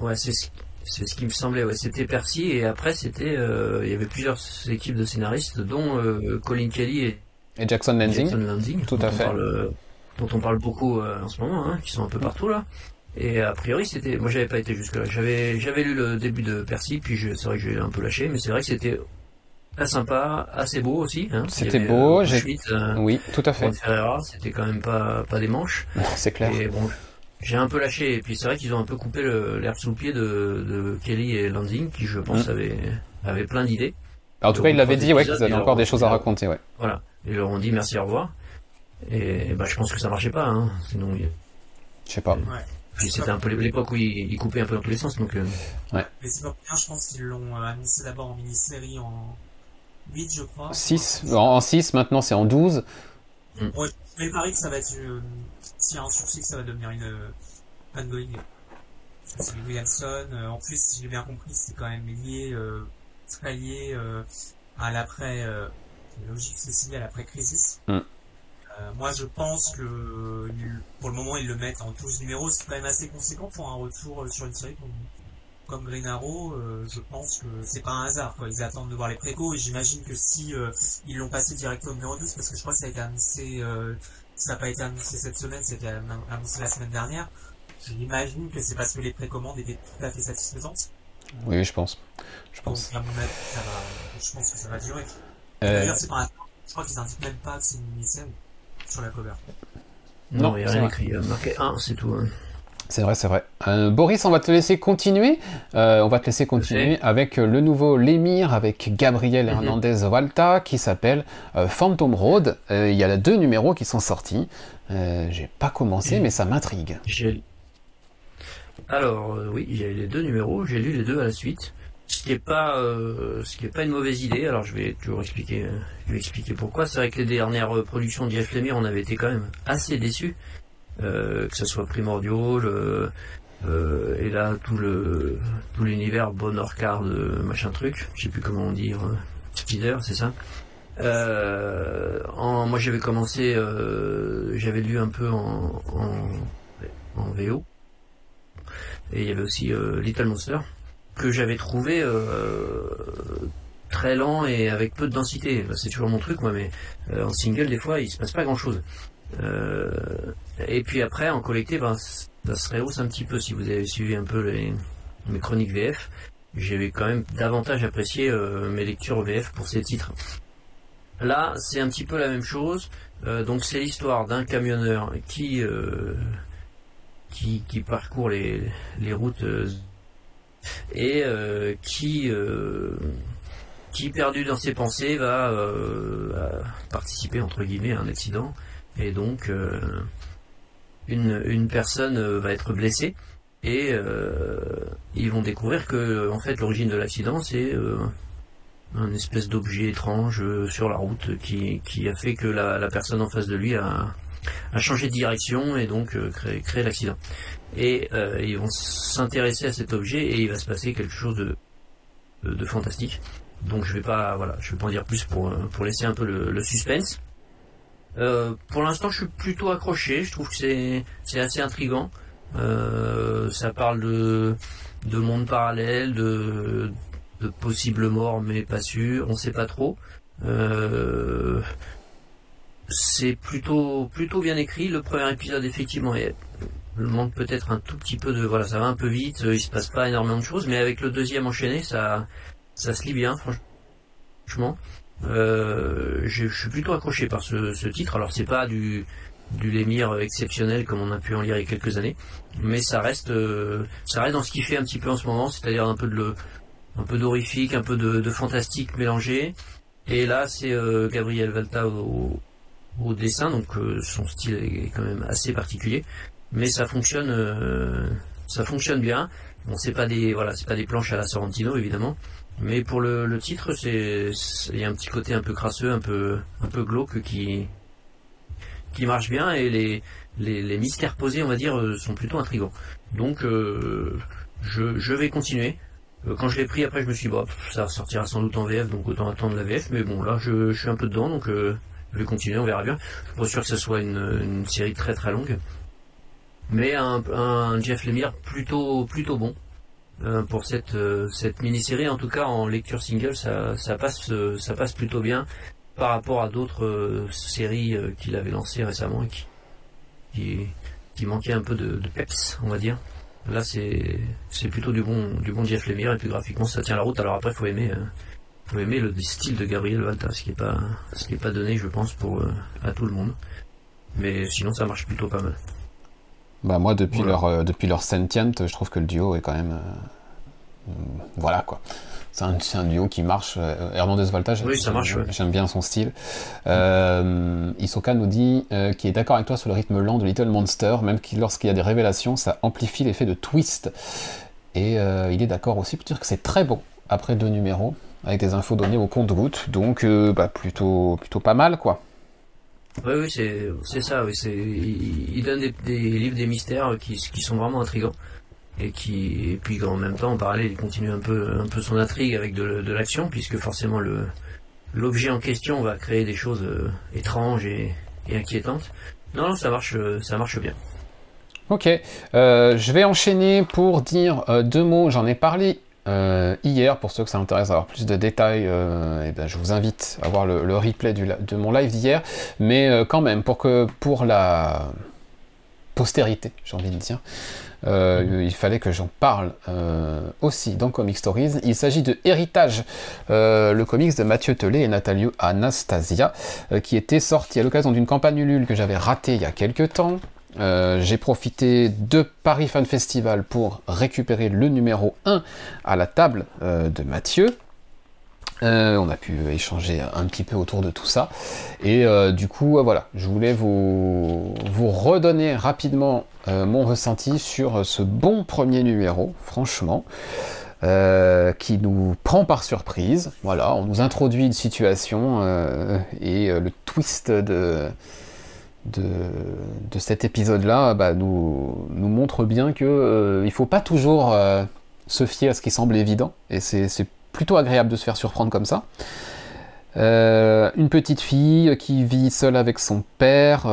Ouais, c'est ce qui me semblait. Ouais, c'était Percy et après c'était, il y avait plusieurs équipes de scénaristes dont Colin Kelly et et Jackson Lansing. tout à fait. dont on parle beaucoup euh, en ce moment, hein, qui sont un peu partout là. Et a priori, c'était, moi j'avais pas été jusque là. J'avais, j'avais lu le début de Percy, puis c'est vrai que j'ai un peu lâché, mais c'est vrai que c'était très sympa, assez beau aussi. Hein. C'était beau, euh, j'ai. Euh, oui, tout à fait. C'était quand même pas pas des manches. c'est clair. Et bon, j'ai un peu lâché. Et puis c'est vrai qu'ils ont un peu coupé l'herbe sous le pied de, de, Kelly et Lansing, qui je pense mm. avaient, avaient plein d'idées. En tout cas, il l'avait dit, ouais, qu'ils avaient encore des choses à raconter, ouais. Voilà. Ils leur ont dit merci, au revoir. Et bah, je pense que ça marchait pas, hein. sinon. Je sais pas. Puis c'était un peu l'époque où ils, coupaient un peu dans tous les sens, donc. Euh... Ouais. Mais c'est pas bien, je pense qu'ils l'ont euh, annoncé d'abord en mini-série en 8, je crois. 6, en 6, maintenant c'est en 12. Mm. Ouais, mais pareil que ça va être. Euh, S'il y a un sursis, ça va devenir une. Euh, ongoing. C'est Williamson. Euh, en plus, si j'ai bien compris, c'est quand même lié, très lié à l'après logique, c'est signé à l'après-crisis. Mm. Euh, moi, je pense que pour le moment, ils le mettent en 12 numéros, ce qui est quand même assez conséquent pour un retour euh, sur une série comme, comme Green Arrow. euh, je pense que c'est pas un hasard. Quoi. Ils attendent de voir les précos et j'imagine que si euh, ils l'ont passé direct au numéro 12, parce que je crois que ça a été annoncé, euh, ça n'a pas été annoncé cette semaine, c'était annoncé la semaine dernière. J'imagine que c'est parce que les précommandes étaient tout à fait satisfaisantes. Oui, je pense. Je Donc, pense. à mon avis, ça va, je pense que ça va durer. Euh, D'ailleurs, c'est pas un... Je crois qu'ils indiquent même pas que c'est une mini-série sur la cover. Non, il n'y a rien écrit. Il y a marqué 1, c'est tout. hein. C'est vrai, c'est vrai. Euh, Boris, on va te laisser continuer. Euh, on va te laisser continuer avec euh, le nouveau L'émir avec Gabriel Mhm. Hernandez Valta qui s'appelle euh, Phantom Road. Il y a deux numéros qui sont sortis. J'ai pas commencé, mais ça m'intrigue. Alors oui, j'ai les deux numéros, j'ai lu les deux à la suite. Ce qui est pas, ce qui est pas une mauvaise idée. Alors je vais toujours expliquer, je vais expliquer pourquoi. C'est vrai que les dernières productions de Jeff Lemire, on avait été quand même assez déçus, que ce soit Primordial, euh, euh, et là tout le tout l'univers Bonheur Card, euh, machin truc. Je sais plus comment dit, euh, Spider, c'est ça. Euh, moi j'avais commencé, euh, j'avais lu un peu en, en, en VO. Et il y avait aussi euh, Little Monster, que j'avais trouvé euh, très lent et avec peu de densité. C'est toujours mon truc, moi, mais euh, en single, des fois, il se passe pas grand-chose. Euh, et puis après, en collecté, ben, ça se rehausse un petit peu. Si vous avez suivi un peu mes chroniques VF, j'avais quand même davantage apprécié euh, mes lectures VF pour ces titres. Là, c'est un petit peu la même chose. Euh, donc, c'est l'histoire d'un camionneur qui euh, qui, parcourt les, routes euh, et euh, qui euh, qui perdu dans ses pensées va euh, participer entre guillemets à un accident et donc euh, une, une personne euh, va être blessée et euh, ils vont découvrir que en fait l'origine de l'accident c'est euh, un espèce d'objet étrange sur la route qui, qui a fait que la, la personne en face de lui a, a changé de direction et donc euh, créé, l'accident. Et ils vont s'intéresser à cet objet et il va se passer quelque chose de, de, fantastique. Donc je vais pas voilà, je vais pas en dire plus pour, pour laisser un peu le suspense. Euh, pour l'instant, je suis plutôt accroché. Je trouve que c'est c'est assez intrigant. Euh, ça parle de de monde parallèle, de de possibles morts, mais pas sûr. On sait pas trop. Euh, c'est plutôt plutôt bien écrit. Le premier épisode, effectivement, est manque peut-être un tout petit peu de voilà, ça va un peu vite. Il se passe pas énormément de choses, mais avec le deuxième enchaîné, ça ça se lit bien, franchement. Euh, je je suis plutôt accroché par ce, ce titre. Alors c'est pas du du Lémire exceptionnel comme on a pu en lire il y a quelques années, mais ça reste euh, ça reste dans ce qu'il fait un petit peu en ce moment, c'est-à-dire un peu de le, un peu d'horrifique, un peu de, de fantastique mélangé. Et là c'est euh, Gabriel Valta au, au dessin, donc euh, son style est quand même assez particulier, mais ça fonctionne euh, ça fonctionne bien. Bon c'est pas des voilà c'est pas des planches à la Sorrentino évidemment, mais pour le, titre, il y a un petit côté un peu crasseux, un peu un peu glauque qui qui marche bien et les les, mystères posés, on va dire, euh, sont plutôt intrigants. Donc euh, je je vais continuer. Euh, Quand je l'ai pris, après, je me suis dit, bah, ça sortira sans doute en VF, donc autant attendre la VF. Mais bon, là, je, suis un peu dedans, donc je vais continuer, on verra bien. Je suis pas sûr que ce soit une, une série très très longue. Mais un, un Jeff Lemire plutôt plutôt bon euh, pour cette euh, cette mini-série. En tout cas, en lecture single, ça, ça passe euh, ça passe plutôt bien par rapport à d'autres séries qu'il avait lancées récemment et qui, qui qui manquaient un peu de, peps, on va dire. Là, c'est plutôt du bon du bon Jeff Lemire et puis graphiquement, ça tient la route. Alors après, faut aimer faut aimer le style de Gabriel Valta, ce qui est pas pas donné, je pense, pour à tout le monde. Mais sinon, ça marche plutôt pas mal. Bah moi depuis Voilà. leur euh, depuis leur Sentient, je trouve que le duo est quand même euh, euh, voilà quoi. C'est un, duo qui marche. euh, Hernandez Volta, j'aime Oui, ça marche, ouais. j'aime bien son style. Isoka nous dit qu'il est d'accord avec toi sur le rythme lent de Little Monster, même qu'il- lorsqu'il y a des révélations, ça amplifie l'effet de twist. Et il est d'accord aussi pour dire que c'est très bon après deux numéros avec des infos données au compte-gouttes, donc bah, plutôt plutôt pas mal quoi. Oui, oui, c'est ça. Il, donne des, livres, des mystères qui, sont vraiment intrigants et qui et puis en même temps en parallèle il continue un peu un peu son intrigue avec de, l'action puisque forcément l'objet en question va créer des choses étranges et, inquiétantes. Non, non, ça marche, ça marche bien. Ok, je vais enchaîner pour dire deux mots. J'en ai parlé euh, hier, pour ceux que ça intéresse d'avoir plus de détails, euh, eh ben, je vous invite à voir le, replay de mon live d'hier. Mais euh, quand même, pour que pour la postérité, j'ai envie de dire, il fallait que j'en parle aussi dans Comic Stories. Il s'agit de Héritage, le comics de Mathieu Tellet et Nathalie Anastasia, qui était sorti à l'occasion d'une campagne Ulule que j'avais ratée il y a quelques temps. Euh, j'ai profité de Paris Fan Festival pour récupérer le numéro 1 à la table euh, de Mathieu. Euh, on a pu échanger un petit peu autour de tout ça. Et du coup, voilà, je voulais vous, vous redonner rapidement mon ressenti sur ce bon premier numéro, franchement. qui nous prend par surprise. Voilà, on nous introduit une situation et le twist de, de, cet épisode-là bah, nous, montre bien qu'il euh, il faut pas toujours euh, se fier à ce qui semble évident, et c'est plutôt agréable de se faire surprendre comme ça. Euh, une petite fille qui vit seule avec son père,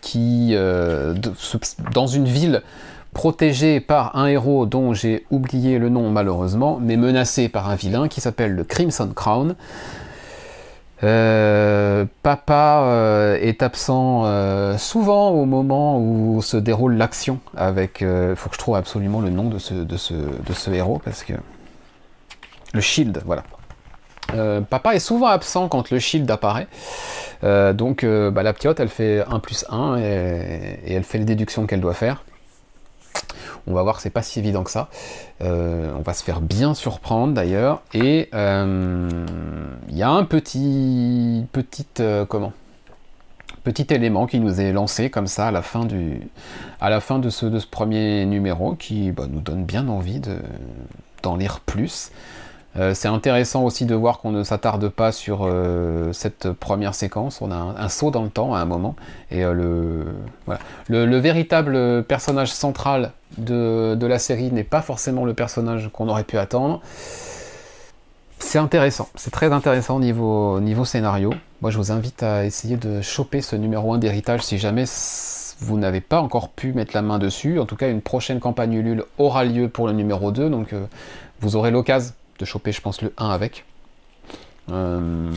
qui, dans une ville protégée par un héros dont j'ai oublié le nom malheureusement, mais menacée par un vilain qui s'appelle le Crimson Crown. Euh, papa euh, est absent euh, souvent au moment où se déroule l'action avec. Faut que je trouve absolument le nom de ce, héros parce que. Le Shield, voilà. papa est souvent absent quand le Shield apparaît. donc bah, la petite, elle fait 1 plus 1 et, et elle fait les déductions qu'elle doit faire. On va voir c'est pas si évident que ça. Euh, on va se faire bien surprendre d'ailleurs. Et euh, il y a un petit, petit euh, comment? Petit élément qui nous est lancé comme ça à la fin, du, à la fin de, ce, de ce premier numéro qui bah, nous donne bien envie d'en lire plus. Euh, c'est intéressant aussi de voir qu'on ne s'attarde pas sur euh, cette première séquence. On a un, saut dans le temps à un moment. Et euh, le, le, véritable personnage central de, la série n'est pas forcément le personnage qu'on aurait pu attendre. C'est intéressant, c'est très intéressant au niveau, niveau scénario. Moi je vous invite à essayer de choper ce numéro 1 d'héritage si jamais vous n'avez pas encore pu mettre la main dessus. En tout cas, une prochaine campagne Ulule aura lieu pour le numéro 2, donc vous aurez l'occasion de choper, je pense, le 1 avec. Euh,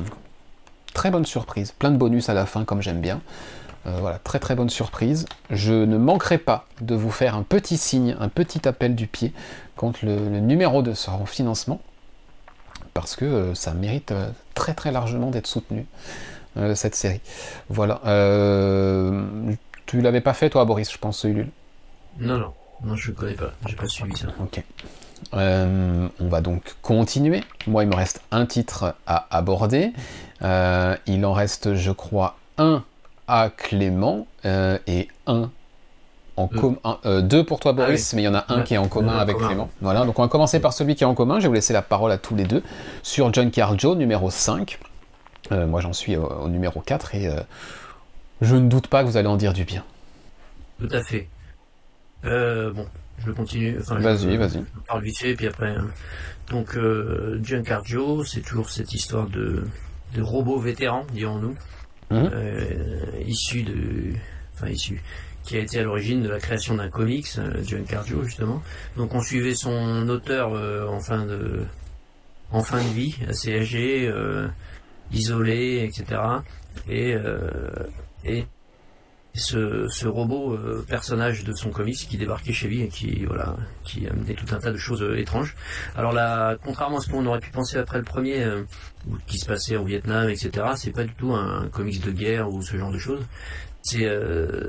très bonne surprise, plein de bonus à la fin, comme j'aime bien. Euh, voilà, très très bonne surprise. Je ne manquerai pas de vous faire un petit signe, un petit appel du pied quand le, numéro 2 sera en financement, parce que euh, ça mérite très très largement d'être soutenu, cette série. Voilà. tu l'avais pas fait toi, Boris, je pense, Ulule? Non, non, non, je ne connais pas, j'ai pas suivi ça. Ok. Euh, on va donc continuer. Moi, il me reste un titre à aborder. Euh, il en reste, je crois, un à Clément euh, et un en commun. deux pour toi, Boris, ah mais il y en a un qui est en commun avec Clément. Voilà, donc on va commencer par celui qui est en commun. Je vais vous laisser la parole à tous les deux sur John Joe, numéro 5. moi, j'en suis au, numéro 4 et je ne doute pas que vous allez en dire du bien. Tout à fait. bon, je continue. Enfin, vas-y, vas-y. Je parle vite fait, puis après. Hein. Donc, euh, Giancarlo, c'est toujours cette histoire de, de robot vétéran, dirons-nous, mhm. euh, issu de. Enfin, issu. Qui a été à l'origine de la création d'un comics, euh, Giancarlo, justement. Donc, on suivait son auteur euh, en fin de. En fin de vie, assez âgé, euh, isolé, etc. Et, et ce, robot euh, personnage de son comics qui débarquait chez lui et qui voilà qui amenait tout un tas de choses euh, étranges. Alors là, contrairement à ce qu'on aurait pu penser après le premier, euh, qui se passait au Vietnam, etc. C'est pas du tout un, comics de guerre ou ce genre de choses. C'est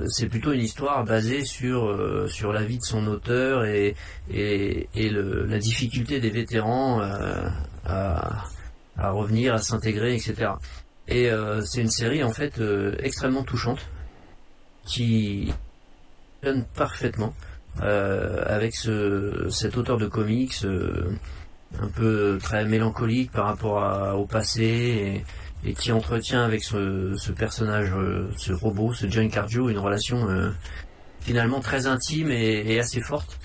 c'est plutôt une histoire basée sur sur la vie de son auteur et et, et le, la difficulté des vétérans à à revenir, à s'intégrer, etc. Et c'est une série en fait extrêmement touchante qui donne parfaitement euh, avec ce, cet auteur de comics euh, un peu très mélancolique par rapport au passé et, qui entretient avec ce, ce personnage, euh, ce robot, ce John Cardio, une relation finalement très intime et, et, assez forte.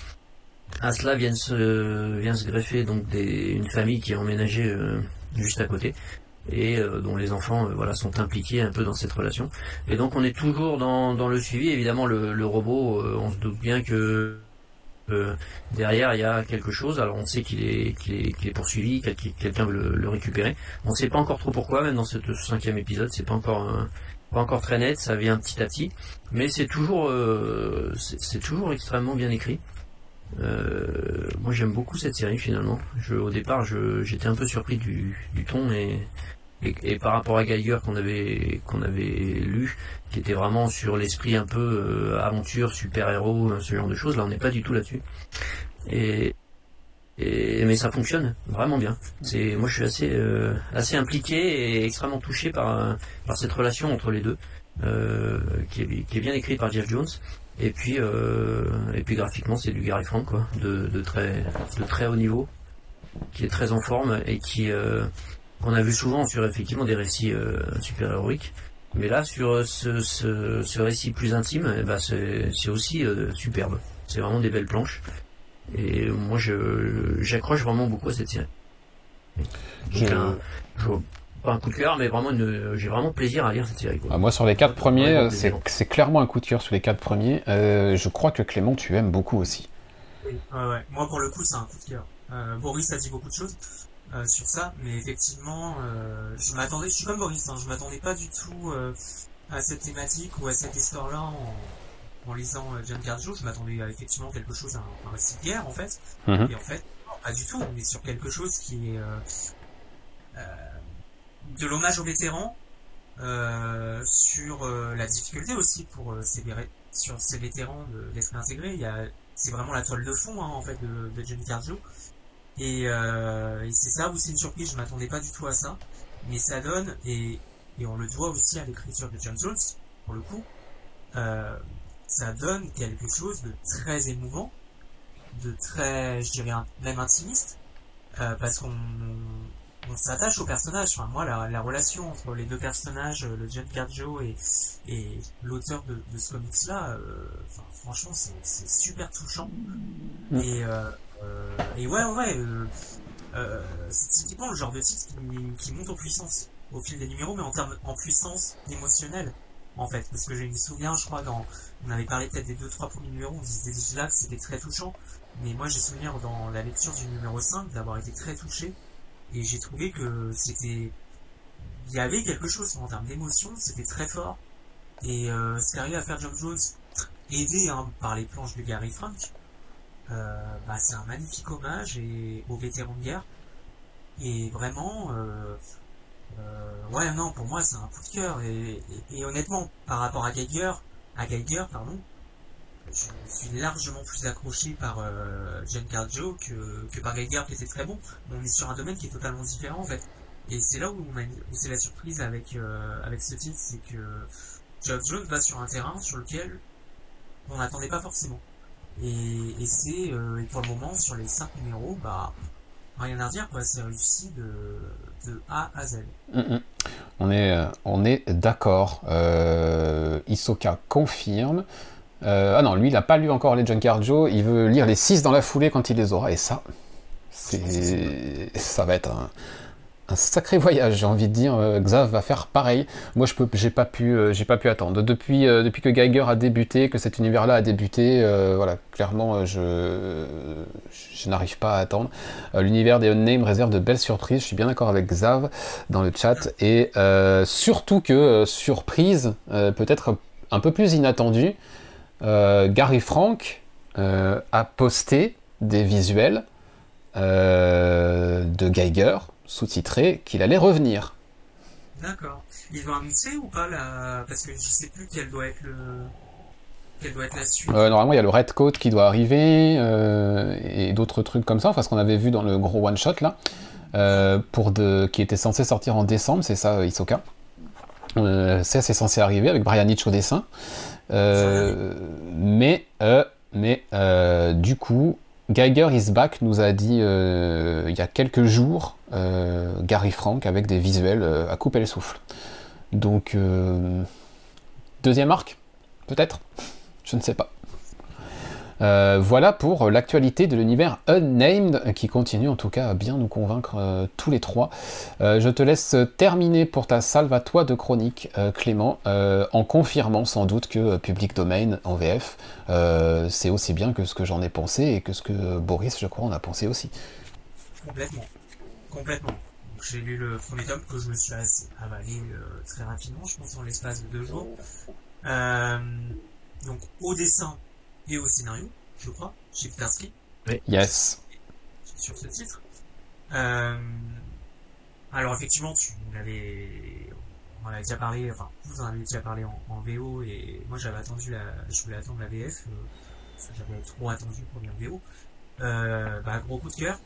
à cela vient se, vient se greffer donc des, une famille qui est emménagée juste à côté et dont les enfants voilà sont impliqués un peu dans cette relation. Et donc on est toujours dans, dans le suivi. Évidemment le, le robot, on se doute bien que derrière il y a quelque chose. Alors on sait qu'il est, qu'il est, poursuivi, que quelqu'un veut le, récupérer. On ne sait pas encore trop pourquoi, même dans ce cinquième épisode, c'est pas encore pas encore très net, ça vient petit à petit, mais c'est toujours euh, c'est toujours extrêmement bien écrit. Euh, moi j'aime beaucoup cette série finalement. Je, au départ j'étais un peu surpris du, du ton et, et, par rapport à Geiger qu'on avait qu'on avait lu, qui était vraiment sur l'esprit un peu euh, aventure, super-héros, ce genre de choses, là on n'est pas du tout là-dessus. Et, et, mais ça fonctionne vraiment bien. C'est moi je suis assez euh, assez impliqué et extrêmement touché par par cette relation entre les deux, euh, qui, est, qui est bien écrite par Jeff Jones. Et puis et puis graphiquement c'est du Gary Frank quoi, de, de très de très haut niveau, qui est très en forme et qui qu'on a vu souvent sur effectivement des récits euh, super-héroïques. Mais là, sur euh, ce, ce, ce, récit plus intime, eh ben c'est aussi euh, superbe. C'est vraiment des belles planches. Et moi, j'accroche vraiment beaucoup à cette série. je... pas un coup de cœur, mais vraiment, j'ai vraiment plaisir à lire cette série. Ah, moi, sur les quatre premiers, c'est clairement un coup de cœur sur les quatre premiers. je crois que Clément, tu aimes beaucoup aussi. Oui, ouais. Moi, pour le coup, c'est un coup de cœur. Boris a dit beaucoup de choses. Euh, sur ça, mais effectivement, euh, je m'attendais, je suis comme Boris, hein, je m'attendais pas du tout euh, à cette thématique ou à cette histoire-là en, en, lisant John Carjo, je m'attendais à effectivement quelque chose, à un, récit de guerre en fait, mhm. et en fait, pas du tout, on est sur quelque chose qui est de l'hommage aux vétérans, sur la difficulté aussi pour ces, sur ces vétérans d'être intégrés, il y a, c'est vraiment la toile de fond hein, en fait de, de John Carjo. Euh, et, c'est ça où c'est une surprise, je m'attendais pas du tout à ça. Mais ça donne, et, et on le doit aussi à l'écriture de John Jones, pour le coup, euh, ça donne quelque chose de très émouvant, de très, je dirais, même intimiste, euh, parce qu'on on, s'attache au personnage. Enfin, moi, la, la, relation entre les deux personnages, le John Carjo et, et l'auteur de, de ce comics-là, euh, franchement, c'est super touchant. Mm. Et euh, et ouais, ouais, euh, euh, c'est typiquement le genre de titre qui, monte en puissance au fil des numéros, mais en termes en puissance émotionnelle, en fait. Parce que je me souviens, je crois, dans, on avait parlé peut-être des deux, trois premiers numéros, on disait déjà que c'était très touchant. Mais moi, j'ai souvenir dans la lecture du numéro 5 d'avoir été très touché. Et j'ai trouvé que c'était, il y avait quelque chose en termes d'émotion, c'était très fort. Et euh, ce qu'arrive à faire John Jones, aidé hein, par les planches de Gary Frank, euh, bah, c'est un magnifique hommage et, aux vétérans de guerre. Et vraiment, euh, euh, ouais, non, pour moi, c'est un coup de cœur. Et, honnêtement, par rapport à Geiger, à Geiger, pardon, je suis largement plus accroché par euh, Giancarlo que, que par Geiger qui était très bon. on est sur un domaine qui est totalement différent en fait. Et c'est là où, c'est la surprise avec euh, avec ce titre, c'est que Geoff Jones va sur un terrain sur lequel on n'attendait pas forcément. Et, et c'est, euh, pour le moment, sur les 5 numéros, bah, rien à dire, quoi. C'est réussi de, de, A à Z. Mm, mm. On est, euh, on est d'accord. Euh, Isoka confirme. Euh, ah non, lui, il n'a pas lu encore les Junkyard Joe. Il veut lire les 6 dans la foulée quand il les aura. Et ça, c'est, ça va être un, un sacré voyage, j'ai envie de dire. Euh, Xav va faire pareil. Moi, je peux, j'ai pas pu, euh, j'ai pas pu attendre. Depuis, euh, depuis que Geiger a débuté, que cet univers-là a débuté, voilà, clairement, je, je n'arrive pas à attendre. L'univers des Unnamed réserve de belles surprises. Je suis bien d'accord avec Xav dans le chat et surtout que surprise, peut-être un peu plus inattendue. Gary Frank a posté des visuels de Geiger sous-titré qu'il allait revenir. D'accord. Ils vont annoncer ou pas la... Parce que je sais plus quelle doit être le... Quelle doit être la suite euh, Normalement, il y a le Red Coat qui doit arriver euh, et d'autres trucs comme ça. Enfin, ce qu'on avait vu dans le gros one-shot là, euh, pour de... qui était censé sortir en décembre, c'est ça, Isoka. Euh, c'est censé arriver avec Brian Hitch au dessin. mais mais du coup, Geiger is back nous a dit il y a quelques jours euh, Gary Frank avec des visuels euh, à couper le souffle. Donc, euh, deuxième arc, peut-être? Je ne sais pas. Euh, voilà pour l'actualité de l'univers Unnamed qui continue en tout cas à bien nous convaincre euh, tous les trois. Euh, je te laisse terminer pour ta salve à toi de chronique, Clément, en confirmant sans doute que Public Domain en VF, c'est aussi bien que ce que j'en ai pensé et que ce que Boris, je crois, en a pensé aussi. Complètement. Complètement. J'ai lu le premier tome que je me suis avalé très rapidement, je pense en l'espace de deux jours. donc au dessin, et au scénario, je crois, chez Ptarsky. Oui. Yes. Sur ce titre. Euh, alors effectivement, tu l'avais, on en avait déjà parlé, enfin vous en avez déjà parlé en, VO et moi j'avais attendu la, je voulais attendre la VF, euh, j'avais trop attendu pour venir en VO. Euh, bah, gros coup de cœur,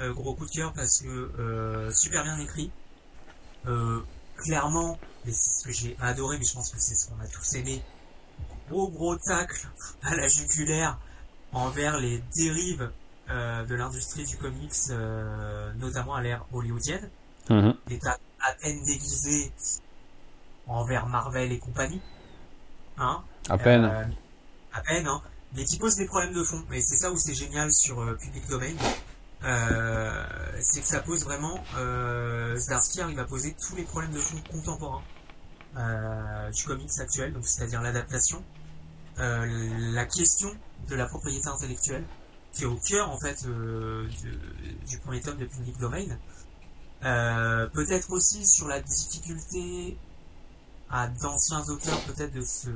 euh, gros coup de cœur parce que euh, super bien écrit. Clairement, c'est ce que j'ai adoré, mais je pense que c'est ce qu'on a tous aimé, gros gros tacle à la jugulaire envers les dérives euh, de l'industrie du comics, euh, notamment à l'ère hollywoodienne. Mhm. Des tacles à peine déguisés envers Marvel et compagnie. Hein à peine. Euh, à peine, hein. Mais qui posent des problèmes de fond. Et c'est ça où c'est génial sur Public Domain. c'est que ça pose vraiment... Euh, Zdarsky arrive à poser tous les problèmes de fond contemporains du comics actuel, donc c'est-à-dire l'adaptation, euh, la question de la propriété intellectuelle, qui est au cœur en fait euh, du premier tome de Public Domain. Euh, peut-être aussi sur la difficulté à d'anciens auteurs peut-être de se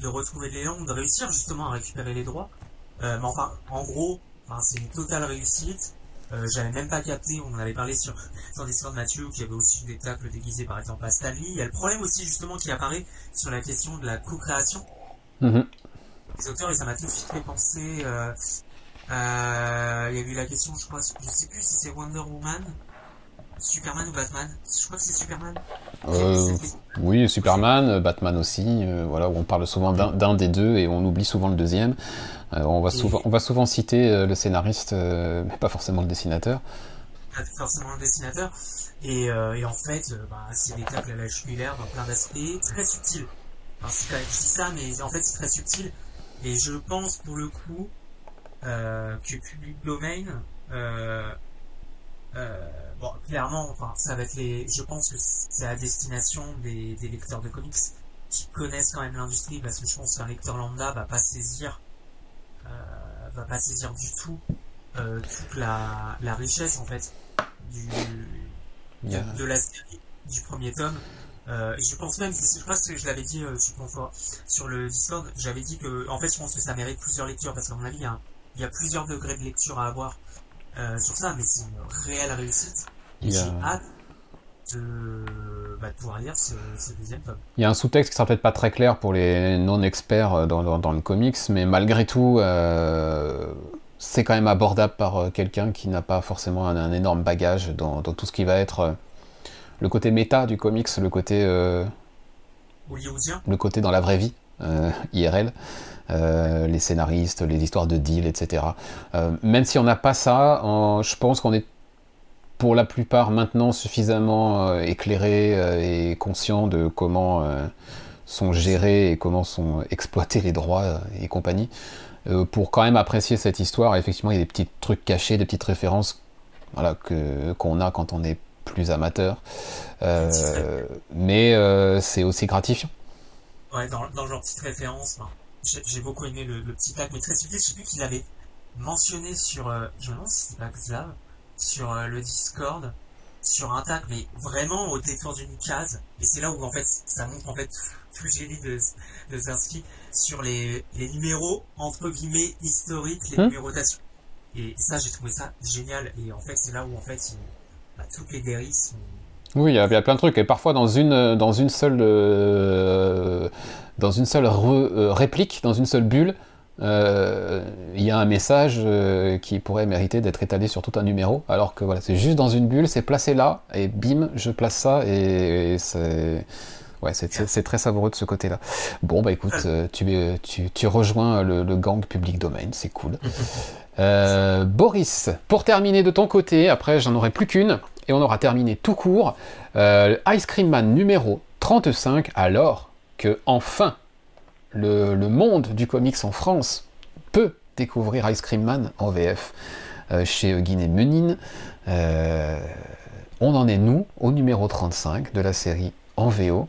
de retrouver l'élan, de réussir justement à récupérer les droits. mais enfin, en gros, c'est une totale réussite. Euh, j'avais même pas capté, on en avait parlé sur, sur Discord de Mathieu, qui avait aussi des tacles déguisés par exemple à Stanley. Il y a le problème aussi justement qui apparaît sur la question de la co-création. Mhm. Les auteurs, et ça m'a tout de suite fait penser, euh, euh, il y a eu la question, je crois, je sais plus si c'est Wonder Woman, Superman ou Batman Je crois que c'est Superman. Euh, oui, Superman, Batman aussi, voilà, on parle souvent d'un des deux et on oublie souvent le deuxième. on, va souvent, on va souvent citer le scénariste, mais pas forcément le dessinateur. Pas forcément le dessinateur. Et, et en fait, bah, c'est des tacles à la jugulaire dans plein d'aspects, très subtils. Alors, je dis ça, mais en fait, c'est très subtil. Et je pense, pour le coup, euh, que Public Domain, euh, euh, bon, clairement, enfin, ça va être les, je pense que c'est à destination des, des, lecteurs de comics qui connaissent quand même l'industrie, parce que je pense qu'un lecteur lambda va pas saisir, euh, va pas saisir du tout euh, toute la, la richesse en fait du, de, de la série du premier tome euh, et je pense même, je crois que je l'avais dit euh, sur, sur le Discord, j'avais dit que, en fait, je pense que ça mérite plusieurs lectures parce qu'à mon avis, il y, a, il y, a, plusieurs degrés de lecture à avoir euh, sur ça, mais c'est une réelle réussite. Et j'ai hâte de, bah, de, pouvoir lire ce, ce, deuxième tome. Il y a un sous-texte qui sera peut-être pas très clair pour les non-experts euh, dans, dans, dans, le comics, mais malgré tout, c'est quand même abordable par quelqu'un qui n'a pas forcément un, un énorme bagage dans, dans, tout ce qui va être le côté méta du comics, le côté. Euh, le côté dans la vraie vie, euh, IRL. Euh, les scénaristes, les histoires de deal, etc. même si on n'a pas ça, je pense qu'on est pour la plupart maintenant suffisamment éclairé et conscient de comment sont gérés et comment sont exploités les droits et compagnie, pour quand même apprécier cette histoire. effectivement, il y a des petits trucs cachés, des petites références voilà, qu'on a quand on est plus amateur. Euh, mais euh, c'est aussi gratifiant. Ouais, dans, dans genre petite référence, j'ai beaucoup aimé le, petit tag, mais très subtil, je sais plus qu'il avait mentionné sur, euh, je me demande si c'est pas Xav, sur le Discord, sur un tag, mais vraiment au détour d'une case, et c'est là où en fait ça montre en fait tout le génie de, de Zersky sur les, les numéros entre guillemets historiques, les hmm. numérotations. Et ça, j'ai trouvé ça génial, et en fait c'est là où en fait bah, toutes les dérives sont oui, il y, a, plein de trucs. Et parfois, dans une, dans une seule, euh, dans une seule euh, réplique, dans une seule bulle, euh, il y a un message qui pourrait mériter d'être étalé sur tout un numéro. Alors que voilà, c'est juste dans une bulle, c'est placé là, et bim, je place ça, et, c'est. Ouais, c'est très savoureux de ce côté-là. Bon, bah écoute, tu, tu, tu rejoins le, le, gang public domain, c'est cool. Boris, pour terminer de ton côté, après j'en aurai plus qu'une on aura terminé tout court euh, Ice Cream Man numéro 35, alors que enfin le, monde du comics en France peut découvrir Ice Cream Man en VF chez Guinée Menin. on en est, nous, au numéro 35 de la série en VO.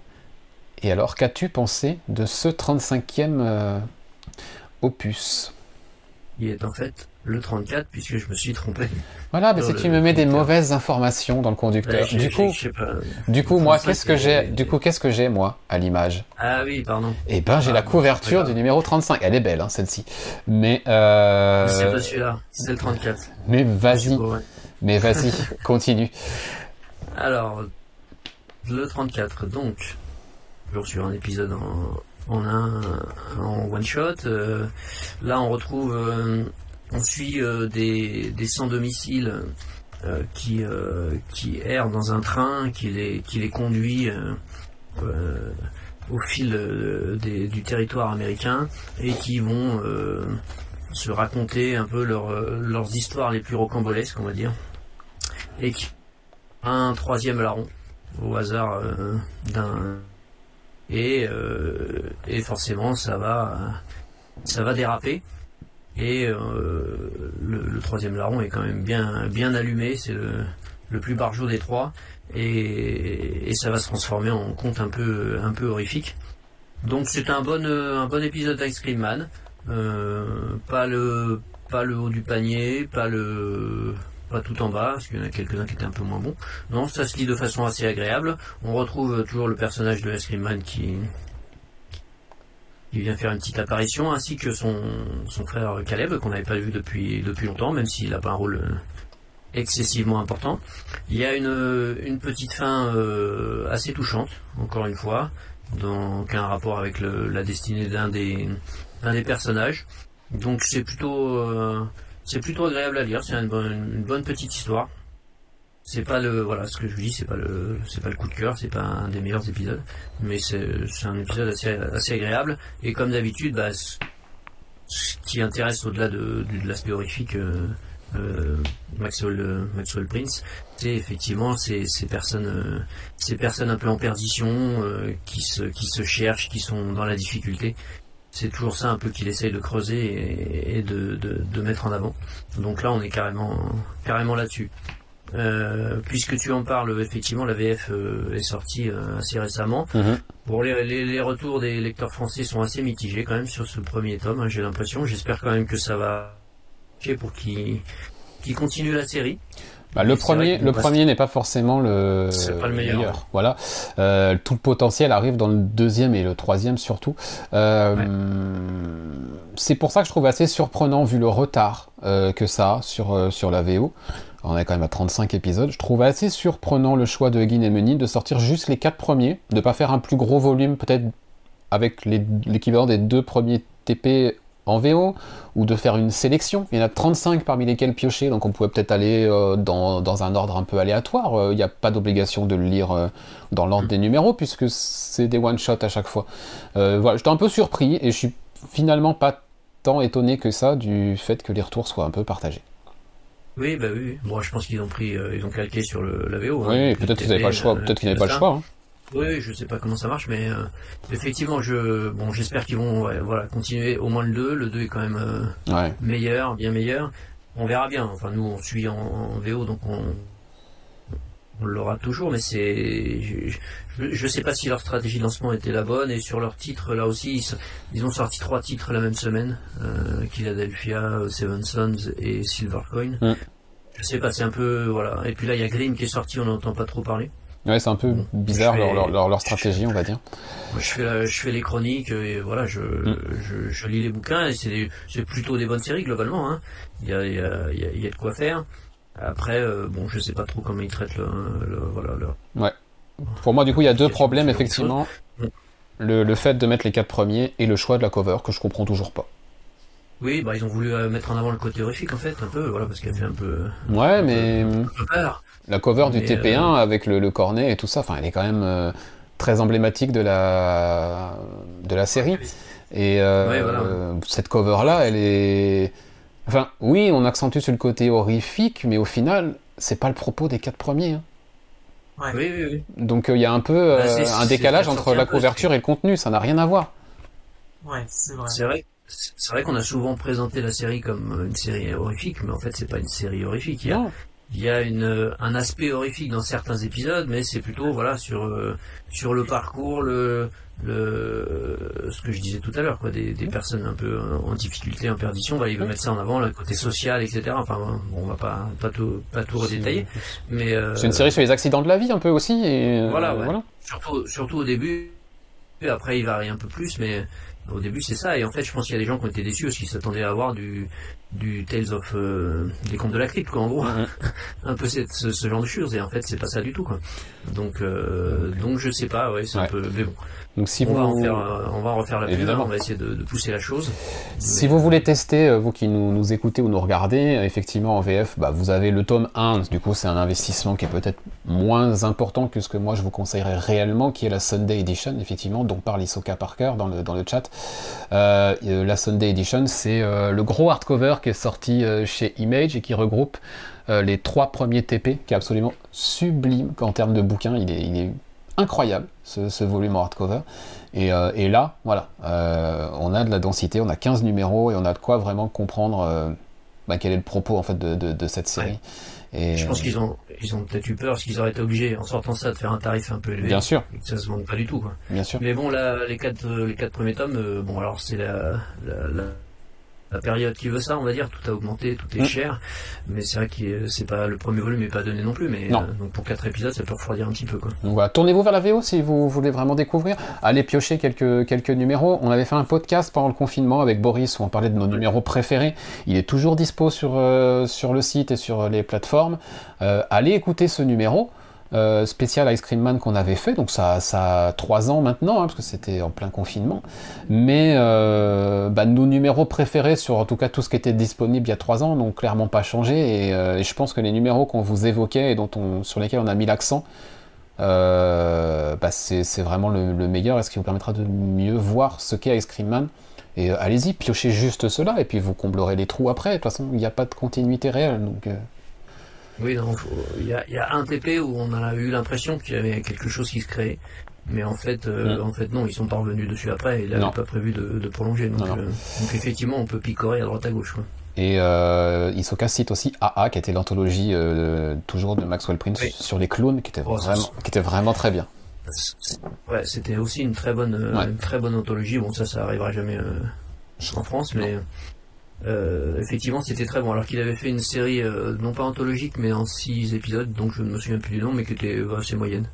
Et alors, qu'as-tu pensé de ce 35e opus? Il est en fait le 34 puisque je me suis trompé. Voilà, mais si tu me mets des mauvaises informations dans le conducteur. du coup, du coup, moi, qu'est-ce que j'ai Du coup, qu'est-ce que j'ai moi à l'image? Ah oui, pardon. Eh ben, j'ai la ah, couverture du numéro 35. Elle est belle, hein, celle-ci. Mais euh... c'est pas celui-là, c'est le 34. Mais vas-y, mais vas-y, continue. Alors, le 34, donc, toujours sur un épisode en, en un, en one shot. Euh, là, on retrouve euh, on suit euh, des, sans-domicile euh, qui, euh, qui errent dans un train, qui les, qui conduit au fil du territoire américain et qui vont se raconter un peu leurs histoires les plus rocambolesques, on va dire. Et qui un troisième larron au hasard d'un et, et forcément ça va ça va déraper et euh, le, troisième larron est quand même bien, bien allumé, c'est le, plus barjot des trois, et, ça va se transformer en conte un peu, un peu horrifique. Donc c'est un bon, un bon épisode d'Ice Cream Man. Euh, pas le, haut du panier, pas tout en bas, parce qu'il y en a quelques-uns qui étaient un peu moins bons. Non, ça se lit de façon assez agréable. On retrouve toujours le personnage de Ice Cream Man qui, il vient faire une petite apparition, ainsi que son, frère Caleb, qu'on n'avait pas vu depuis, longtemps, même s'il n'a pas un rôle euh, excessivement important. Il y a une, une petite fin euh, assez touchante, encore une fois, donc un rapport avec la destinée d'un des, personnages. Donc c'est plutôt, euh, agréable à lire, c'est une bonne petite histoire c'est pas le voilà ce que je vous dis c'est pas le c'est pas le coup de cœur c'est pas un des meilleurs épisodes mais c'est un épisode assez agréable. Et comme d'habitude bah, ce, qui intéresse au-delà de, de, l'aspect horrifique euh, euh, Maxwell Maxwell Prince c'est effectivement ces, ces personnes euh, ces personnes un peu en perdition euh, qui se qui se cherchent qui sont dans la difficulté. C'est toujours ça un peu qu'il essaye de creuser et, et de, de, de mettre en avant. Donc là on est carrément carrément là-dessus euh, puisque tu en parles, effectivement, la VF euh, est sortie euh, assez récemment. Mhm. Bon, les, retours des lecteurs français sont assez mitigés quand même sur ce premier tome, hein, j'ai l'impression. J'espère quand même que ça va pour qu'ils qu continuent la série. Bah, le premier, le premier n'est pas forcément le, pas le meilleur. Voilà, tout le potentiel arrive dans le deuxième et le troisième surtout. C'est pour ça que je trouve assez surprenant vu le retard que ça a sur sur la VO on est quand même à 35 épisodes, je trouve assez surprenant le choix de Guin et Menin de sortir juste les quatre premiers, de pas faire un plus gros volume peut-être avec l'équivalent des deux premiers TP en VO, ou de faire une sélection. Il y en a 35 parmi lesquels piocher, donc on pouvait peut-être aller euh, dans, un ordre un peu aléatoire. Euh, il n'y a pas d'obligation de le lire euh, dans l'ordre des numéros, puisque c'est des one-shots à chaque fois. voilà, j'étais un peu surpris, et je suis finalement pas tant étonné que ça du fait que les retours soient un peu partagés. Oui, bah oui. Bon, je pense qu'ils ont pris, ils ont calqué sur le, la VO. Hein. Oui, peut-être qu'ils n'avaient pas le choix. Peut-être qu'ils n'avaient pas le choix. Hein. Oui, je sais pas comment ça marche, mais euh, effectivement, je, bon, j'espère qu'ils vont, voilà, continuer au moins le 2. Le 2 est quand même euh, meilleur, bien meilleur. On verra bien. Enfin, nous, on suit en, VO, donc on, on l'aura toujours, mais c'est, je, je, sais pas si leur stratégie de lancement était la bonne et sur leur titre là aussi, ils, ont sorti trois titres la même semaine, euh, Philadelphia, Seven Sons et Silvercoin. Mm. Je sais pas, c'est un peu voilà. Et puis là, il y a Green qui est sorti, on n'entend pas trop parler. Ouais, c'est un peu bizarre leur, leur, leur, stratégie, on va dire. Je fais, je fais les chroniques et voilà, je, mm. je, je, lis les bouquins et c'est plutôt des bonnes séries globalement. Hein. Il, y a, il, y a, il y a de quoi faire. Après, euh, bon, je sais pas trop comment ils traitent le, voilà, le... Ouais. Pour moi, du coup, il y a deux problèmes, effectivement. Le, le, fait de mettre les quatre premiers et le choix de la cover, que je comprends toujours pas. Oui, bah ils ont voulu euh, mettre en avant le côté horrifique en fait, un peu, voilà, parce qu'elle fait un peu. Ouais, mais. La cover du TP1 euh, avec le, le, cornet et tout ça, enfin, elle est quand même très emblématique de la de la série. Et cette cover là, elle est Enfin, oui, on accentue sur le côté horrifique, mais au final, c'est pas le propos des quatre premiers. Hein. Ouais. Oui, oui, oui. Donc il y a un peu bah, euh, un décalage entre la couverture et le contenu, ça n'a rien à voir. Ouais, c'est vrai. C'est vrai. C'est vrai qu'on a souvent présenté la série comme une série horrifique, mais en fait, c'est pas une série horrifique. Il y a, Non. il y a une, un aspect horrifique dans certains épisodes, mais c'est plutôt voilà sur euh, sur le parcours, le le ce que je disais tout à l'heure, quoi, des, des personnes un peu euh, en difficulté, en perdition. Voilà, il veut mettre ça en avant, le côté social, etc. Enfin, bon, on va pas pas tout pas tout redétailler, mais euh, C'est une série sur les accidents de la vie un peu aussi. Et, euh, Voilà, ouais. surtout surtout au début. Après, il varie un peu plus, mais au début, c'est ça. Et en fait, je pense qu'il y a des gens qui ont été déçus parce qu'ils s'attendaient à avoir du, du Tales of euh, des contes de la crypte, quoi, en gros. Un peu cette- ce, ce genre de choses. Et en fait, c'est pas ça du tout, quoi. Donc, euh, donc je sais pas, ouais, c'est un peu. Mais bon, Donc si on, vous va en faire, euh, on va en refaire la pub, Évidemment. on va essayer de, de pousser la chose. Si vous voulez tester, euh, vous qui nous, nous écoutez ou nous regardez, euh, effectivement en VF, bah, vous avez le tome 1, du coup c'est un investissement qui est peut-être moins important que ce que moi je vous conseillerais réellement, qui est la Sunday Edition, effectivement, dont parle Isoka Parker dans le, dans le chat. Euh, la Sunday Edition, c'est euh, le gros hardcover qui est sorti chez Image et qui regroupe les trois premiers TP, qui est absolument sublime en termes de bouquin, il est, il est incroyable ce, ce volume en hardcover. Et, euh, et là, voilà, euh, on a de la densité, on a 15 numéros et on a de quoi vraiment comprendre euh, bah, quel est le propos en fait de, de- de cette série. Et, Je pense qu'ils ont, ils ont peut-être eu peur parce qu'ils auraient été obligés, en sortant ça, de faire un tarif un peu élevé. bien sûr, Et que ça se vende pas du tout, quoi. bien sûr. Mais bon, là, les quatre, les quatre premiers tomes, bon, alors c'est la, la, la, la période qui veut ça, on va dire. Tout a augmenté, tout est Mm. cher. Mais c'est vrai que c'est pas le premier volume n'est pas donné non plus. Mais Non. euh, donc pour quatre épisodes, ça peut refroidir un petit peu, quoi. Donc voilà, tournez-vous vers la VO si vous voulez vraiment découvrir. Allez piocher quelques, quelques numéros. On avait fait un podcast pendant le confinement avec Boris où on parlait de nos numéros préférés. Il est toujours dispo sur, euh, sur le site et sur les plateformes. Euh, allez écouter ce numéro. Euh, spécial Ice Cream Man qu'on avait fait, donc ça, ça a trois ans maintenant, hein, parce que c'était en plein confinement. Mais euh, bah, nos numéros préférés sur en tout cas tout ce qui était disponible il y a trois ans n'ont clairement pas changé. Et, euh, je pense que les numéros qu'on vous évoquait et dont on, sur lesquels on a mis l'accent, bah, c'est vraiment le, le meilleur et ce qui vous permettra de mieux voir ce qu'est Ice Cream Man. Et allez-y, piochez juste cela et puis vous comblerez les trous après. De toute façon, il n'y a pas de continuité réelle. Donc, Oui, il y a, y a un TP où on a eu l'impression qu'il y avait quelque chose qui se créait. Mais en fait, euh, Mm. en fait, non, ils sont pas revenus dessus après. Ils n'avaient pas prévu de, de prolonger. Donc, Non, non. euh, donc effectivement, on peut picorer à droite à gauche. Quoi. Et euh, Isoka cite aussi AA, qui était l'anthologie euh, toujours de Maxwell Prince Oui. sur les clowns, qui était, Oh, vraiment, qui était vraiment très bien. Ouais, c'était aussi une très bonne, Ouais. une très bonne anthologie. Bon, ça, ça arrivera jamais en France, mais euh, effectivement, c'était très bon. Alors qu'il avait fait une série euh, non pas anthologique, mais en six épisodes, donc je ne me souviens plus du nom, mais qui était euh, assez moyenne.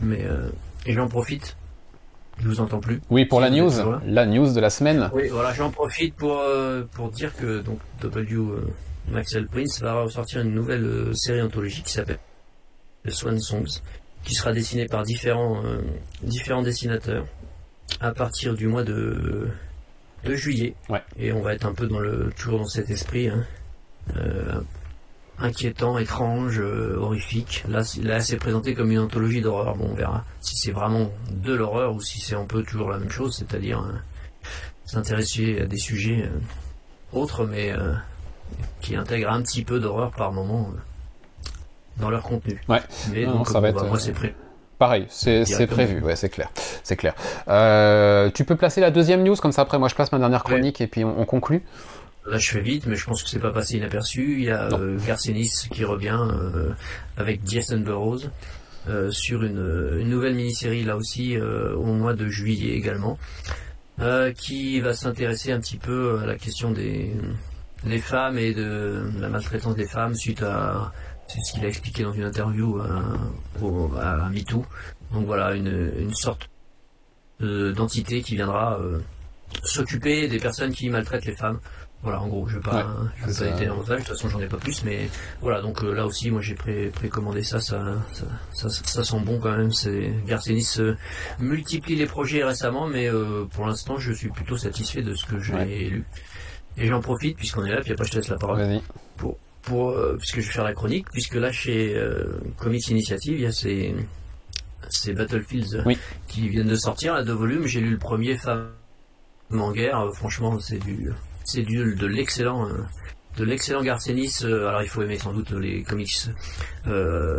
Mais euh, et j'en profite. Je vous entends plus. Oui, pour Si la news, la news de la semaine. Oui, voilà, j'en profite pour euh, pour dire que donc W euh, Maxwell Prince va ressortir une nouvelle série anthologique qui s'appelle The Swan Songs, qui sera dessinée par différents euh, différents dessinateurs à partir du mois de de juillet. Ouais. Et on va être un peu dans le toujours dans cet esprit. hein. Euh, inquiétant, étrange, euh, horrifique. Là, c'est- là, c'est présenté comme une anthologie d'horreur. Bon, on verra si c'est vraiment de l'horreur ou si c'est un peu toujours la même chose, c'est-à-dire euh, s'intéresser à des sujets autres, mais qui intègrent un petit peu d'horreur par moment dans leur contenu. Ouais. Mais Non, donc, ça va bon, être, bah, moi, c'est prêt. Pareil, c'est prévu, ouais, c'est clair, c'est clair. Euh, tu peux placer la deuxième news comme ça après, moi je place ma dernière Ouais. chronique et puis on, on conclut. Là, je fais vite, mais je pense que c'est pas passé inaperçu. Il y a euh, Garcenis qui revient euh, avec Jason Burroughs euh, sur une, une nouvelle mini-série là aussi euh, au mois de juillet également, euh, qui va s'intéresser un petit peu à la question des, des femmes et de la maltraitance des femmes suite à c'est ce qu'il a expliqué dans une interview à, au- à MeToo. Donc voilà, une, une sorte de- d'entité qui viendra euh, s'occuper des personnes qui maltraitent les femmes. Voilà, en gros, je vais pas, Ouais, je vais pas étaler davantage, de toute façon j'en ai pas plus, mais voilà, donc euh, là aussi, moi j'ai pré précommandé ça, ça, ça, ça, ça sent bon quand même, c'est, Garcenis euh, multiplie les projets récemment, mais euh, pour l'instant je suis plutôt satisfait de ce que j'ai Ouais. lu. Et j'en profite, puisqu'on est là, puis après je te laisse la parole. Pour euh, puisque je vais faire la chronique, puisque là chez euh, Comics Initiative, il y a ces, ces Battlefields Oui. qui viennent de sortir, deux volumes. J'ai lu le premier Femme en guerre. Euh, franchement, c'est du c'est du de l'excellent euh, de l'excellent Garcenis. Alors il faut aimer sans doute les comics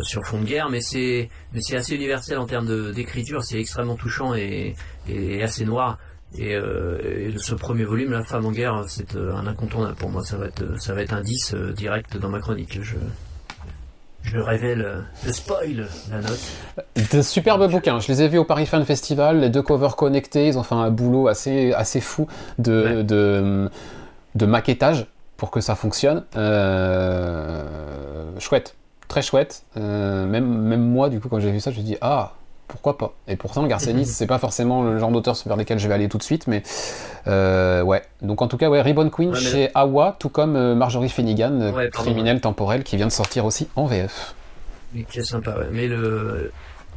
sur fond de guerre, mais c'est mais c'est assez universel en termes d'écriture. C'est extrêmement touchant et, et assez noir. Et, et, ce premier volume, La femme en guerre, c'est un incontournable pour moi. Ça va être, ça va être un 10 direct dans ma chronique. Je, je révèle, je spoil la note. De superbes bouquins. Je les ai vus au Paris Fan Festival. Les deux covers connectés. Ils ont fait un boulot assez, assez fou de, de, de, maquettage pour que ça fonctionne. Euh, chouette. Très chouette. Euh, même, même moi, du coup, quand j'ai vu ça, je me suis dit, ah, pourquoi pas Et pourtant, Garcenis, c'est pas forcément le genre d'auteur vers lesquels je vais aller tout de suite, mais euh, ouais. Donc en tout cas, ouais, Ribbon Queen chez Awa, tout comme euh, Marjorie Finnegan, euh, criminel temporel, qui vient de sortir aussi en VF. Mais qui est sympa, ouais. Mais le,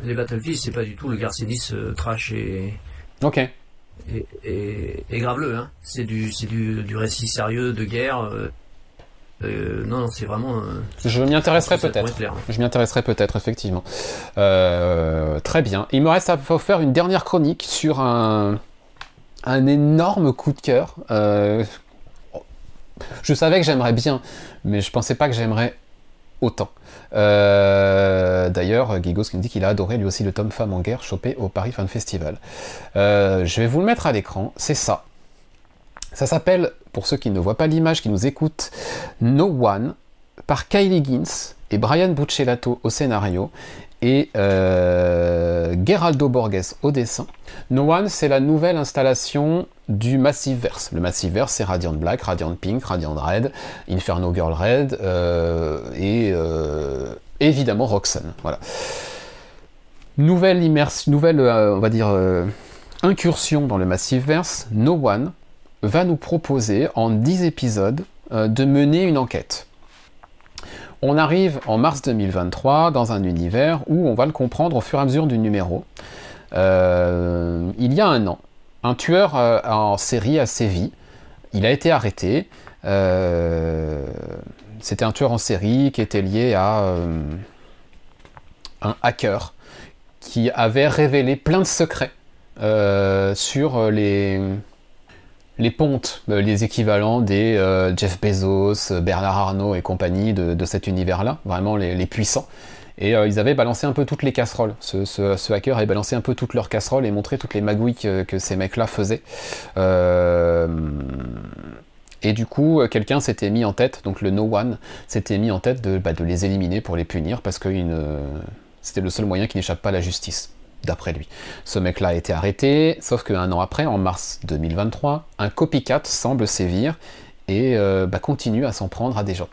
les Battlefield, c'est pas du tout le Garcenis trash et. Ok. Et, et, et graveleux, hein. C'est du, du, du récit sérieux de guerre. Euh, non, non, c'est vraiment. Euh, je m'y intéresserai peut-être. Je m'y intéresserai peut-être, effectivement. Euh, très bien. Il me reste à faire une dernière chronique sur un, un énorme coup de cœur. je savais que j'aimerais bien, mais je pensais pas que j'aimerais autant. D'ailleurs, Gigos qui me dit qu'il a adoré lui aussi le tome Femme en guerre chopé au Paris Fan Festival. je vais vous le mettre à l'écran, c'est ça. Ça s'appelle, pour ceux qui ne voient pas l'image, qui nous écoutent, No One, par Kylie Gins et Brian Buccellato au scénario et euh, Geraldo Borges au dessin. No One, c'est la nouvelle installation du Massiveverse. Le Massiveverse, c'est Radiant Black, Radiant Pink, Radiant Red, Inferno Girl Red euh, et euh, évidemment Roxanne. Voilà. Nouvelle immersion, nouvelle, on va dire, incursion dans le Massiveverse. No One, va nous proposer en 10 épisodes euh, de mener une enquête. On arrive en mars 2023 dans un univers où on va le comprendre au fur et à mesure du numéro. Euh, il y a un an, un tueur euh, en série à Séville, il a été arrêté. C'était un tueur en série qui était lié à un hacker qui avait révélé plein de secrets sur les, les pontes, euh, les équivalents des euh, Jeff Bezos, Bernard Arnault et compagnie de, cet univers-là, vraiment les, puissants. Et euh, ils avaient balancé un peu toutes les casseroles. Ce, hacker avait balancé un peu toutes leurs casseroles et montré toutes les magouilles que, ces mecs-là faisaient. Et du coup, quelqu'un s'était mis en tête, donc le No One s'était mis en tête de, bah, de les éliminer pour les punir parce que c'était le seul moyen qui n'échappe pas à la justice d'après lui. Ce mec-là a été arrêté, sauf qu'un an après, en mars 2023, un copycat semble sévir et euh, bah, continue à s'en prendre à des gens.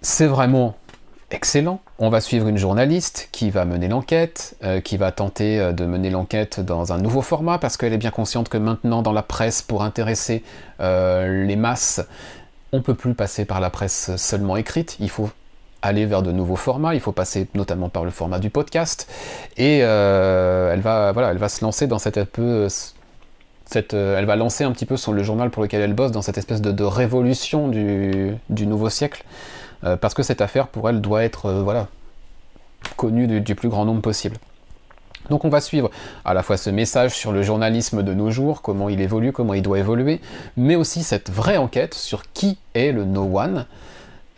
C'est vraiment excellent. On va suivre une journaliste qui va mener l'enquête, euh, qui va tenter euh, de mener l'enquête dans un nouveau format, parce qu'elle est bien consciente que maintenant dans la presse, pour intéresser les masses, on ne peut plus passer par la presse seulement écrite, il faut aller vers de nouveaux formats, il faut passer notamment par le format du podcast, et euh, elle, va, voilà, elle va se lancer dans cette peu... Cette, euh, elle va lancer un petit peu son, le journal pour lequel elle bosse dans cette espèce de, révolution du, nouveau siècle, euh, parce que cette affaire pour elle doit être voilà, connue du, plus grand nombre possible. Donc on va suivre à la fois ce message sur le journalisme de nos jours, comment il évolue, comment il doit évoluer, mais aussi cette vraie enquête sur qui est le No One,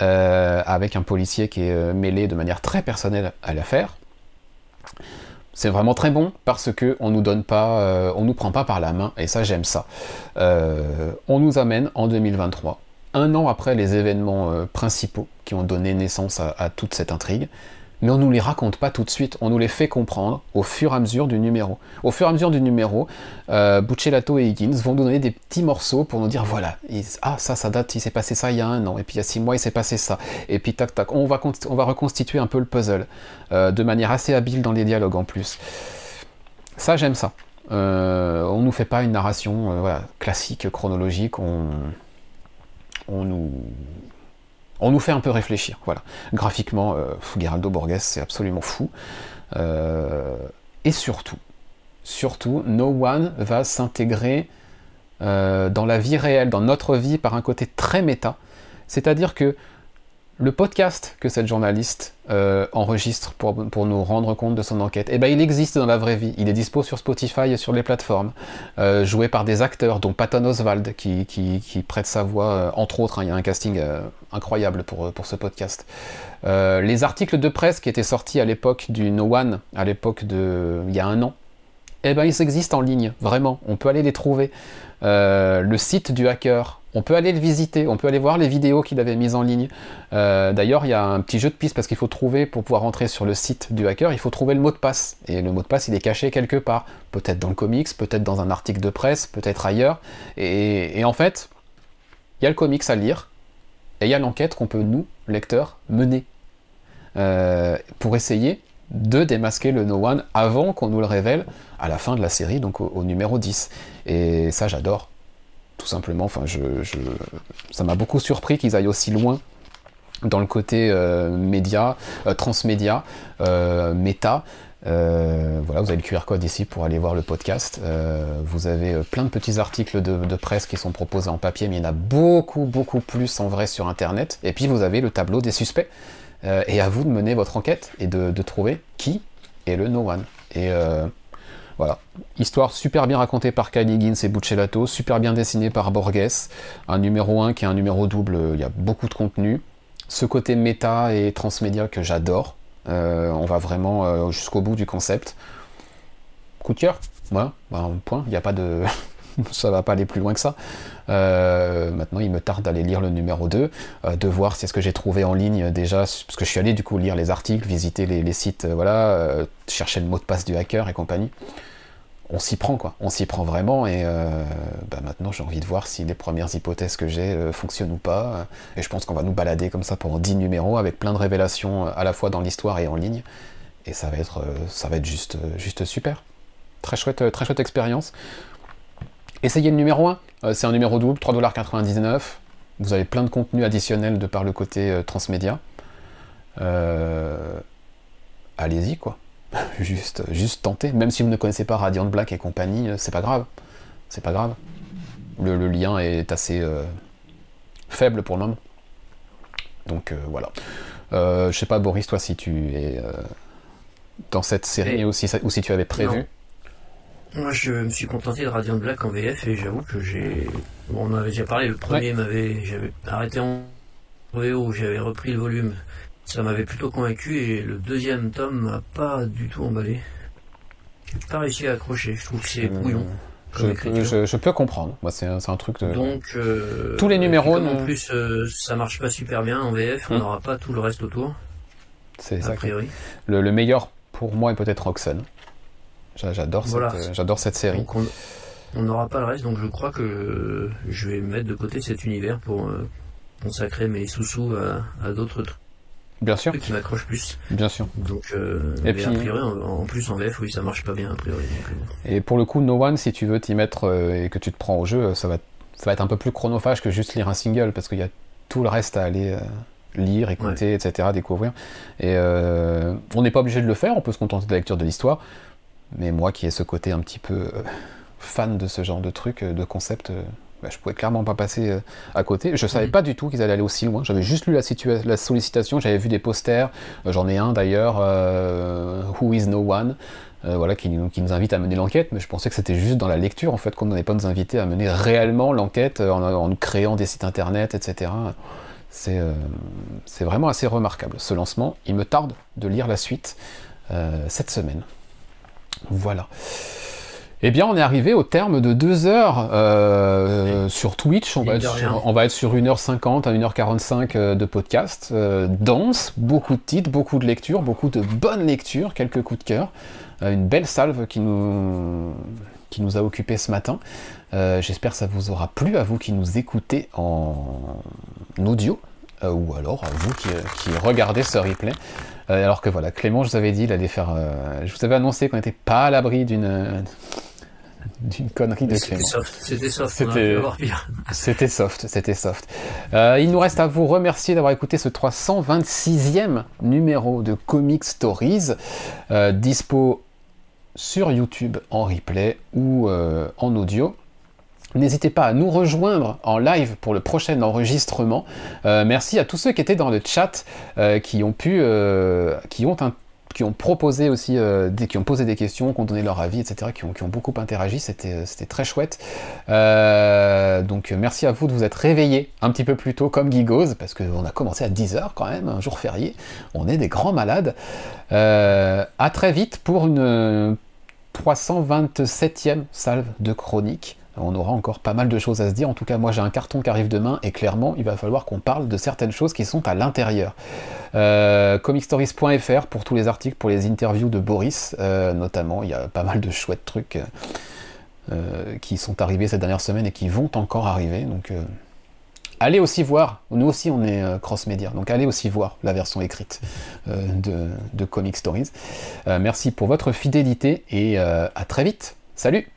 euh, avec un policier qui est euh, mêlé de manière très personnelle à l'affaire. C'est vraiment très bon parce que on nous donne pas, euh, on nous prend pas par la main et ça j'aime ça. on nous amène en 2023, un an après les événements principaux qui ont donné naissance à toute cette intrigue mais on ne nous les raconte pas tout de suite, on nous les fait comprendre au fur et à mesure du numéro. Au fur et à mesure du numéro, euh, Buccellato et Higgins vont nous donner des petits morceaux pour nous dire voilà, ah ça, ça date, il s'est passé ça il y a un an, et puis il y a six mois il s'est passé ça, et puis tac tac, on va, on va reconstituer un peu le puzzle, euh, de manière assez habile dans les dialogues en plus. Ça j'aime ça. Euh, on nous fait pas une narration euh, classique, chronologique, on, on nous on nous fait un peu réfléchir. Voilà. Graphiquement, euh, Geraldo Borges, c'est absolument fou. Euh, et surtout, surtout, No One va s'intégrer euh, dans la vie réelle, dans notre vie, par un côté très méta. C'est-à-dire que le podcast que cette journaliste euh, enregistre pour, pour, nous rendre compte de son enquête, eh ben, il existe dans la vraie vie. Il est dispo sur Spotify et sur les plateformes, euh, joué par des acteurs, dont Patton Oswald, qui, prête sa voix, euh, entre autres. Hein, il y a un casting incroyable pour, pour ce podcast. les articles de presse qui étaient sortis à l'époque du No One, à l'époque de... il y a un an, Eh ben, ils existent en ligne, vraiment. On peut aller les trouver. Le site du hacker, on peut aller le visiter, on peut aller voir les vidéos qu'il avait mises en ligne. Euh, d'ailleurs, il y a un petit jeu de piste parce qu'il faut trouver, pour pouvoir rentrer sur le site du hacker, il faut trouver le mot de passe. Et le mot de passe, il est caché quelque part. Peut-être dans le comics, peut-être dans un article de presse, peut-être ailleurs. Et, en fait, il y a le comics à lire, et il y a l'enquête qu'on peut, nous, lecteurs, mener. Euh, pour essayer de démasquer le No One avant qu'on nous le révèle à la fin de la série, donc au, numéro 10. Et ça, j'adore. Tout simplement, enfin, je, ça m'a beaucoup surpris qu'ils aillent aussi loin dans le côté euh, média, euh, transmédia, euh, méta. voilà, vous avez le QR code ici pour aller voir le podcast. vous avez plein de petits articles de, presse qui sont proposés en papier, mais il y en a beaucoup, beaucoup plus en vrai sur Internet. Et puis vous avez le tableau des suspects. et à vous de mener votre enquête et de, de trouver qui est le No One. Et voilà. Histoire super bien racontée par Kyle Higgins et Buccellato, super bien dessinée par Borges. Un numéro 1 qui est un numéro double, il y a beaucoup de contenu. Ce côté méta et transmédia que j'adore. Euh, on va vraiment euh, jusqu'au bout du concept. Coup de cœur, voilà, bah, point. Il n'y a pas de. ça va pas aller plus loin que ça. Euh, maintenant, il me tarde d'aller lire le numéro 2, de voir si ce que j'ai trouvé en ligne déjà, parce que je suis allé du coup lire les articles, visiter les, les sites, voilà, chercher le mot de passe du hacker et compagnie on s'y prend quoi, on s'y prend vraiment et euh, bah, maintenant j'ai envie de voir si les premières hypothèses que j'ai euh, fonctionnent ou pas et je pense qu'on va nous balader comme ça pendant 10 numéros avec plein de révélations euh, à la fois dans l'histoire et en ligne et ça va être, ça juste, juste super. Très chouette, très chouette expérience. Essayez le numéro 1, c'est un numéro double, 3,99$. Vous avez plein de contenu additionnel de par le côté transmédia. Allez-y quoi. juste, juste tenter. Même si vous ne connaissez pas Radiant Black et compagnie, euh, c'est pas grave. C'est pas grave. Le, lien est assez euh, faible pour le moment. Donc euh, voilà. je sais pas, Boris, toi, si tu es dans cette série ou, si ou si tu avais prévu. Moi, je me suis contenté de Radiant Black en VF et j'avoue que j'ai. Bon, on avait déjà parlé, le premier m'avait. J'avais arrêté en VO, j'avais repris le volume ça m'avait plutôt convaincu et le deuxième tome m'a pas du tout emballé. J'ai pas réussi à accrocher, je trouve que c'est brouillon. Je, peux comprendre, moi c'est un, truc de... Donc, euh, tous les numéros... En plus, euh, ça marche pas super bien en VF, on hmm. n'aura pas tout le reste autour. C'est ça. priori. Le, meilleur pour moi est peut-être Roxanne. J'adore cette, j'adore cette série. on n'aura pas le reste, donc je crois que je vais mettre de côté cet univers pour euh, consacrer mes sous-sous à d'autres trucs. Bien sûr. Qui m'accroche plus. Bien sûr. Donc, euh, et puis, a priori, en, plus en VF, oui, ça marche pas bien, a priori. Euh. Et pour le coup, No One, si tu veux t'y mettre euh, et que tu te prends au jeu, ça va, ça va être un peu plus chronophage que juste lire un single, parce qu'il y a tout le reste à aller lire, écouter, etc., découvrir. Et on n'est pas obligé de le faire, on peut se contenter de la lecture de l'histoire. Mais moi qui ai ce côté un petit peu fan de ce genre de truc, de concept, bah, je pouvais clairement pas passer euh, à côté. Je savais mhm. pas du tout qu'ils allaient aller aussi loin. J'avais juste lu la, la sollicitation, j'avais vu des posters, euh, j'en ai un d'ailleurs, euh, Who is No One, voilà, qui, qui, nous invite à mener l'enquête, mais je pensais que c'était juste dans la lecture en fait qu'on n'allait pas nous inviter à mener réellement l'enquête en, en, créant des sites internet, etc. C'est vraiment assez remarquable ce lancement. Il me tarde de lire la suite cette semaine. Voilà. Eh bien, on est arrivé au terme de deux heures euh, sur Twitch. On va, être sur, on va, être sur, 1h50 à 1h45 euh, de podcast. Euh, dense, beaucoup de titres, beaucoup de lectures, beaucoup de bonnes lectures, quelques coups de cœur. une belle salve qui nous, qui nous a occupé ce matin. J'espère que ça vous aura plu à vous qui nous écoutez en audio. ou alors à vous qui, qui regardez ce replay. alors que voilà, Clément, je vous avais dit, il allait faire. je vous avais annoncé qu'on n'était pas à l'abri d'une d'une connerie de C'était soft, c'était soft. C'était soft, c'était soft. Euh, il nous reste à vous remercier d'avoir écouté ce 326e numéro de Comic Stories, euh, dispo sur YouTube en replay ou euh, en audio. N'hésitez pas à nous rejoindre en live pour le prochain enregistrement. merci à tous ceux qui étaient dans le chat, qui ont pu, qui ont un qui ont proposé aussi, euh, qui ont posé des questions, qui ont donné leur avis, etc., qui ont, beaucoup interagi, c'était euh, très chouette. Euh, donc merci à vous de vous être réveillés un petit peu plus tôt comme Gigos, parce qu'on a commencé à 10h quand même, un jour férié, on est des grands malades. à très vite pour une 327e salve de chronique. On aura encore pas mal de choses à se dire. En tout cas, moi j'ai un carton qui arrive demain et clairement, il va falloir qu'on parle de certaines choses qui sont à l'intérieur. Euh, comicstories.fr pour tous les articles, pour les interviews de Boris, euh, notamment. Il y a pas mal de chouettes trucs euh, qui sont arrivés cette dernière semaine et qui vont encore arriver. Donc, allez aussi voir. Nous aussi, on est cross-média. Donc, allez aussi voir la version écrite de, de merci pour votre fidélité et à très vite. Salut